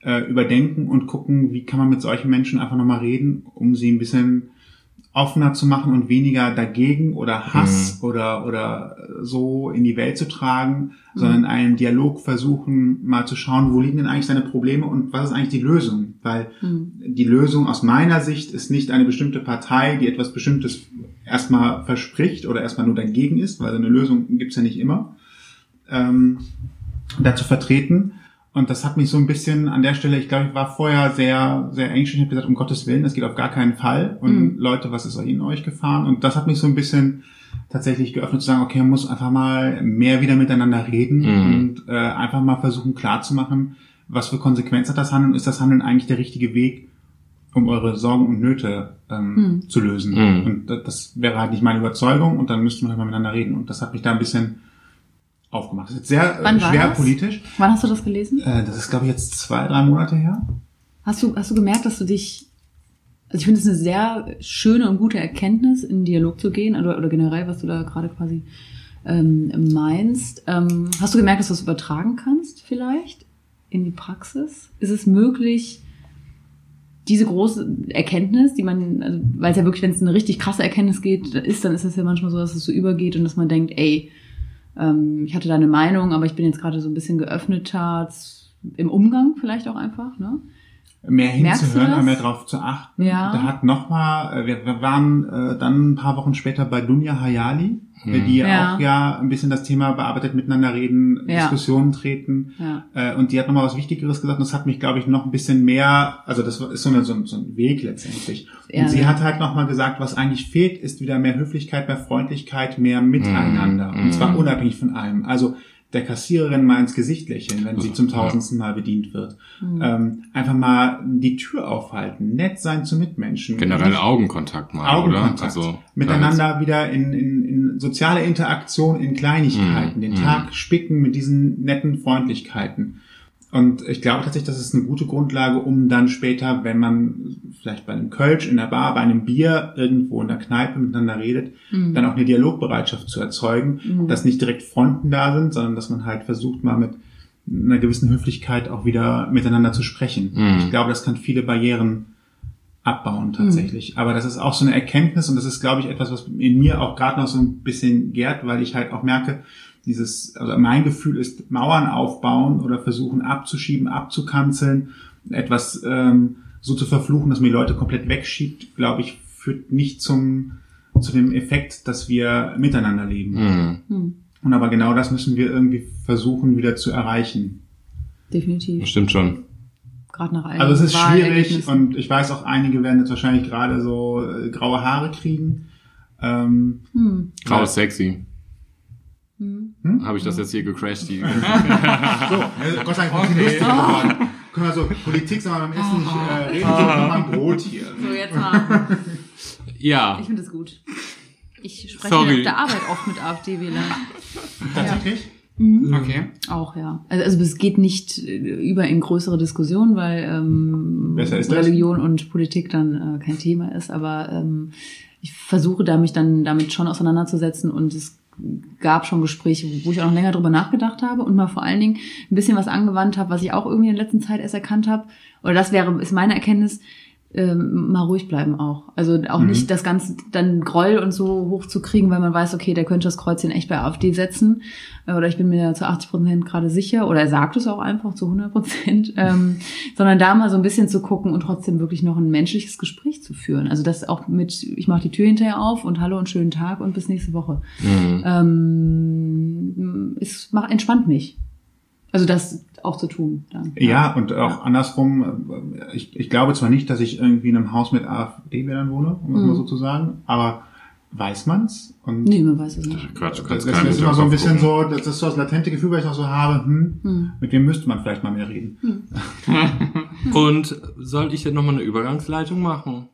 äh, überdenken und gucken, wie kann man mit solchen Menschen einfach nochmal reden, um sie ein bisschen offener zu machen und weniger dagegen oder Hass oder, oder so in die Welt zu tragen, sondern in einem Dialog versuchen, mal zu schauen, wo liegen denn eigentlich seine Probleme und was ist eigentlich die Lösung? Weil die Lösung aus meiner Sicht ist nicht eine bestimmte Partei, die etwas Bestimmtes erstmal verspricht oder erstmal nur dagegen ist, weil so eine Lösung gibt's ja nicht immer, ähm, dazu vertreten. Und das hat mich so ein bisschen an der Stelle, ich glaube, ich war vorher sehr, sehr ängstlich und habe gesagt, um Gottes Willen, das geht auf gar keinen Fall. Und Leute, was ist in euch gefahren? Und das hat mich so ein bisschen tatsächlich geöffnet zu sagen, okay, man muss einfach mal mehr wieder miteinander reden und äh, einfach mal versuchen klarzumachen, was für Konsequenzen hat das Handeln? Ist das Handeln eigentlich der richtige Weg, um eure Sorgen und Nöte ähm, zu lösen? Mhm. Und das, das wäre halt nicht meine Überzeugung und dann müssten wir halt mal miteinander reden. Und das hat mich da ein bisschen aufgemacht. Das ist sehr äh, Wann schwer das? politisch. Wann hast du das gelesen? Äh, das ist, glaube ich, jetzt zwei, drei Monate her. Hast du, hast du gemerkt, dass du dich, also ich finde es eine sehr schöne und gute Erkenntnis, in den Dialog zu gehen, oder, oder generell, was du da gerade quasi ähm, meinst. Ähm, hast du gemerkt, dass du das übertragen kannst, vielleicht, in die Praxis? Ist es möglich, diese große Erkenntnis, die man, also, weil es ja wirklich, wenn es eine richtig krasse Erkenntnis geht, ist, dann ist es ja manchmal so, dass es so übergeht und dass man denkt, ey, ähm, ich hatte da eine Meinung, aber ich bin jetzt gerade so ein bisschen geöffneter im Umgang vielleicht auch einfach, ne? Mehr hinzuhören, mehr drauf zu achten. Ja. Da hat nochmal, äh, wir, wir waren äh, dann ein paar Wochen später bei Dunja Hayali, äh, die ja auch ja ein bisschen das Thema bearbeitet, miteinander reden, Ja. Diskussionen treten. Ja. Äh, und die hat nochmal was Wichtigeres gesagt und das hat mich, glaube ich, noch ein bisschen mehr, also das ist so, eine, so, ein, so ein Weg letztendlich. Und Ja, sie ja. hat halt nochmal gesagt, was eigentlich fehlt, ist wieder mehr Höflichkeit, mehr Freundlichkeit, mehr Miteinander. Und zwar unabhängig von allem. Also der Kassiererin mal ins Gesicht lächeln, wenn sie zum tausendsten Mal bedient wird. Ähm, einfach mal die Tür aufhalten, nett sein zu Mitmenschen. Generell Nicht- Augenkontakt mal, Augenkontakt. oder? Also Miteinander wieder in, in, in soziale Interaktion, in Kleinigkeiten, Mhm. den Mhm. Tag spicken mit diesen netten Freundlichkeiten. Und ich glaube tatsächlich, das ist eine gute Grundlage, um dann später, wenn man vielleicht bei einem Kölsch in der Bar, bei einem Bier irgendwo in der Kneipe miteinander redet, dann auch eine Dialogbereitschaft zu erzeugen, dass nicht direkt Fronten da sind, sondern dass man halt versucht, mal mit einer gewissen Höflichkeit auch wieder miteinander zu sprechen. Mhm. Ich glaube, das kann viele Barrieren abbauen tatsächlich. Aber das ist auch so eine Erkenntnis und das ist, glaube ich, etwas, was in mir auch gerade noch so ein bisschen gärt, weil ich halt auch merke, dieses, also mein Gefühl ist Mauern aufbauen oder versuchen abzuschieben, abzukanzeln, etwas ähm, so zu verfluchen, dass man die Leute komplett wegschiebt, glaube ich, führt nicht zum zu dem Effekt, dass wir miteinander leben. Mhm. Und aber genau das müssen wir irgendwie versuchen wieder zu erreichen. Definitiv. Das stimmt schon. Gerade nach allen Also es ist schwierig und ich weiß auch, einige werden jetzt wahrscheinlich gerade so äh, graue Haare kriegen. Ähm, Hm. Grau ist sexy. Hm. Habe ich das jetzt hier gecrashed? Die so, äh, Gott sei Dank okay. geworden. Können wir so Politik, sagen wir beim Essen nicht äh, reden, so mal ein Brot hier. So, jetzt mal. ja, Ich finde es gut. Ich spreche Sorry. auf der Arbeit oft mit AfD-Wählern. Tatsächlich? Okay. Auch, ja. Also, also es geht nicht äh, über in größere Diskussionen, weil ähm, ist das. Religion und Politik dann äh, kein Thema ist. Aber ähm, ich versuche da mich dann damit schon auseinanderzusetzen und es gab schon Gespräche, wo ich auch noch länger drüber nachgedacht habe und mal vor allen Dingen ein bisschen was angewandt habe, was ich auch irgendwie in der letzten Zeit erst erkannt habe. Oder das wäre, ist meine Erkenntnis, ähm, mal ruhig bleiben auch. Also auch Mhm. nicht das Ganze dann Groll und so hochzukriegen, weil man weiß, okay, der könnte das Kreuzchen echt bei AfD setzen. Äh, Oder ich bin mir zu 80 Prozent gerade sicher. Oder er sagt es auch einfach zu 100 Prozent. Ähm, sondern da mal so ein bisschen zu gucken und trotzdem wirklich noch ein menschliches Gespräch zu führen. Also das auch mit, ich mache die Tür hinterher auf und hallo und schönen Tag und bis nächste Woche. Mhm. Ähm, es macht, entspannt mich. Also das auch zu tun. Dann. Ja, und auch andersrum, äh, ich, ich glaube zwar nicht, dass ich irgendwie in einem Haus mit AfD-Wählern wohne, um es mal so zu sagen, aber weiß man's? Und Nee, man weiß es nicht. Quatsch, du das, kannst das keinem ist immer so ein bisschen gucken. so, das ist so das latente Gefühl, weil ich noch so habe, hm, mit wem müsste man vielleicht mal mehr reden. Und soll ich jetzt nochmal eine Übergangsleitung machen?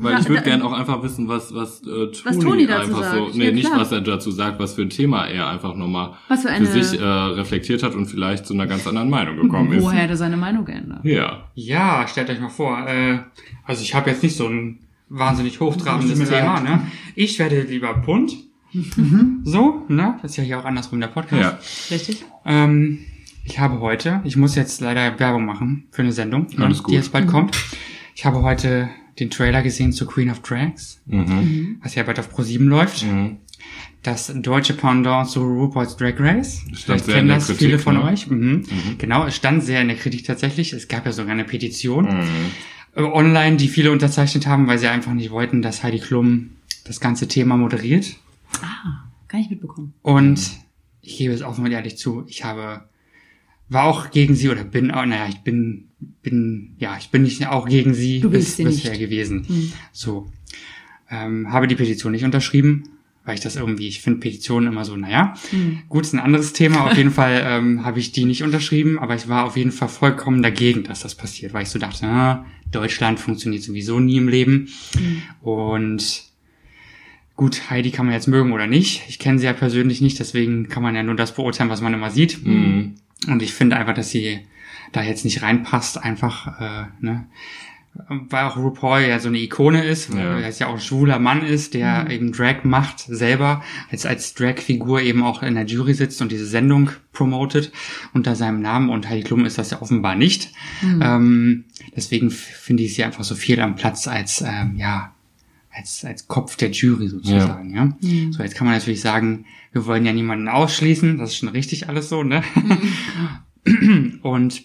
Weil ich würde da- gern auch einfach wissen, was, was, äh, Toni, Was Toni dazu einfach sagt. so, nee, Ja, nicht was er dazu sagt, was für ein Thema er einfach nochmal Was für eine- für sich äh, reflektiert hat und vielleicht zu einer ganz anderen Meinung gekommen ist. Woher hat er seine Meinung geändert? Ja. Ja, stellt euch mal vor. Äh, also ich habe jetzt nicht so ein wahnsinnig hochtrabendes Thema. Ne? Ich werde lieber bunt. So, ne? Das ist ja hier auch andersrum der Podcast. Ja. Richtig? Ähm, Ich habe heute, ich muss jetzt leider Werbung machen für eine Sendung, ne, Alles gut. die jetzt bald kommt. Ich habe heute den Trailer gesehen zu Queen of Drags, Mhm. was ja bald auf Pro7 läuft. Mhm. Das deutsche Pendant zu RuPaul's Drag Race. Vielleicht sehr kennen in der das Kritik, viele von ne? euch. Mhm. Genau, es stand sehr in der Kritik tatsächlich. Es gab ja sogar eine Petition Mhm. äh, online, die viele unterzeichnet haben, weil sie einfach nicht wollten, dass Heidi Klum das ganze Thema moderiert. Ah, kann ich mitbekommen. Und ich gebe es offen und ehrlich zu, ich habe, war auch gegen sie oder bin, auch, naja, ich bin, bin, ja, ich bin nicht auch gegen sie sie bisher nicht. gewesen. Hm. So. Ähm, habe die Petition nicht unterschrieben, weil ich das irgendwie, ich finde Petitionen immer so, naja, Hm. gut, ist ein anderes Thema. Auf jeden Fall ähm, habe ich die nicht unterschrieben, aber ich war auf jeden Fall vollkommen dagegen, dass das passiert, weil ich so dachte, ah, Deutschland funktioniert sowieso nie im Leben. Und gut, Heidi kann man jetzt mögen oder nicht. Ich kenne sie ja persönlich nicht, deswegen kann man ja nur das beurteilen, was man immer sieht. Mhm. Und ich finde einfach, dass sie da jetzt nicht reinpasst, einfach, äh, ne? Weil auch RuPaul ja so eine Ikone ist, weil Ja. er ja auch ein schwuler Mann ist, der eben Drag macht selber, als als Drag-Figur eben auch in der Jury sitzt und diese Sendung promotet unter seinem Namen und Heidi Klum ist das ja offenbar nicht. Ähm, deswegen finde ich sie einfach so viel am Platz als ähm, ja als als Kopf der Jury sozusagen. Ja. So jetzt kann man natürlich sagen, wir wollen ja niemanden ausschließen, das ist schon richtig alles so, ne? Und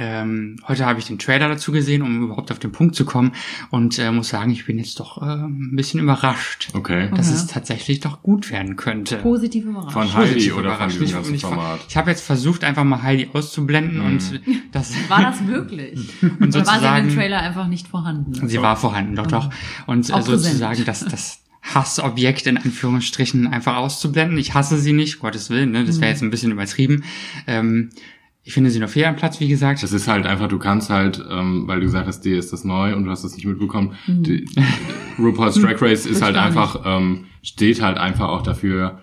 ähm, heute habe ich den Trailer dazu gesehen, um überhaupt auf den Punkt zu kommen und äh, muss sagen, ich bin jetzt doch äh, ein bisschen überrascht, Okay. dass Okay. es tatsächlich doch gut werden könnte. Positiv überrascht. Von Heidi Positiv oder von überrascht. diesem Ich- Format? ich habe jetzt versucht, einfach mal Heidi auszublenden und das War das möglich? und Oder war sie in sozusagen dem Trailer einfach nicht vorhanden? Sie war vorhanden, doch, doch. Und äh, sozusagen präsent. das, das Hassobjekt in Anführungsstrichen einfach auszublenden. Ich hasse sie nicht, Gottes Willen, ne? das wäre jetzt ein bisschen übertrieben. Ähm, ich finde sie nur fair am Platz, wie gesagt. Das ist halt einfach, du kannst halt, ähm, weil du gesagt hast, dir ist das neu und du hast das nicht mitbekommen. Die, RuPaul's Drag Race ist halt einfach, ähm, steht halt einfach auch dafür,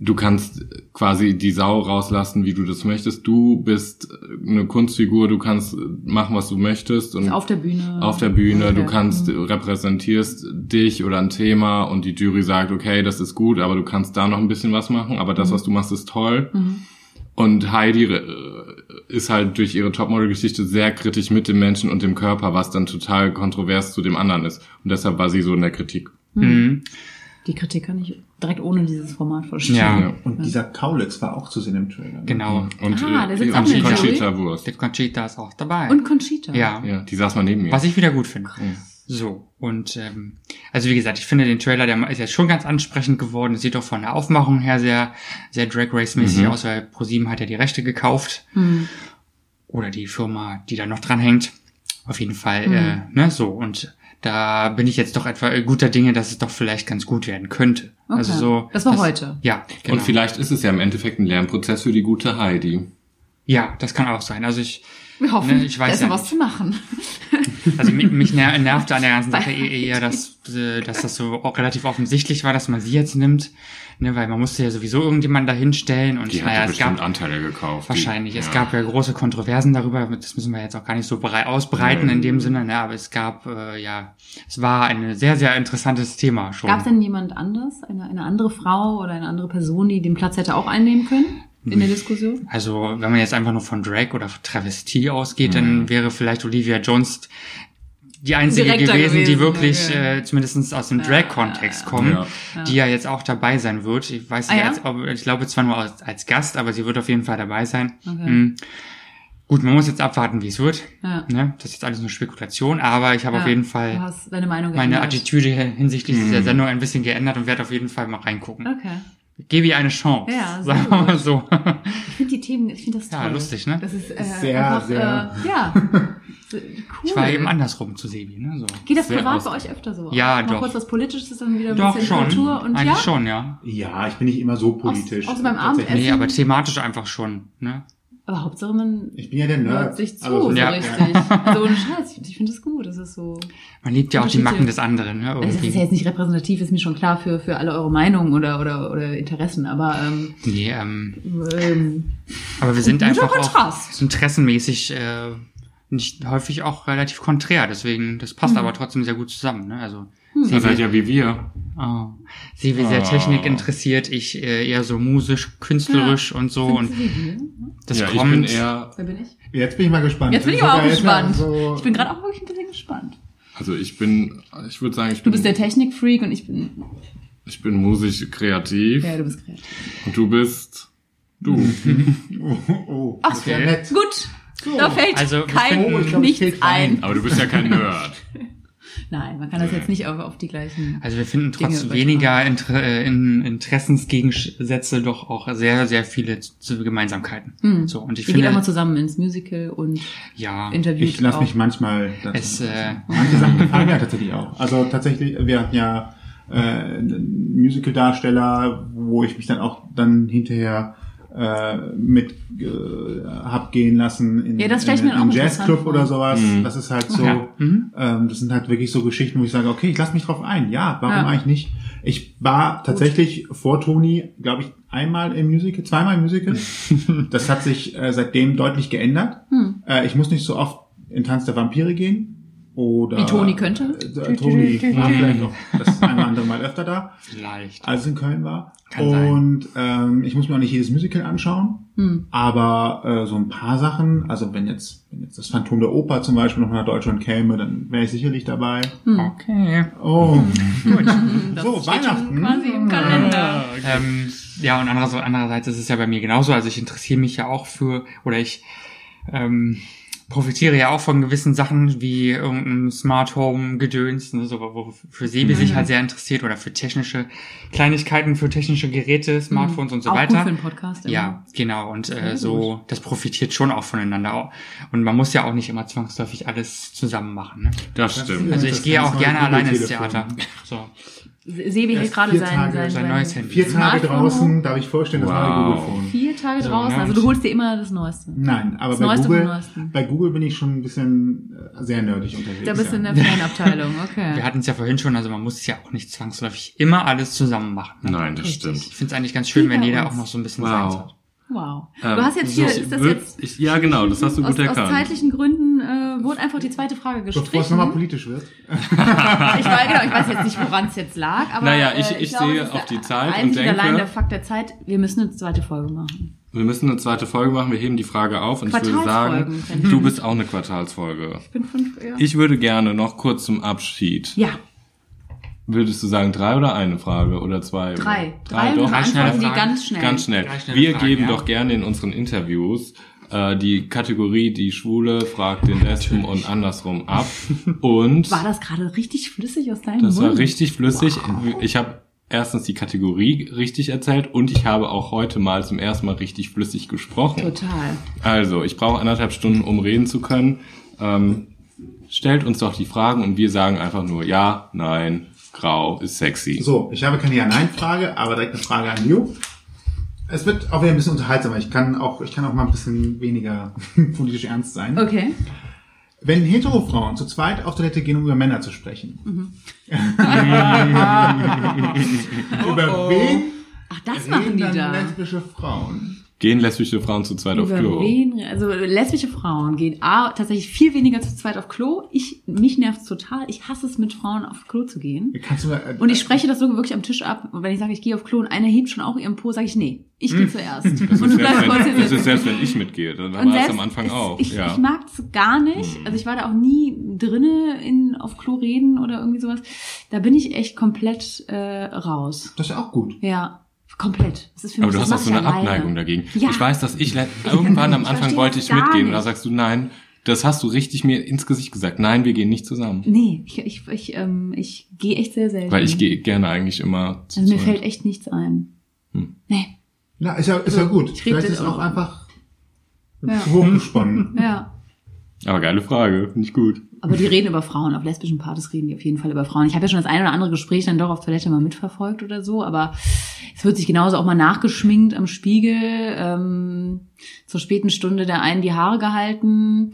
du kannst quasi die Sau rauslassen, wie du das möchtest. Du bist eine Kunstfigur, du kannst machen, was du möchtest und Auf der Bühne. auf der Bühne, du kannst, du repräsentierst dich oder ein Thema und die Jury sagt, okay, das ist gut, aber du kannst da noch ein bisschen was machen, aber das, was du machst, ist toll. Und Heidi ist halt durch ihre Topmodel-Geschichte sehr kritisch mit dem Menschen und dem Körper, was dann total kontrovers zu dem anderen ist. Und deshalb war sie so in der Kritik. Mhm. Die Kritik kann ich direkt ohne dieses Format verstehen. Ja. Ja. Und dieser Kaulitz war auch zu sehen im Trailer. ne? Genau. Und Ah, der sitzt äh, auch der Conchita? Wurst. Der Conchita ist auch dabei. Und Conchita. ja. Ja, die saß mal neben mir. Was ich wieder gut finde. So, und ähm, also wie gesagt, ich finde den Trailer, der ist jetzt schon ganz ansprechend geworden. Sieht doch von der Aufmachung her sehr, sehr Drag Race-mäßig Mhm. aus, weil ProSieben hat ja die Rechte gekauft. Hm. Oder die Firma, die da noch dran hängt. Auf jeden Fall, Mhm. äh, ne, so. Und da bin ich jetzt doch etwa guter Dinge, dass es doch vielleicht ganz gut werden könnte. Okay. Also so. Das war heute. Ja, genau. Und vielleicht ist es ja im Endeffekt ein Lernprozess für die gute Heidi. Ja, das kann auch sein. Also ich, Wir hoffen, Ne, ich weiß da ist ja was nicht. zu machen. Also mich, mich ner nervte an der ganzen Sache eh- eher, dass, äh, dass das so auch relativ offensichtlich war, dass man sie jetzt nimmt. Ne, weil man musste ja sowieso irgendjemanden dahinstellen und Die hat naja, ja es bestimmt gab Anteile gekauft. wahrscheinlich, Die, es ja. gab ja große Kontroversen darüber, das müssen wir jetzt auch gar nicht so brei ausbreiten Nee. in dem Sinne, ne, aber es gab, äh, ja, es war ein sehr, sehr interessantes Thema schon. Gab es denn jemand anders, eine, eine andere Frau oder eine andere Person, die den Platz hätte auch einnehmen können in der Diskussion? Also, wenn man jetzt einfach nur von Drag oder Travestie ausgeht, Mhm. dann wäre vielleicht Olivia Jones die einzige Direkter gewesen, die gewesen, wirklich ja. äh, zumindest aus dem Drag-Kontext kommen, Ja. die ja jetzt auch dabei sein wird. Ich weiß Ah, nicht, ja? als, ob, ich glaube zwar nur als, als Gast, aber sie wird auf jeden Fall dabei sein. Okay. Mhm. Gut, man muss jetzt abwarten, wie es wird. Ja. Ne? Das ist jetzt alles nur Spekulation, aber ich habe Ja, auf jeden Fall hast deine Meinung meine geändert. Attitüde hinsichtlich dieser Mhm. Sendung ein bisschen geändert und werde auf jeden Fall mal reingucken. Okay. Gebe ihr eine Chance. Ja, sagen wir mal so. Ich finde die Themen, ich finde das toll. Ja, lustig, ne? Das ist äh, Sehr, einfach, sehr. Äh, ja, cool. Ich war eben andersrum zu Sebi, ne? So. Geht das sehr privat aus- bei euch öfter so? Ja, Mal doch. kurz was Politisches, dann wieder ein Doch bisschen schon. Kultur und Eigentlich ja? schon, ja. Ja, ich bin nicht immer so politisch. außer beim. Abendessen? Nee, aber thematisch einfach schon, ne? Aber Hauptsache man Ich bin ja der hört Nerd. sich zu, Also, so Ja. richtig. Also ohne Scheiß, ich finde das gut. Das ist so. Man liebt ja auch die Macken des anderen, ne? Also das ist Irgendwie. ja jetzt nicht repräsentativ, ist mir schon klar für, für alle eure Meinungen oder, oder, oder Interessen, aber ähm, Nee, ähm, ähm, aber wir sind einfach Kontrast. auch interessenmäßig äh, nicht häufig auch relativ konträr, deswegen das passt Mhm. aber trotzdem sehr gut zusammen, ne? Also Ihr seid ja wie wir. oh, sie wie sehr Oh. Technik interessiert, ich äh, eher so musisch, künstlerisch und so und du das ja, ich kommt. bin eher, Wer bin ich? Jetzt bin ich mal gespannt. Jetzt bin ich aber auch gespannt. So Ich bin gerade auch wirklich ein bisschen gespannt. also ich bin, ich würde sagen, ich Du bin, bist der Technikfreak und ich bin. ich bin musisch kreativ Ja, du bist kreativ. und du bist, du. oh, oh, Ach, ist ja okay. nett. Gut. Da fällt Also, kein finden- Oh, ich glaub, nichts ein. Wein. Aber du bist ja kein Nerd. Nein, man kann das jetzt nicht auf, auf die gleichen. Also wir finden Dinge trotz übertragen. weniger Inter äh, in Interessensgegensätze doch auch sehr, sehr viele Gemeinsamkeiten. Hm. So, und ich Ihr geht auch mal finde, zusammen ins Musical und ja, interviewt Ich lasse mich manchmal dazu. es, äh, Manche Sachen gefallen mir tatsächlich auch. Also tatsächlich, wir hatten ja äh, Musical-Darsteller, wo ich mich dann auch dann hinterher äh, mit äh, hab gehen lassen in, Ja, das in, mir in interessant Jazzclub oder sowas. Mhm. Das ist halt so, Okay. Mhm. ähm, das sind halt wirklich so Geschichten, wo ich sage, okay, ich lasse mich drauf ein. Ja, warum Ja. eigentlich nicht? Ich war tatsächlich vor Toni, glaube ich, einmal im Musical, zweimal im Musical. das hat sich äh, seitdem deutlich geändert. Hm. Äh, ich muss nicht so oft in Tanz der Vampire gehen. Oder Wie Toni könnte? Äh, Toni war vielleicht noch das eine oder andere Mal öfter da, vielleicht. als es in Köln war. Kann sein. und ähm, ich muss mir auch nicht jedes Musical anschauen, Hm. aber äh, so ein paar Sachen, also wenn jetzt, wenn jetzt das Phantom der Oper zum Beispiel noch nach Deutschland käme, dann wäre ich sicherlich dabei. Okay. Oh, Gut. Das so, Weihnachten. Quasi im Kalender. ähm, ja, und andererseits, andererseits ist es ja bei mir genauso. Also ich interessiere mich ja auch für, oder ich ähm, profitiere ja auch von gewissen Sachen wie irgendein Smart Home Gedöns, ne, so, wo für Sebi sich halt sehr interessiert oder für technische Kleinigkeiten, für technische Geräte, Smartphones und so auch weiter. Gut für einen Podcast. immer. Ja, genau. Und äh, so, das profitiert schon auch voneinander. Und man muss ja auch nicht immer zwangsläufig alles zusammen machen. Ne? Das stimmt. Also Das ich gehe das auch gerne alleine ins. Theater. So, Sebi hält gerade vier sein, Tage, sein, sein neues Handy. Vier Tage Smartphone draußen, darf ich vorstellen, das Wow. neue Google-Phone. Vier Tage So, draußen. Also du holst dir immer das Neueste. Nein, aber Das bei Neueste Google, bei Google bin ich schon ein bisschen äh, sehr nerdig unterwegs. Da bist du in der Fanabteilung, wir okay. hatten es ja vorhin schon, also man muss ja auch nicht zwangsläufig immer alles zusammen machen. Ne? Nein, das Richtig. stimmt. Ich finde es eigentlich ganz schön, Wie wenn jeder uns. auch noch so ein bisschen Wow. seins hat. Wow. Ähm, Du hast jetzt hier, so, ist das jetzt, Ich, ja, genau, das hast du aus, gut aus erkannt. zeitlichen Gründen äh, wurde einfach die zweite Frage Bevor es gestrichen. nochmal politisch wird. ich, weiß, genau, ich weiß jetzt nicht, woran es jetzt lag, aber Naja, ich- äh, ich glaube, sehe auf die Zeit und denke- allein der Fakt der Zeit, wir müssen eine zweite Folge machen. Wir müssen eine zweite Folge machen, wir heben die Frage auf und ich würde sagen, du bist auch eine Quartalsfolge. Ich bin fünf, ja. Ich würde gerne noch kurz zum Abschied. ja, Würdest du sagen drei oder eine Frage oder zwei? drei. Drei, Drei, doch. und Drei schnelle beantworten die ganz schnell. Ganz schnell. Wir Fragen, geben ja. doch gerne in unseren Interviews äh, die Kategorie die Schwule fragt den Lesben und andersrum ab. Und War das gerade richtig flüssig aus deinem das Mund? war richtig flüssig. Ich habe erstens die Kategorie richtig erzählt und ich habe auch heute mal zum ersten Mal richtig flüssig gesprochen. Total. Also, ich brauche anderthalb Stunden, um reden zu können. Ähm, stellt uns doch die Fragen und wir sagen einfach nur ja, nein, grau ist sexy. So, ich habe keine Ja-Nein-Frage, aber direkt eine Frage an Leo. Es wird auch wieder ein bisschen unterhaltsamer. Ich kann auch, ich kann auch mal ein bisschen weniger politisch ernst sein. Okay. Wenn Hetero-Frauen zu zweit auf Toilette gehen, um über Männer zu sprechen. Mhm. über wen Ach, das machen die dann da. lesbische Frauen? Gehen lesbische Frauen zu zweit auf Über Klo? wen? Also lesbische Frauen gehen A, tatsächlich viel weniger zu zweit auf Klo. Ich, mich nervt's total. Ich hasse es, mit Frauen auf Klo zu gehen. Kannst du, äh, Und ich spreche das so wirklich am Tisch ab. Und wenn ich sage, ich gehe auf Klo und einer hebt schon auch ihren Po, sage ich, nee, ich gehe zuerst. Das und ist, du bleibst selbst kurz hier das ist selbst wenn ich mitgehe, dann war selbst- am Anfang auch. Ich, ja. ich mag's gar nicht. Also ich war da auch nie drinne in auf Klo reden oder irgendwie sowas. Da bin ich echt komplett äh, raus. das ist ja auch gut. Ja, komplett. Das ist für Aber mich, du hast auch so eine alleine. Abneigung dagegen. Ja. Ich weiß, dass ich irgendwann am Anfang wollte ich mitgehen und da nicht. sagst du nein. Das hast du richtig mir ins Gesicht gesagt. Nein, wir gehen nicht zusammen. Nee, ich, ich, ich, ähm, ich gehe echt sehr selten. Weil ich gehe gerne eigentlich immer zu Also mir fällt echt nichts ein. Hm. Nee. Na, ist ja, ist ja gut. ich Vielleicht ist das auch einfach Ja. hochgesponnen. Ja. Aber geile Frage, finde ich gut. Aber die reden über Frauen. Auf lesbischen Partys reden die auf jeden Fall über Frauen. Ich habe ja schon das eine oder andere Gespräch dann doch auf Toilette mal mitverfolgt oder so, aber es wird sich genauso auch mal nachgeschminkt am Spiegel, ähm, zur späten Stunde der einen die Haare gehalten,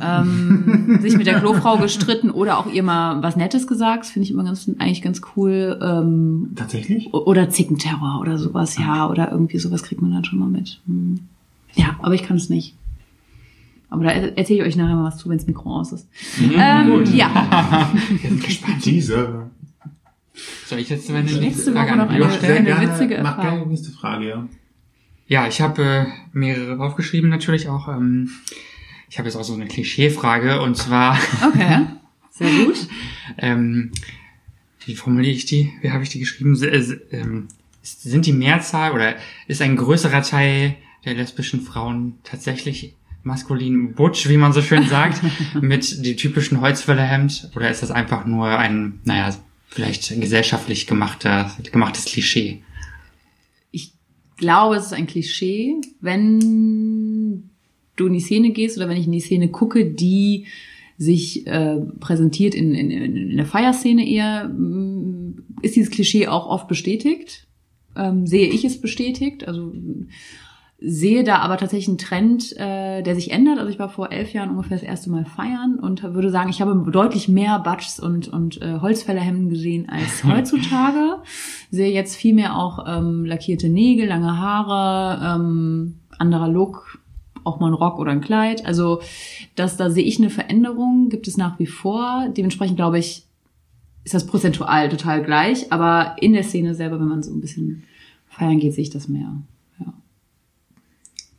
ähm, sich mit der Klofrau gestritten oder auch ihr mal was Nettes gesagt. Finde ich immer ganz, eigentlich ganz cool. Ähm, Tatsächlich? oder Zickenterror oder sowas, ja, oder irgendwie sowas kriegt man dann schon mal mit. Hm. Ja, aber ich kann es nicht. Aber da er- erzähle ich euch nachher mal was zu, wenn das Mikro aus ist. Ähm, ja, Diese. Soll ich jetzt meine Nächste Frage an noch eine- stellen? eine gerne, witzige mach gerne die nächste Frage, ja. Ja, ich habe äh, mehrere aufgeschrieben natürlich auch. Ähm, ich habe jetzt auch so eine Klischeefrage und zwar, Okay, sehr gut. ähm, wie formuliere ich die? Wie habe ich die geschrieben? S- äh, ähm, sind die Mehrzahl oder ist ein größerer Teil der lesbischen Frauen tatsächlich maskulin butch, wie man so schön sagt, mit dem typischen Holzfällerhemd? Oder ist das einfach nur ein, naja, vielleicht gesellschaftlich gemachter, gemachtes Klischee? Ich glaube, es ist ein Klischee, wenn du in die Szene gehst oder wenn ich in die Szene gucke, die sich äh, präsentiert in, in, in der Feierszene eher, ist dieses Klischee auch oft bestätigt. Ähm, sehe ich es bestätigt. Also sehe da aber tatsächlich einen Trend, äh, der sich ändert. Also ich war vor elf Jahren ungefähr das erste Mal feiern und würde sagen, ich habe deutlich mehr Butchs und, und äh, Holzfällerhemden gesehen als heutzutage. Sehe jetzt viel mehr auch ähm, lackierte Nägel, lange Haare, ähm, anderer Look, auch mal ein Rock oder ein Kleid. Also das, da sehe ich eine Veränderung, gibt es nach wie vor. Dementsprechend glaube ich, ist das prozentual total gleich, aber in der Szene selber, wenn man so ein bisschen feiern geht, sehe ich das mehr.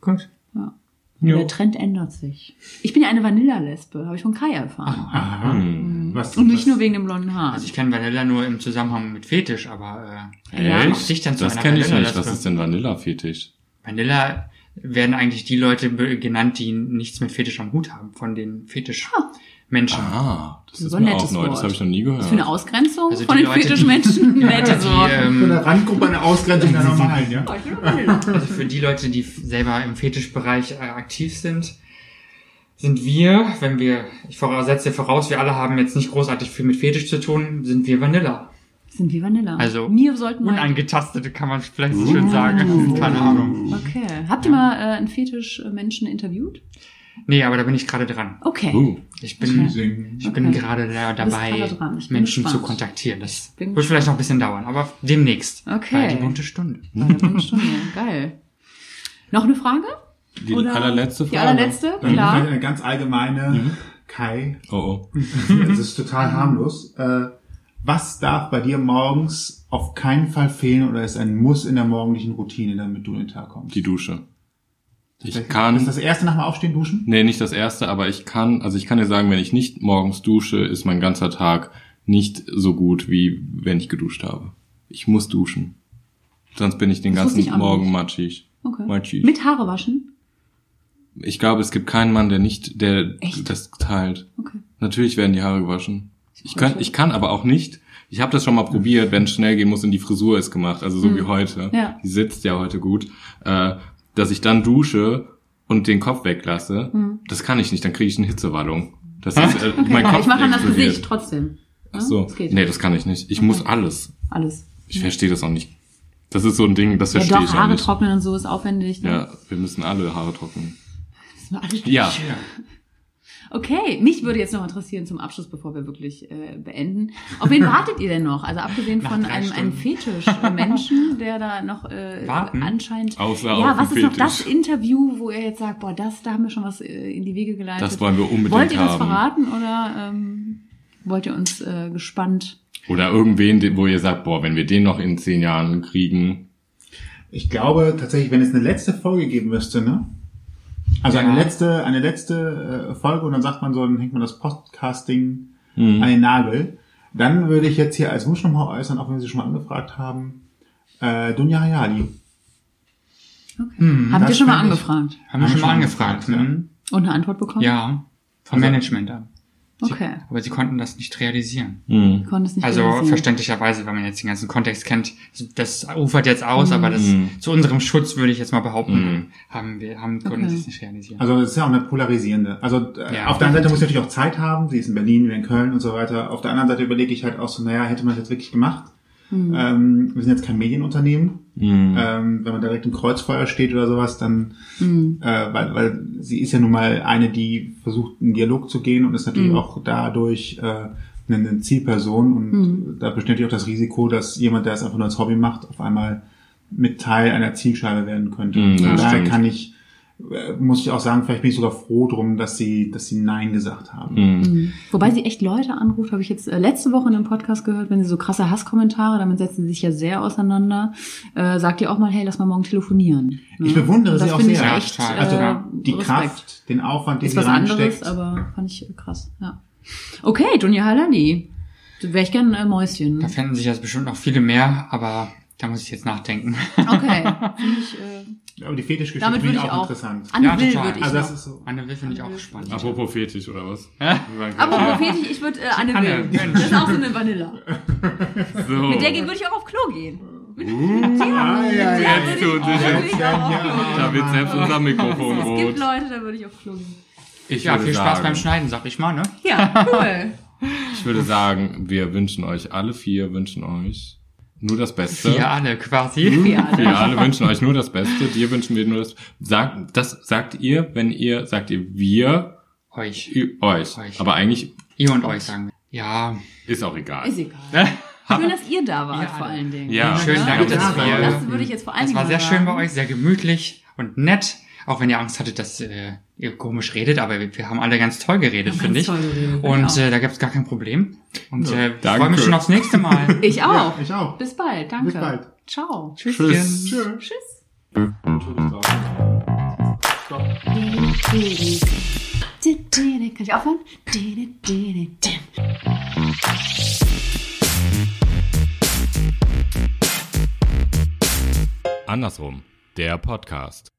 Ja. Gut. Ja. Jo. Der Trend ändert sich. Ich bin ja eine Vanilla-Lesbe, habe ich von Kai erfahren. Aha. Hm. Was, Und nicht was- nur wegen dem blonden Haar. Also ich kenne Vanilla nur im Zusammenhang mit Fetisch, aber äh, Ja. dich denn zu Das kenne ich nicht. Was ist denn Vanilla-Fetisch? Vanilla werden eigentlich die Leute genannt, die nichts mit Fetisch am Hut haben, von den Fetischmenschen. Ah, das ist So ein mir nettes auch neu. Wort. Das habe ich noch nie gehört. Was für eine Ausgrenzung Also von den Leute, Fetischmenschen. Nettes die, Wort. Für ähm, eine Randgruppe eine Ausgrenzung der normalen, ja? also für die Leute, die selber im Fetischbereich äh, aktiv sind, sind wir, wenn wir, ich voraussetze voraus, wir alle haben jetzt nicht großartig viel mit Fetisch zu tun, sind wir Vanilla. Sind wie Vanilla. Also Mir sollten mal. Unangetastete kann man vielleicht so schön sagen. Keine Ahnung. Okay. Habt ihr mal äh, einen Fetischmenschen interviewt? Nee, aber da bin ich gerade dran. Okay. Uh, Ich bin, Singen. ich bin Okay. gerade da dabei, dran. Menschen gespannt. zu kontaktieren. Das Bin wird vielleicht noch ein bisschen dauern, aber demnächst. Okay. Bei die bunte Stunde. Bei der bunten Stunde. Geil. Noch eine Frage? die Oder- allerletzte Frage. Die allerletzte? Dann Klar. vielleicht eine ganz allgemeine, Kai, Oh, oh. das ist total harmlos. Äh, was darf bei dir morgens auf keinen Fall fehlen oder ist ein Muss in der morgendlichen Routine, damit du in den Tag kommst? Die Dusche. Ich kann, ist das erste nach dem Aufstehen duschen? nee, nicht das erste, aber ich kann, also ich kann dir sagen, wenn ich nicht morgens dusche, ist mein ganzer Tag nicht so gut, wie wenn ich geduscht habe. Ich muss duschen. Sonst bin ich den Das ganzen Morgen matschig. Okay. Matschig. Mit Haare waschen? Ich glaube, es gibt keinen Mann, der nicht, der Echt? das teilt. Okay. Natürlich werden die Haare gewaschen. Ich kann, ich kann aber auch nicht. Ich habe das schon mal probiert, wenn es schnell gehen muss und die Frisur ist gemacht, also so wie heute. Ja. Die sitzt ja heute gut, äh, dass ich dann dusche und den Kopf weglasse. Das kann ich nicht, dann kriege ich eine Hitzewallung. Das ist äh, Okay. mein Kopf ich mache dann das. Gesicht trotzdem. Ach so. Das geht. Nee, das kann ich nicht. Ich muss alles. Alles. Ich verstehe das auch nicht. Das ist so ein Ding, das Ja, verstehe doch, ich auch Haare nicht. trocknen und so ist aufwendig. Ne? Ja, wir müssen alle Haare trocknen. Das ist alles- Ja. Okay, mich würde jetzt noch interessieren zum Abschluss, bevor wir wirklich äh, beenden. Auf wen wartet ihr denn noch? Also abgesehen von einem, einem. Fetisch-Menschen, der da noch äh, Warten? anscheinend... Außer ja, auf was ist noch das Fetisch. Interview, wo ihr jetzt sagt, boah, das, da haben wir schon was äh, in die Wege geleitet. Das wollen wir unbedingt Wollt ihr das haben. verraten oder ähm, wollt ihr uns äh, gespannt... Oder irgendwen, wo ihr sagt, boah, wenn wir den noch in zehn Jahren kriegen. Ich glaube tatsächlich, wenn es eine letzte Folge geben müsste, ne? Also Ja. eine letzte, eine letzte äh, Folge und dann sagt man so, dann hängt man das Podcasting Mhm. an den Nagel. Dann würde ich jetzt hier als Wunsch nochmal äußern, auch wenn wir sie schon mal angefragt haben, äh, Dunja Hayali. Okay. Hm, Habt ihr schon mal fänd ich- angefragt Haben wir schon mal angefragt. ja. hm? und eine Antwort bekommen? Ja, vom Management an. Sie, Okay. Aber sie konnten das nicht realisieren. Mhm. Ich konnte es nicht Also realisieren. verständlicherweise, wenn man jetzt den ganzen Kontext kennt, das ufert jetzt aus, aber das Mhm. zu unserem Schutz würde ich jetzt mal behaupten, Mhm. haben wir, haben konnten Okay. sie es nicht realisieren. Also es ist ja auch eine polarisierende. Also äh, Ja. auf der einen Seite muss ich natürlich auch Zeit haben, sie ist in Berlin, wieder in Köln und so weiter. Auf der anderen Seite überlege ich halt auch so, naja, hätte man das jetzt wirklich gemacht? Ähm, wir sind jetzt kein Medienunternehmen. Mhm. Ähm, wenn man direkt im Kreuzfeuer steht oder sowas, dann, Mhm. äh, weil, weil sie ist ja nun mal eine, die versucht, in Dialog zu gehen und ist natürlich Mhm. auch dadurch äh, eine, Zielperson und Mhm. da besteht natürlich auch das Risiko, dass jemand, der es einfach nur als Hobby macht, auf einmal mit Teil einer Zielscheibe werden könnte. Mhm, Von daher stimmt. kann ich äh, muss ich auch sagen, vielleicht bin ich sogar froh drum, dass sie, dass sie Nein gesagt haben. Mhm. Wobei sie echt Leute anruft, habe ich jetzt äh, letzte Woche in einem Podcast gehört, wenn sie so krasse Hasskommentare, damit setzen sie sich ja sehr auseinander, äh, sagt ihr auch mal, hey, lass mal morgen telefonieren. Ne? Ich bewundere das sie auch finde ich sehr. echt, Ja, Also äh, die Respekt. Kraft, den Aufwand, den Ist sie was anderes, reinsteckt. aber fand ich krass, ja. Okay, Dunja Halali. Wäre ich gern äh, Mäuschen. Da fänden sich jetzt bestimmt noch viele mehr, aber da muss ich jetzt nachdenken. Okay. Ich, äh, Aber die Fetischgeschichte finde ich auch, auch. interessant. Anne Ja, Will würde ich Also noch. das ist so. Anne Will finde ich auch spannend. Apropos Fetisch oder was? Aber Fetisch, ich würde äh, Anne Anne, Will. Das ist auch so eine Vanilla. So. Mit der würde ich auch auf Klo gehen. Ah, ja, ja. Jetzt tut sich Ja, jetzt. ja, ja. Da wird selbst unser Mikrofon Es gibt rot. Leute, da würde ich auf Klo gehen. Ich Ja, viel Spaß sagen, beim Schneiden, sag ich mal, ne? Ja, cool. Ich würde sagen, wir wünschen euch, alle vier wünschen euch nur das Beste. Wir alle quasi. Wir alle. Wir alle wünschen euch nur das Beste. Dir wünschen wir nur das. Sagt, das sagt ihr, wenn ihr, sagt ihr wir, Euch. euch. Euch. Aber eigentlich Ihr und euch sagen wir. Ja, ist auch egal. Ist egal. Schön, dass ihr da wart, Ja, vor allen Dingen. Ja, schön, Ja, danke, das dass war- wir... Das würde ich jetzt vor allen Das Dingen war sehr schön bei euch, sehr gemütlich und nett. Auch wenn ihr Angst hattet, dass äh, ihr komisch redet, aber wir, wir haben alle ganz toll geredet, Ganz finde ich. toll geredet, Und ja. äh, da gibt's gar kein Problem. Und Ja, äh, ich freue mich schon aufs nächste Mal. Ich auch. Ja, ich auch. Bis bald. Danke. Bis bald. Ciao. Tschüsschen. Tschüss. Tschüss. Kann ich aufhören? Andersrum. Der Podcast.